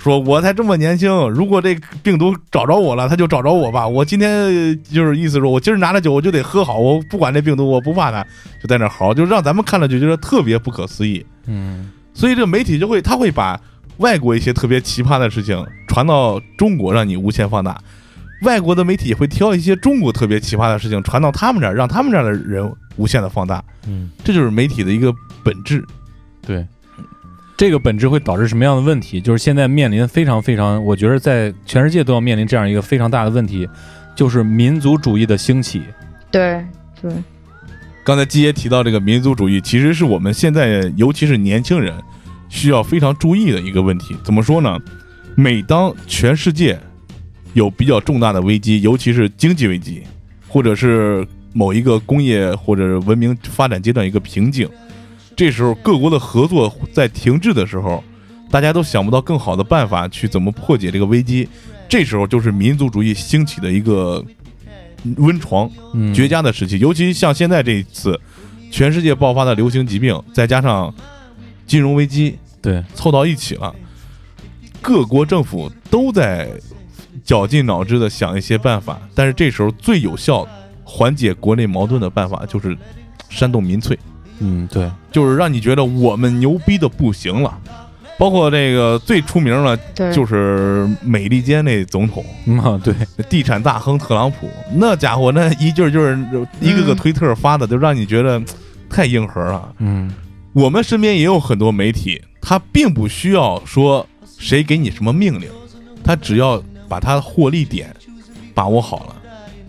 说我才这么年轻，如果这病毒找着我了，他就找着我吧。我今天就是意思说，我今儿拿了酒我就得喝好，我不管这病毒，我不怕它，就在那儿嚎，就让咱们看了就觉得特别不可思议。嗯，所以这个媒体就会，他会把外国一些特别奇葩的事情传到中国，让你无限放大；外国的媒体也会挑一些中国特别奇葩的事情传到他们这儿，让他们这儿的人无限的放大。嗯，这就是媒体的一个本质。对，这个本质会导致什么样的问题？就是现在面临非常非常，我觉得在全世界都要面临这样一个非常大的问题，就是民族主义的兴起。对对，刚才基爷提到这个民族主义，其实是我们现在尤其是年轻人需要非常注意的一个问题。怎么说呢？每当全世界有比较重大的危机，尤其是经济危机，或者是某一个工业或者文明发展阶段一个瓶颈，这时候各国的合作在停滞的时候，大家都想不到更好的办法去怎么破解这个危机。这时候就是民族主义兴起的一个温床。嗯，绝佳的时期，尤其像现在这一次，全世界爆发的流行疾病，再加上金融危机对，凑到一起了，各国政府都在绞尽脑汁的想一些办法，但是这时候最有效缓解国内矛盾的办法就是煽动民粹，嗯对，就是让你觉得我们牛逼的不行了。包括这个最出名的，就是美利坚那总统，嗯啊对，地产大亨特朗普，那家伙那一句儿就是一个个嗯推特发的，就让你觉得太硬核了。嗯。我们身边也有很多媒体，他并不需要说谁给你什么命令，他只要把他的获利点把握好了，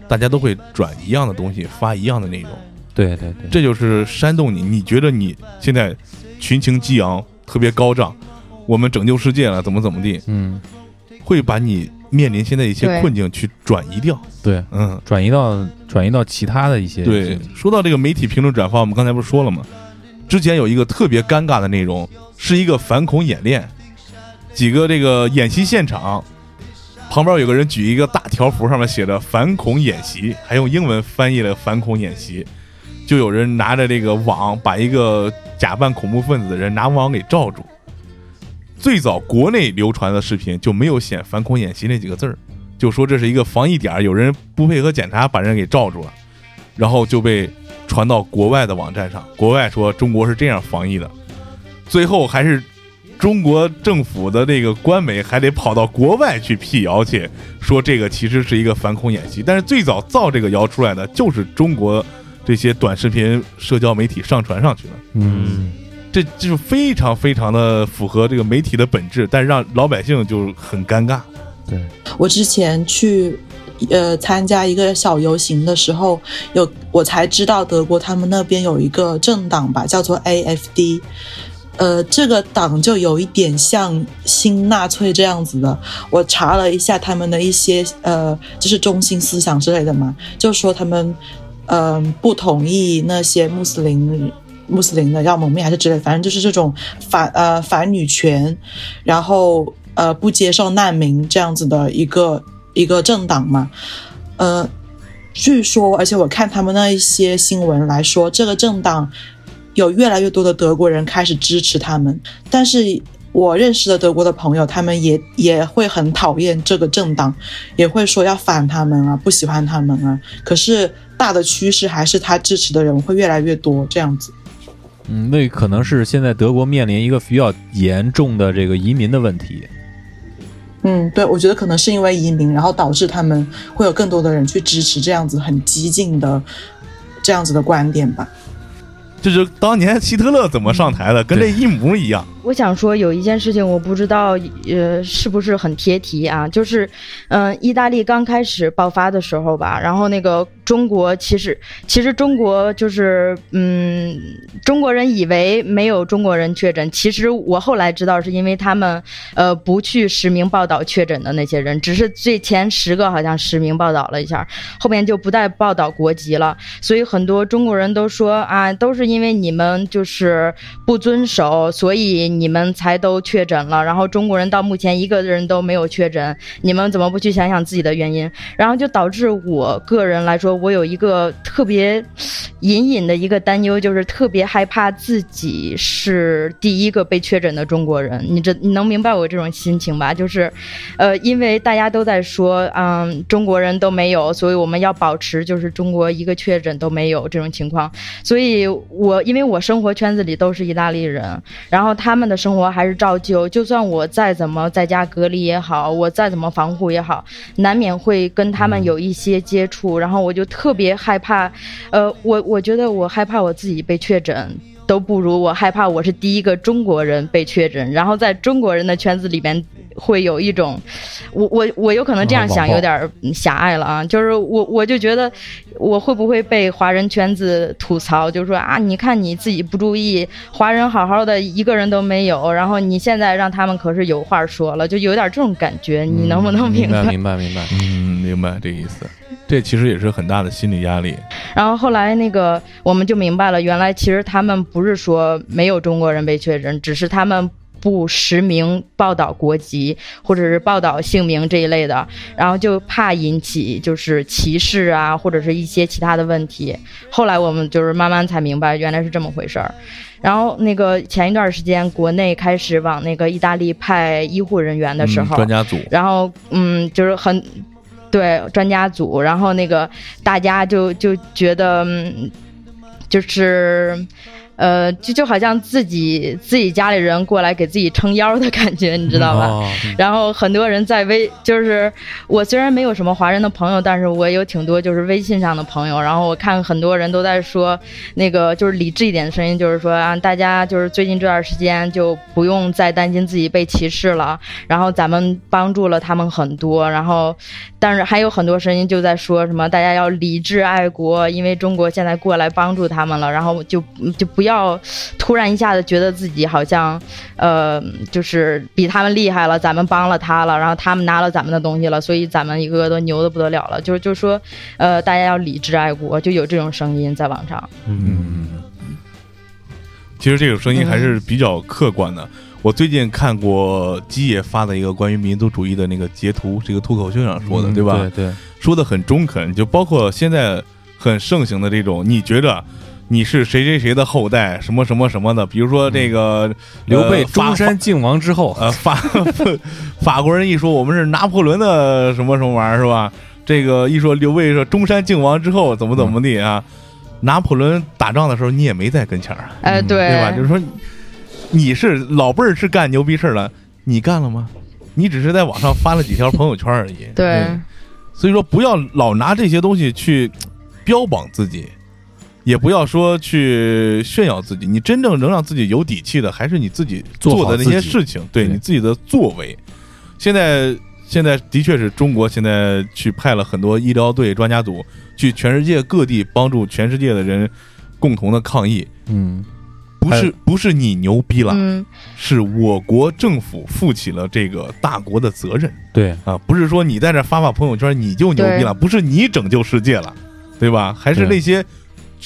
大家都会转一样的东西，发一样的内容，对对对，这就是煽动你。你觉得你现在群情激昂，特别高涨，我们拯救世界了，怎么怎么地，嗯会把你面临现在一些困境去转移掉。对，嗯，转移到转移到其他的一些对，说到这个媒体评论转发，我们刚才不是说了吗？之前有一个特别尴尬的内容，是一个反恐演练，几个这个演习现场，旁边有个人举一个大条幅，上面写着“反恐演习”，还用英文翻译了“反恐演习”，就有人拿着这个网，把一个假扮恐怖分子的人拿网给罩住。最早国内流传的视频就没有写“反恐演习”那几个字儿，就说这是一个防疫点，有人不配合检查，把人给罩住了，然后就被传到国外的网站上。国外说中国是这样防疫的，最后还是中国政府的这个官媒还得跑到国外去辟谣去，说这个其实是一个反恐演习。但是最早造这个谣出来的就是中国这些短视频社交媒体上传上去的。嗯这就是非常非常的符合这个媒体的本质，但是让老百姓就很尴尬。对，我之前去呃参加一个小游行的时候，有我才知道德国他们那边有一个政党吧，叫做 AFD。呃，这个党就有一点像新纳粹这样子的。我查了一下他们的一些呃，就是中心思想之类的嘛，就说他们嗯、不同意那些穆斯林穆斯林的要蒙面还是之类，反正就是这种反呃反女权，然后呃不接受难民这样子的一个一个政党嘛，呃，据说，而且我看他们那一些新闻来说，这个政党有越来越多的德国人开始支持他们，但是我认识的德国的朋友，他们也也会很讨厌这个政党，也会说要反他们啊，不喜欢他们啊。可是大的趋势还是他支持的人会越来越多这样子。嗯，那可能是现在德国面临一个比较严重的这个移民的问题。嗯，对，我觉得可能是因为移民，然后导致他们会有更多的人去支持这样子很激进的这样子的观点吧。这是当年希特勒怎么上台的，跟这一模一样。我想说有一件事情，我不知道呃是不是很贴题啊，就是嗯、呃意大利刚开始爆发的时候吧，然后那个中国其实其实中国就是嗯中国人以为没有中国人确诊，其实我后来知道是因为他们呃不去实名报道确诊的那些人，只是最前十个好像实名报道了一下，后面就不再报道国籍了，所以很多中国人都说啊都是因因为你们就是不遵守，所以你们才都确诊了。然后中国人到目前一个人都没有确诊，你们怎么不去想想自己的原因？然后就导致我个人来说，我有一个特别隐隐的一个担忧，就是特别害怕自己是第一个被确诊的中国人。你这你能明白我这种心情吧？就是，呃，因为大家都在说，嗯，中国人都没有，所以我们要保持就是中国一个确诊都没有这种情况。所以我因为我生活圈子里都是意大利人，然后他们的生活还是照旧，就算我再怎么在家隔离也好，我再怎么防护也好，难免会跟他们有一些接触，然后我就特别害怕，呃，我我觉得我害怕我自己被确诊。都不如我害怕我是第一个中国人被确诊，然后在中国人的圈子里边会有一种，我我我有可能这样想有点儿狭隘了啊，就是我我就觉得，我会不会被华人圈子吐槽，就说啊，你看你自己不注意，华人好好的一个人都没有，然后你现在让他们可是有话说了，就有点这种感觉，你能不能嗯明白？明白，明白。嗯，明白这意思。这其实也是很大的心理压力。然后后来那个我们就明白了，原来其实他们不是说没有中国人被确诊，只是他们。不实名报道国籍或者是报道姓名这一类的，然后就怕引起就是歧视啊，或者是一些其他的问题。后来我们就是慢慢才明白原来是这么回事儿。然后那个前一段时间国内开始往那个意大利派医护人员的时候，嗯、专家组，然后嗯，就是很对专家组，然后那个大家就就觉得，嗯、就是。呃，就就好像自己自己家里人过来给自己撑腰的感觉，你知道吧？哦然后很多人在微，就是我虽然没有什么华人的朋友，但是我有挺多就是微信上的朋友。然后我看很多人都在说，那个就是理智一点的声音，就是说啊，大家就是最近这段时间就不用再担心自己被歧视了。然后咱们帮助了他们很多，然后但是还有很多声音就在说什么大家要理智爱国，因为中国现在过来帮助他们了，然后就就不。不要突然一下子觉得自己好像，呃，就是比他们厉害了，咱们帮了他了，然后他们拿了咱们的东西了，所以咱们一个个都牛的不得了了。就是就是说，呃，大家要理智爱国，就有这种声音在网上。嗯，其实这种声音还是比较客观的。我最近看过基野发的一个关于民族主义的那个截图，这个脱口秀上说的，嗯对吧？对对，说的很中肯，就包括现在很盛行的这种，你觉得？你是谁谁谁的后代，什么什么什么的？比如说这个刘备中山靖王之后，呃，法 法国人一说我们是拿破仑的什么什么玩意儿是吧？这个一说刘备说中山靖王之后怎么怎么地啊？拿破仑打仗的时候你也没在跟前儿，哎，对，对吧？就是说你是老辈儿是干牛逼事儿了，你干了吗？你只是在网上发了几条朋友圈而已。对，嗯所以说不要老拿这些东西去标榜自己。也不要说去炫耀自己，你真正能让自己有底气的，还是你自己做的那些事情，对你自己的作为。现在现在的确是中国现在去派了很多医疗队、专家组去全世界各地帮助全世界的人共同的抗疫。嗯，不是不是你牛逼了，嗯，是我国政府负起了这个大国的责任。对啊，不是说你在这发发朋友圈你就牛逼了，不是你拯救世界了，对吧？还是那些。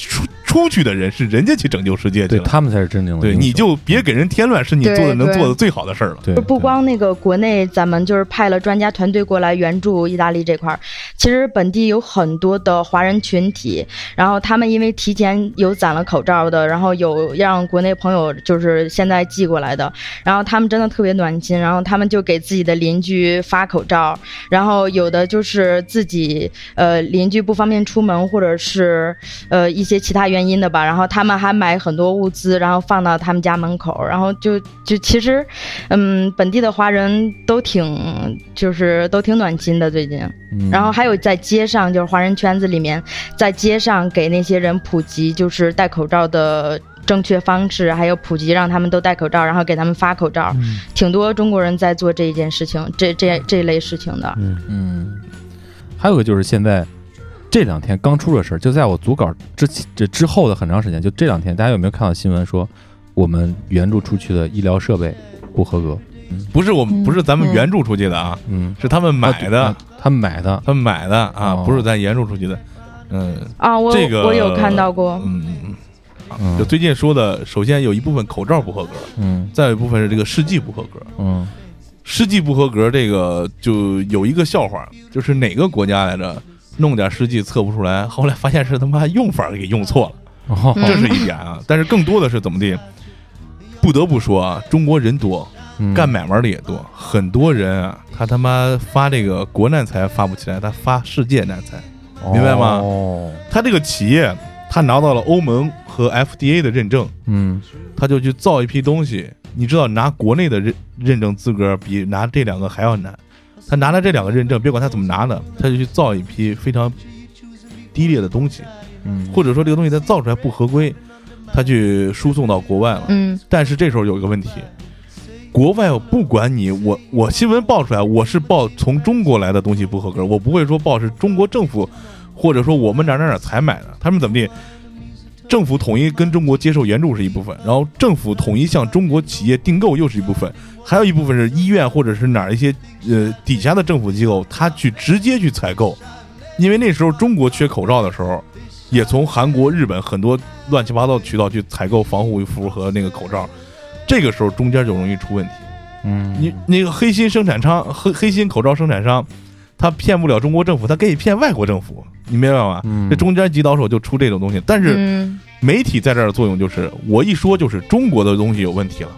出出去的人是人家去拯救世界去了，对他们才是真正的。对，你就别给人添乱，是你做的能做的最好的事儿了。对，不光那个国内，咱们就是派了专家团队过来援助意大利这块儿。其实本地有很多的华人群体，然后他们因为提前有攒了口罩的，然后有让国内朋友就是现在寄过来的，然后他们真的特别暖心，然后他们就给自己的邻居发口罩，然后有的就是自己呃邻居不方便出门，或者是呃一。一些其他原因的吧，然后他们还买很多物资，然后放到他们家门口，然后就就其实，嗯，本地的华人都挺就是都挺暖心的最近，嗯、然后还有在街上就是华人圈子里面，在街上给那些人普及就是戴口罩的正确方式，还有普及让他们都戴口罩，然后给他们发口罩，嗯、挺多中国人在做这一件事情，这这这类事情的，嗯。嗯，还有个就是现在。这两天刚出了事儿，就在我组稿之这之后的很长时间，就这两天，大家有没有看到新闻说我们援助出去的医疗设备不合格？嗯、不是我们，不是咱们援助出去的啊，嗯，是他们买的，啊、他们买的，他们买的啊，哦、不是咱援助出去的。嗯啊，我这个我有看到过，嗯嗯。嗯，就最近说的，首先有一部分口罩不合格，嗯，再有一部分是这个试剂不合格，嗯，试剂不合格，这个就有一个笑话，就是哪个国家来着？弄点试剂测不出来，后来发现是他妈用法给用错了，哦、这是一点啊。但是更多的是怎么地？不得不说啊，中国人多，嗯、干买卖的也多，很多人啊，他他妈发这个国难财发不起来，他发世界难财，明白吗？哦，他这个企业他拿到了欧盟和 FDA 的认证，嗯，他就去造一批东西。你知道拿国内的认认证资格比拿这两个还要难。他拿了这两个认证，别管他怎么拿的，他就去造一批非常低劣的东西，嗯，或者说这个东西他造出来不合规，他去输送到国外了，嗯，但是这时候有一个问题，国外不管你我我新闻报出来，我是报从中国来的东西不合格，我不会说报是中国政府或者说我们哪哪哪才买的，他们怎么地？政府统一跟中国接受援助是一部分，然后政府统一向中国企业订购又是一部分，还有一部分是医院或者是哪一些呃底下的政府机构，他去直接去采购，因为那时候中国缺口罩的时候，也从韩国、日本很多乱七八糟渠道去采购防护服和那个口罩，这个时候中间就容易出问题。嗯，你那个黑心生产商、黑黑心口罩生产商，他骗不了中国政府，他可以骗外国政府，你明白吗？嗯。这中间几倒手就出这种东西，但是嗯。媒体在这儿的作用就是，我一说就是中国的东西有问题了，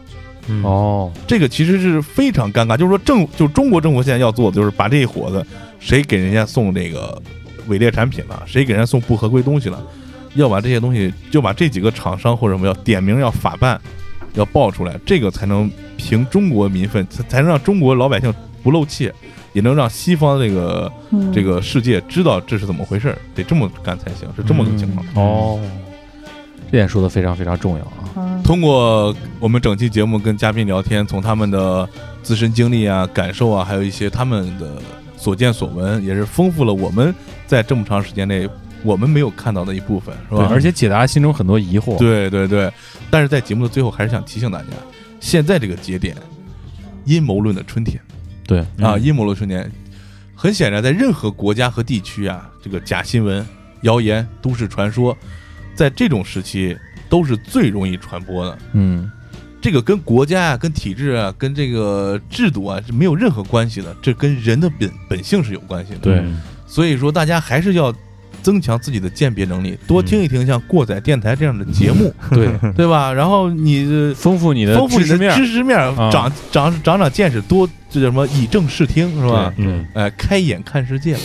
嗯，哦，这个其实是非常尴尬。就是说政，就中国政府现在要做的就是把这一伙子，谁给人家送这个伪劣产品了，谁给人家送不合规东西了，要把这些东西，就把这几个厂商或者什么要点名要法办，要爆出来，这个才能凭中国民愤，才才能让中国老百姓不露怯，也能让西方这个嗯这个世界知道这是怎么回事儿，得这么干才行，是这么个情况。哦，这点说的非常非常重要啊。嗯通过我们整期节目跟嘉宾聊天，从他们的自身经历啊、感受啊，还有一些他们的所见所闻，也是丰富了我们在这么长时间内我们没有看到的一部分，是对，吧？而且解答心中很多疑惑。，对对对，但是在节目的最后，还是想提醒大家，现在这个节点，阴谋论的春天对。啊，阴谋论瞬间，很显然，在任何国家和地区啊，这个假新闻、谣言、都市传说，在这种时期都是最容易传播的。嗯，这个跟国家啊、跟体制啊、跟这个制度啊是没有任何关系的，这跟人的本本性是有关系的。对，所以说大家还是要增强自己的鉴别能力，多听一听像过载电台这样的节目，对，对吧？然后你呃丰富你的丰富你的知识面长长长长见识，多这叫什么以正视听，是吧？嗯，哎，开眼看世界嘛。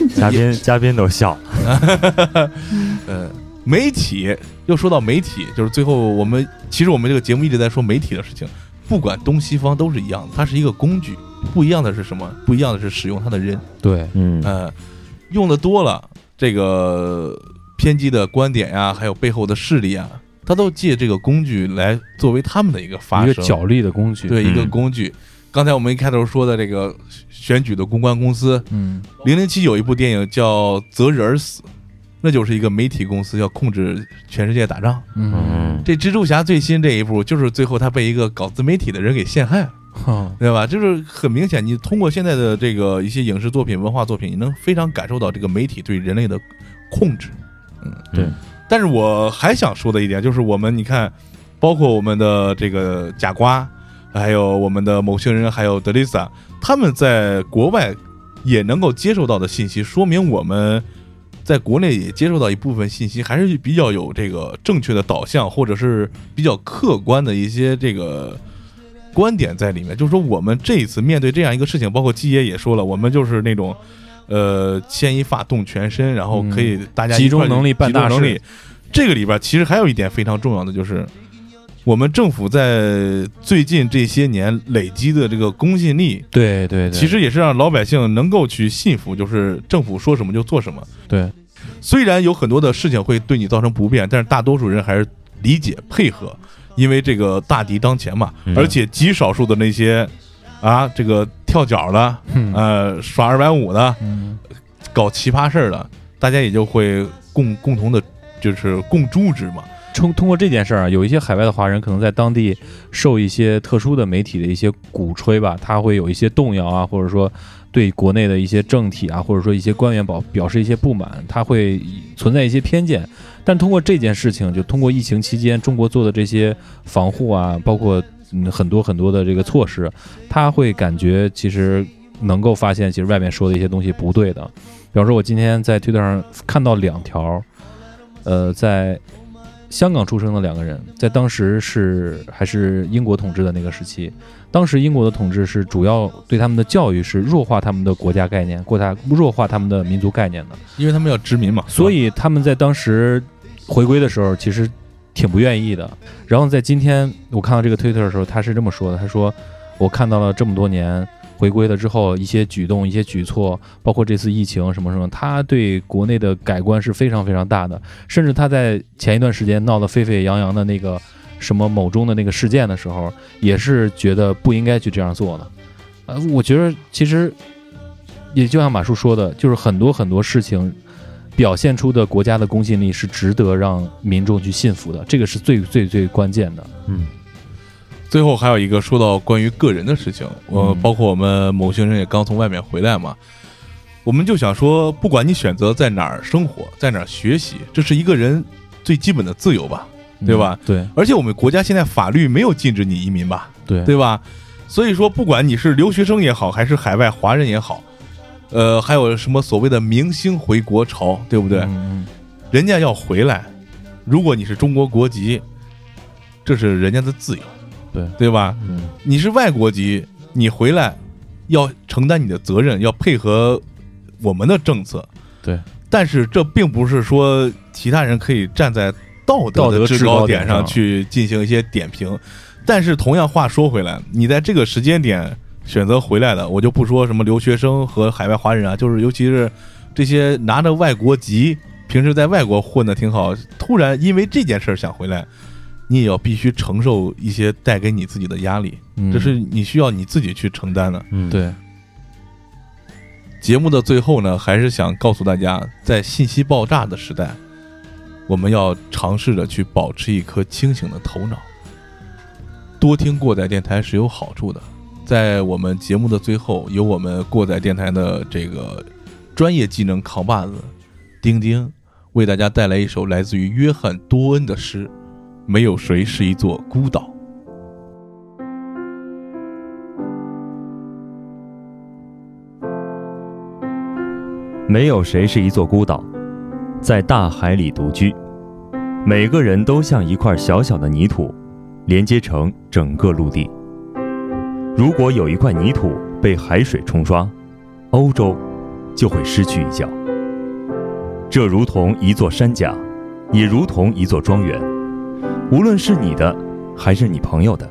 嗯，嘉宾嘉宾都笑，呃，媒体又说到媒体，就是最后我们其实我们这个节目一直在说媒体的事情，不管东西方都是一样的，它是一个工具，不一样的是什么？不一样的是使用它的人。对，嗯呃，用的多了，这个偏激的观点呀，还有背后的势力啊，他都借这个工具来作为他们的一个发声，一个角力的工具。对一个嗯工具。刚才我们一开头说的这个选举的公关公司，嗯，零零七有一部电影叫《择日而死》，那就是一个媒体公司要控制全世界打仗。嗯嗯这蜘蛛侠最新这一部，就是最后他被一个搞自媒体的人给陷害了。嗯，对吧？就是很明显，你通过现在的这个一些影视作品、文化作品，你能非常感受到这个媒体对人类的控制。嗯，对。但是我还想说的一点就是，我们你看，包括我们的这个假瓜，还有我们的某些人，还有德丽萨，他们在国外也能够接受到的信息，说明我们在国内也接受到一部分信息，还是比较有这个正确的导向，或者是比较客观的一些这个观点在里面。就是说，我们这一次面对这样一个事情，包括基爷也说了，我们就是那种呃牵一发动全身，然后可以大家集中能力办大事。这个里边其实还有一点非常重要的，就是我们政府在最近这些年累积的这个公信力，对对对，其实也是让老百姓能够去信服，就是政府说什么就做什么。对，虽然有很多的事情会对你造成不便，但是大多数人还是理解配合，因为这个大敌当前嘛。嗯而且极少数的那些啊，这个跳脚的，嗯呃，耍二百五的，嗯搞奇葩事儿的，大家也就会共共同的，就是共诛之嘛。通通过这件事儿啊，有一些海外的华人可能在当地受一些特殊的媒体的一些鼓吹吧，他会有一些动摇啊，或者说对国内的一些政体啊，或者说一些官员表表示一些不满，他会存在一些偏见。但通过这件事情，就通过疫情期间中国做的这些防护啊，包括嗯很多很多的这个措施，他会感觉其实能够发现，其实外面说的一些东西不对的。比方说，我今天在推特上看到两条，呃，在香港出生的两个人，在当时是还是英国统治的那个时期，当时英国的统治是主要对他们的教育是弱化他们的国家概念，过大弱化他们的民族概念的，因为他们要殖民嘛，所以他们在当时回归的时候，其实挺不愿意的。然后在今天我看到这个推特的时候，他是这么说的：“他说我看到了这么多年回归了之后一些举动、一些举措，包括这次疫情什么什么，他对国内的改观是非常非常大的。甚至他在前一段时间闹得沸沸扬扬的那个什么某中的那个事件的时候，也是觉得不应该去这样做的。呃，我觉得其实也就像马叔说的，就是很多很多事情。表现出的国家的公信力是值得让民众去信服的，这个是最最最关键的。嗯，最后还有一个说到关于个人的事情，呃，嗯包括我们某些人也刚从外面回来嘛，我们就想说，不管你选择在哪儿生活，在哪儿学习，这是一个人最基本的自由吧，对吧？嗯对而且我们国家现在法律没有禁止你移民吧，对对吧？所以说，不管你是留学生也好，还是海外华人也好，呃，还有什么所谓的明星回国潮，对不对？嗯人家要回来，如果你是中国国籍，这是人家的自由，对对吧？嗯你是外国籍，你回来要承担你的责任，要配合我们的政策。对，但是这并不是说其他人可以站在道德的制高点上去进行一些点评。但是同样话说回来，你在这个时间点选择回来的，我就不说什么留学生和海外华人啊，就是尤其是这些拿着外国籍，平时在外国混的挺好，突然因为这件事儿想回来，你也要必须承受一些带给你自己的压力，嗯这是你需要你自己去承担的。嗯，对，节目的最后呢，还是想告诉大家，在信息爆炸的时代，我们要尝试着去保持一颗清醒的头脑。多听过载电台是有好处的。在我们节目的最后，由我们过载电台的这个专业技能扛把子丁丁，为大家带来一首来自于约翰多恩的诗：“没有谁是一座孤岛。”没有谁是一座孤岛，在大海里独居。每个人都像一块小小的泥土，连接成整个陆地。如果有一块泥土被海水冲刷，欧洲就会失去一角。这如同一座山甲，也如同一座庄园。无论是你的，还是你朋友的，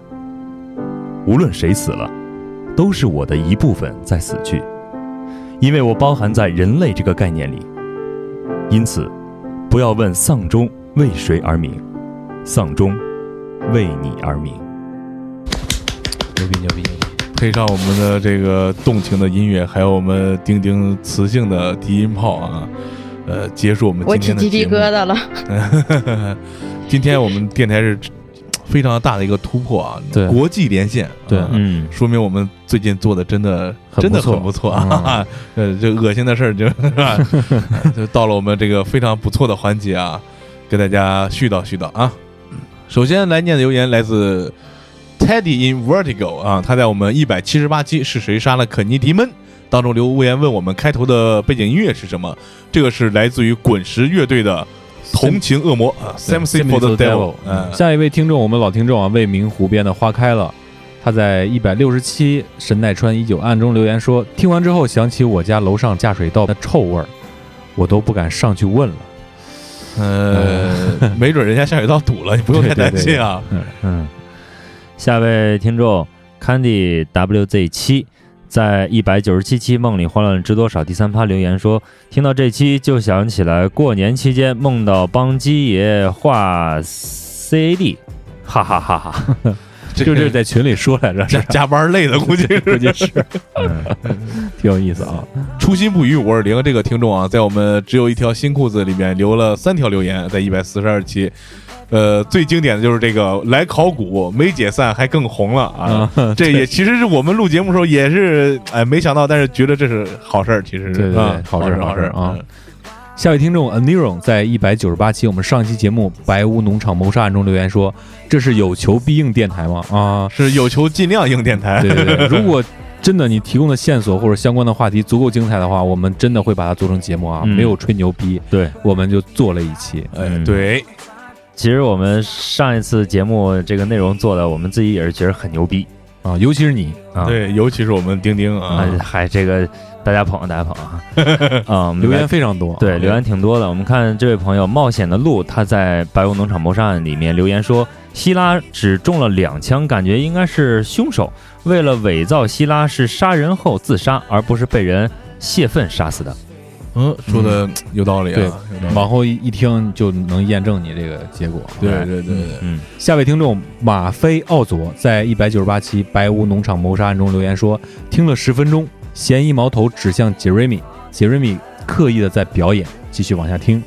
无论谁死了，都是我的一部分在死去。因为我包含在人类这个概念里，因此，不要问丧钟为谁而鸣，丧钟为你而鸣。牛逼牛逼牛逼！配上我们的这个动情的音乐，还有我们丁丁磁性的低音炮啊，呃，结束我们我今起鸡皮天的节目。疙瘩了。今天我们电台是非常大的一个突破啊，对国际连线，对啊嗯，说明我们最近做的真的真的很不错啊，呃，这恶心的事儿就 是吧，呃就到了我们这个非常不错的环节啊，给大家絮叨絮叨啊。首先来念的留言来自 Teddy in Vertigo 啊，他在我们一百七十八期是谁杀了肯尼迪们当中留言问我们开头的背景音乐是什么，这个是来自于滚石乐队的。同情恶魔啊，Sympathy for the Devil，嗯，下一位听众，我们老听众啊，未名湖边的花开了。他在一百六十七神奈川一九案中留言说，听完之后想起我家楼上下水道的臭味儿，我都不敢上去问了。呃，没准人家下水道堵了，你不用太担心啊。嗯，下位听众 Candy WZ 七在一百九十七期《梦里欢乐知多少》第三趴留言说，听到这期就想起来过年期间梦到帮鸡爷画 CAD，哈哈哈哈。这就这是在群里说来着，加 加班累的，估 计估计是，挺有意思啊。初心不渝五二零这个听众啊，在我们只有一条新裤子里面留了三条留言，在一百四十二期。呃，最经典的就是这个来考古没解散还更红了啊！这也其实是我们录节目的时候也是哎没想到，但是觉得这是好事儿，其实是对对对啊好事儿好事啊嗯下位听众 Aniron 在一百九十八期我们上期节目《白屋农场谋杀案》中留言说：“这是有求必应电台吗？”啊，是有求尽量应电台。对对对，如果真的你提供的线索或者相关的话题足够精彩的话，我们真的会把它做成节目啊，嗯没有吹牛逼，对，我们就做了一期。哎嗯对，其实我们上一次节目这个内容做的，我们自己也是觉得很牛逼啊，尤其是你啊。对，尤其是我们丁丁啊啊，，还这个大家捧，大家捧啊。啊，留言非常多，对，留言挺多的。我们看这位朋友冒险的鹿，他在《白屋农场谋杀案》里面留言说，希拉只中了两枪，感觉应该是凶手为了伪造希拉是杀人后自杀，而不是被人泄愤杀死的。嗯，说的有道理啊，往后一一听就能验证你这个结果。对哎对对对，嗯，下位听众马飞奥佐在一百九十八期《白屋农场谋杀案》中留言说，听了十分钟，嫌疑矛头指向杰瑞米，杰瑞米刻意的在表演，继续往下听。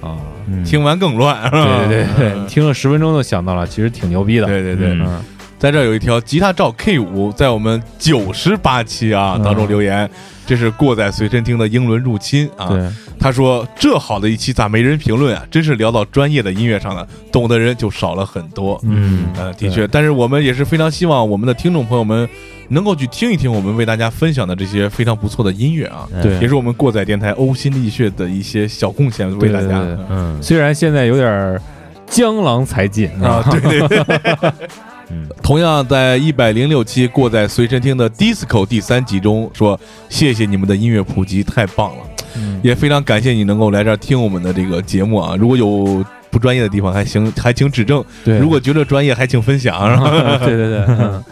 啊。嗯听完更乱，是吧？对对对对，听了十分钟就想到了，其实挺牛逼的。对对对。嗯嗯，在这儿有一条吉他照 K 五，在我们九十八期啊嗯当中留言，这是过载随身听的英伦入侵啊。对，他说：“这好的一期咋没人评论啊？真是聊到专业的音乐上了，懂的人就少了很多。”嗯呃，的确，但是我们也是非常希望我们的听众朋友们能够去听一听我们为大家分享的这些非常不错的音乐啊，对也是我们过载电台呕心沥血的一些小贡献，为大家。嗯虽然现在有点儿江郎才尽啊，对对对。嗯同样在一百零六期过在随身听的 Disco 第三集中说，谢谢你们的音乐普及，太棒了，嗯也非常感谢你能够来这儿听我们的这个节目啊。如果有不专业的地方，还行，还请指正；对，如果觉得专业，还请分享。是 吧对对对，嗯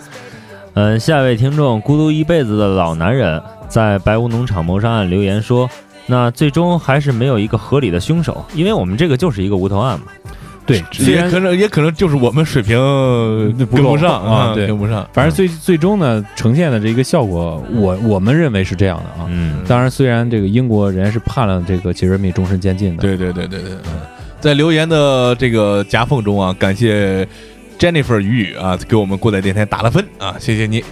嗯，下一位听众孤独一辈子的老男人在白屋农场谋杀案留言说，那最终还是没有一个合理的凶手，因为我们这个就是一个无头案嘛。对，也可能也可能就是我们水平跟不上啊对跟不上。反正最最终呢，呈现的这个效果，我我们认为是这样的啊。嗯当然，虽然这个英国人是判了这个杰瑞米终身监禁的，对对对对对，嗯在留言的这个夹缝中啊，感谢 Jennifer 雨雨啊，给我们过载电台打了分啊，谢谢你。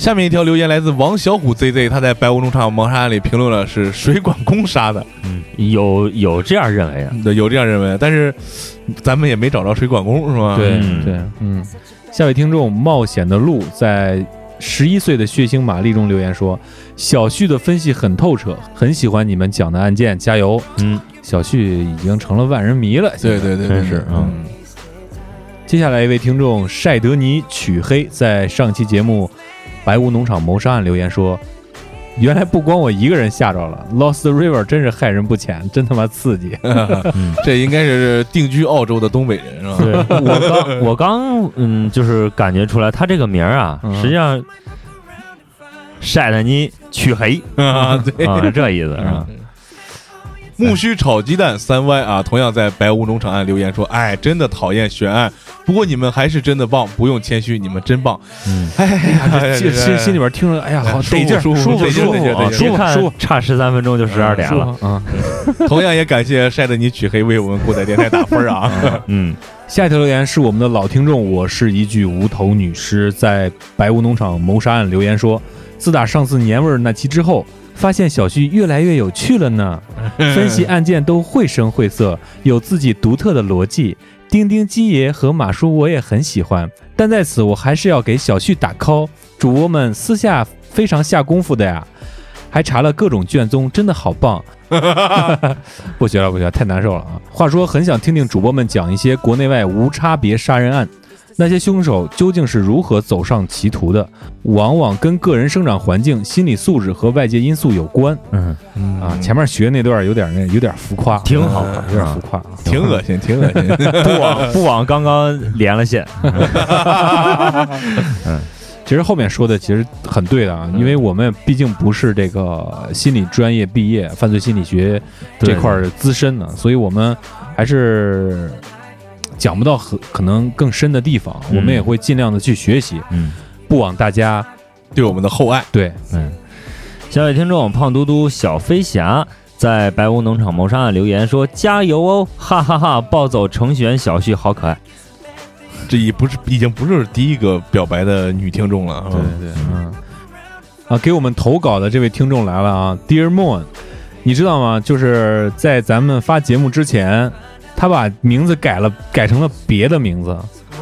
下面一条留言来自王小虎 ZZ，他在白屋农场谋杀案里评论了是水管工杀的，嗯，有有这样认为的，有这样认为，但是咱们也没找着水管工是吧？对嗯对，嗯。下位听众冒险的路在十一岁的血腥玛丽中留言说：“小旭的分析很透彻，很喜欢你们讲的案件，加油！”嗯，小旭已经成了万人迷了，对对对，真是嗯。接下来一位听众晒德尼曲黑在上期节目《白屋农场谋杀案》留言说：“原来不光我一个人吓着了，Lost River 真是害人不浅，真他妈刺激。嗯这应该是定居澳洲的东北人是吧？对我刚 我刚嗯，就是感觉出来他这个名儿啊，嗯实际上晒得你黢黑 啊，对。啊，这意思是吧？木须炒鸡蛋三歪啊，同样在白屋农场案留言说：“哎，真的讨厌悬案，不过你们还是真的棒，不用谦虚，你们真棒。嗯，哎呀，心心心里边听着，哎呀，好舒服得劲儿，舒服舒服，舒服舒服，舒服，差十三分钟就十二点了。舒服啊！同样也感谢晒得你黢黑为我们过载电台打分啊。嗯下一条留言是我们的老听众，我是一具无头女尸，在白屋农场谋杀案留言说，自打上次年味儿那期之后，发现小旭越来越有趣了呢，分析案件都绘声绘色，有自己独特的逻辑。丁丁鸡爷和马叔我也很喜欢，但在此我还是要给小旭打 call，主播们私下非常下功夫的呀，还查了各种卷宗，真的好棒。不学了，不学了，太难受了啊！话说，很想听听主播们讲一些国内外无差别杀人案，那些凶手究竟是如何走上歧途的？往往跟个人生长环境、心理素质和外界因素有关嗯，啊。前面学那段有点那有点浮夸，挺好啊有点浮夸啊，挺恶心，挺恶心。不枉不往刚刚连了线。嗯其实后面说的其实很对的啊，因为我们毕竟不是这个心理专业毕业，犯罪心理学这块儿资深的，所以我们还是讲不到很可能更深的地方，嗯我们也会尽量的去学习，嗯不枉大家对我们的厚爱，对嗯，下位听众胖嘟嘟小飞侠。在白屋农场谋杀案留言说：“加油哦，哈哈哈暴走程序员小旭好可爱。这已不是已经不是第一个表白的女听众了。对对，嗯，啊，给我们投稿的这位听众来了啊，Dear Moon，你知道吗？就是在咱们发节目之前，他把名字改了，改成了别的名字，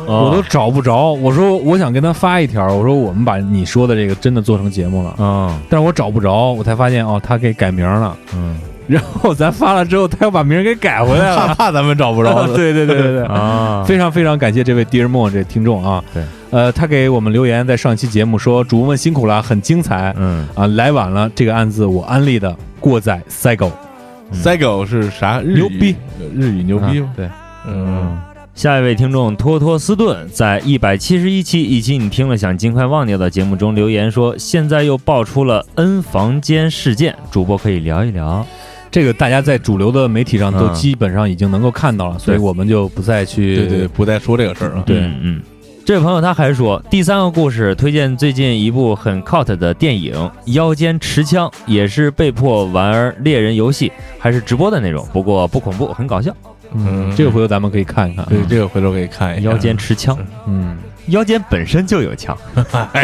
我都找不着。我说我想跟他发一条，我说我们把你说的这个真的做成节目了，嗯但是我找不着，我才发现哦，他给改名了。嗯然后咱发了之后，他又把名给改回来了。怕 怕咱们找不着。对对对对对，啊，非常非常感谢这位 Dear Moon 这听众啊。对，呃，他给我们留言，在上期节目说主播们辛苦了，很精彩嗯啊，来晚了。这个案子我安利的过载 Cycle 嗯 Cycle 是啥？日语牛逼，日语牛逼啊。对，嗯，下一位听众托托斯顿在一百七十一期以及你听了想尽快忘掉的节目中留言说，现在又爆出了 N 房间事件，主播可以聊一聊。这个大家在主流的媒体上都嗯基本上已经能够看到了，所以我们就不再去对对，不再说这个事儿了。对嗯嗯这位朋友他还说，第三个故事推荐最近一部很 cult 的电影《腰间持枪》，也是被迫玩猎人游戏，还是直播的那种，不过不恐怖，很搞笑。嗯，这个回头咱们可以看一看。对，这个回头可以看一下。腰间持枪，嗯，腰间本身就有枪，哎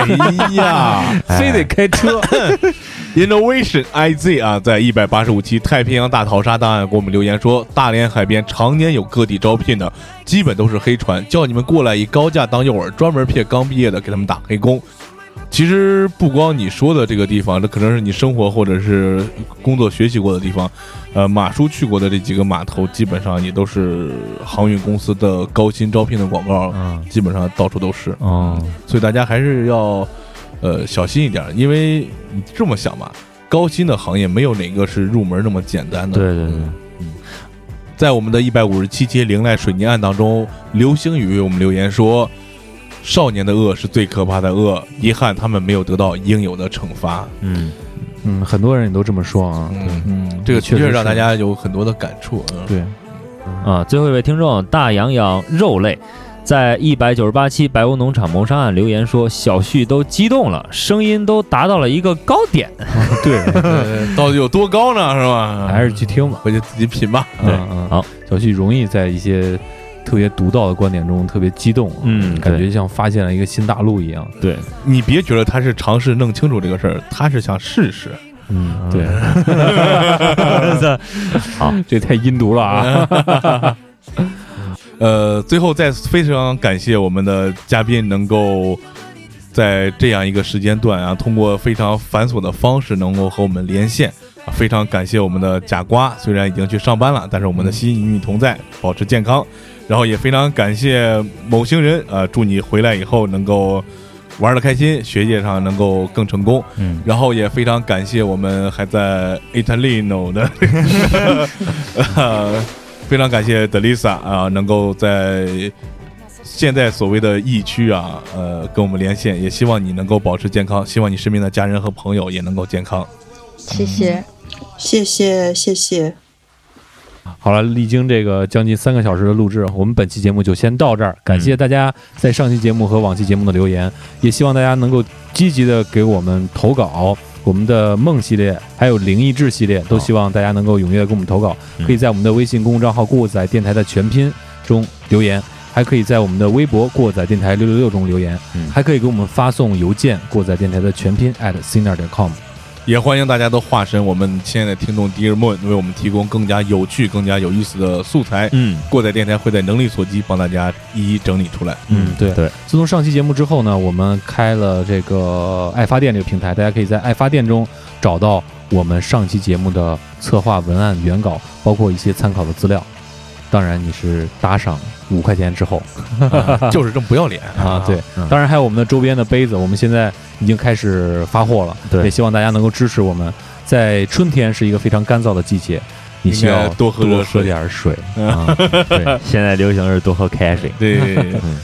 呀，非得开车。Innovation IZ 啊，在一百八十五期太平洋大逃杀档案给我们留言说，大连海边常年有各地招聘的，基本都是黑船，叫你们过来以高价当诱饵，专门骗刚毕业的给他们打黑工。其实不光你说的这个地方，这可能是你生活或者是工作学习过的地方。呃，马叔去过的这几个码头，基本上也都是航运公司的高薪招聘的广告，嗯，基本上到处都是。哦，所以大家还是要呃小心一点，因为你这么想吧，高薪的行业没有哪个是入门那么简单的。对对对，在我们的一百五十七期灵濑水泥案当中，流星雨为我们留言说：“少年的恶是最可怕的恶，遗憾他们没有得到应有的惩罚。嗯，嗯，很多人也都这么说啊。嗯嗯，这个确实让大家有很多的感触。嗯，对，啊，最后一位听众大洋洋肉类。在一百九十八期白屋农场谋杀案留言说，小旭都激动了，声音都达到了一个高点。对，呃 到底有多高呢？是吧？还是去听吧。回去自己品吧。对嗯嗯，好，小旭容易在一些特别独到的观点中特别激动，嗯感觉像发现了一个新大陆一样。对，你别觉得他是尝试弄清楚这个事儿，他是想试试。嗯，对，好，这太阴毒了啊！呃，最后再非常感谢我们的嘉宾能够在这样一个时间段啊，通过非常繁琐的方式能够和我们连线。啊非常感谢我们的假瓜，虽然已经去上班了，但是我们的心与你同在，保持健康。然后也非常感谢某星人，呃，祝你回来以后能够玩的开心，学业上能够更成功。嗯，然后也非常感谢我们还在 Italino 的，呃，非常感谢德丽莎啊，能够在现在所谓的疫区啊，呃，跟我们连线，也希望你能够保持健康，希望你身边的家人和朋友也能够健康。谢谢。谢谢谢谢，好了，历经这个将近三个小时的录制，我们本期节目就先到这儿。感谢大家在上期节目和往期节目的留言，也希望大家能够积极的给我们投稿。我们的梦系列还有灵异志系列，都希望大家能够踊跃地给我们投稿。嗯可以在我们的微信公众账号“过载电台”的全拼中留言，还可以在我们的微博“过载电台六六六”中留言，嗯还可以给我们发送邮件“过载电台”的全拼 at c n e r 点 com。也欢迎大家都化身我们亲爱的听众 Dear Moon，，为我们提供更加有趣、更加有意思的素材。嗯过载电台会在能力所及帮大家一一整理出来。嗯，对对。自从上期节目之后呢，我们开了这个爱发电这个平台，大家可以在爱发电中找到我们上期节目的策划文案原稿，包括一些参考的资料。当然，你是打赏五块钱之后 就是这么不要脸 啊，对。嗯当然还有我们的周边的杯子，我们现在已经开始发货了，对也希望大家能够支持我们。在春天是一个非常干燥的季节，你需要多喝多喝点水。啊，对，现在流行是多喝开水。对，嗯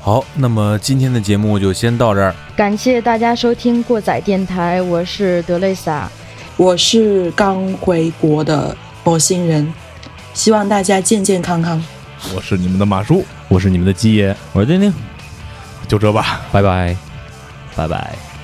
好，那么今天的节目就先到这儿。感谢大家收听过载电台，我是德雷莎。我是刚回国的火星人，希望大家健健康康。我是你们的马叔，我是你们的鸡爷，我是丁丁，就这吧。拜拜。拜拜。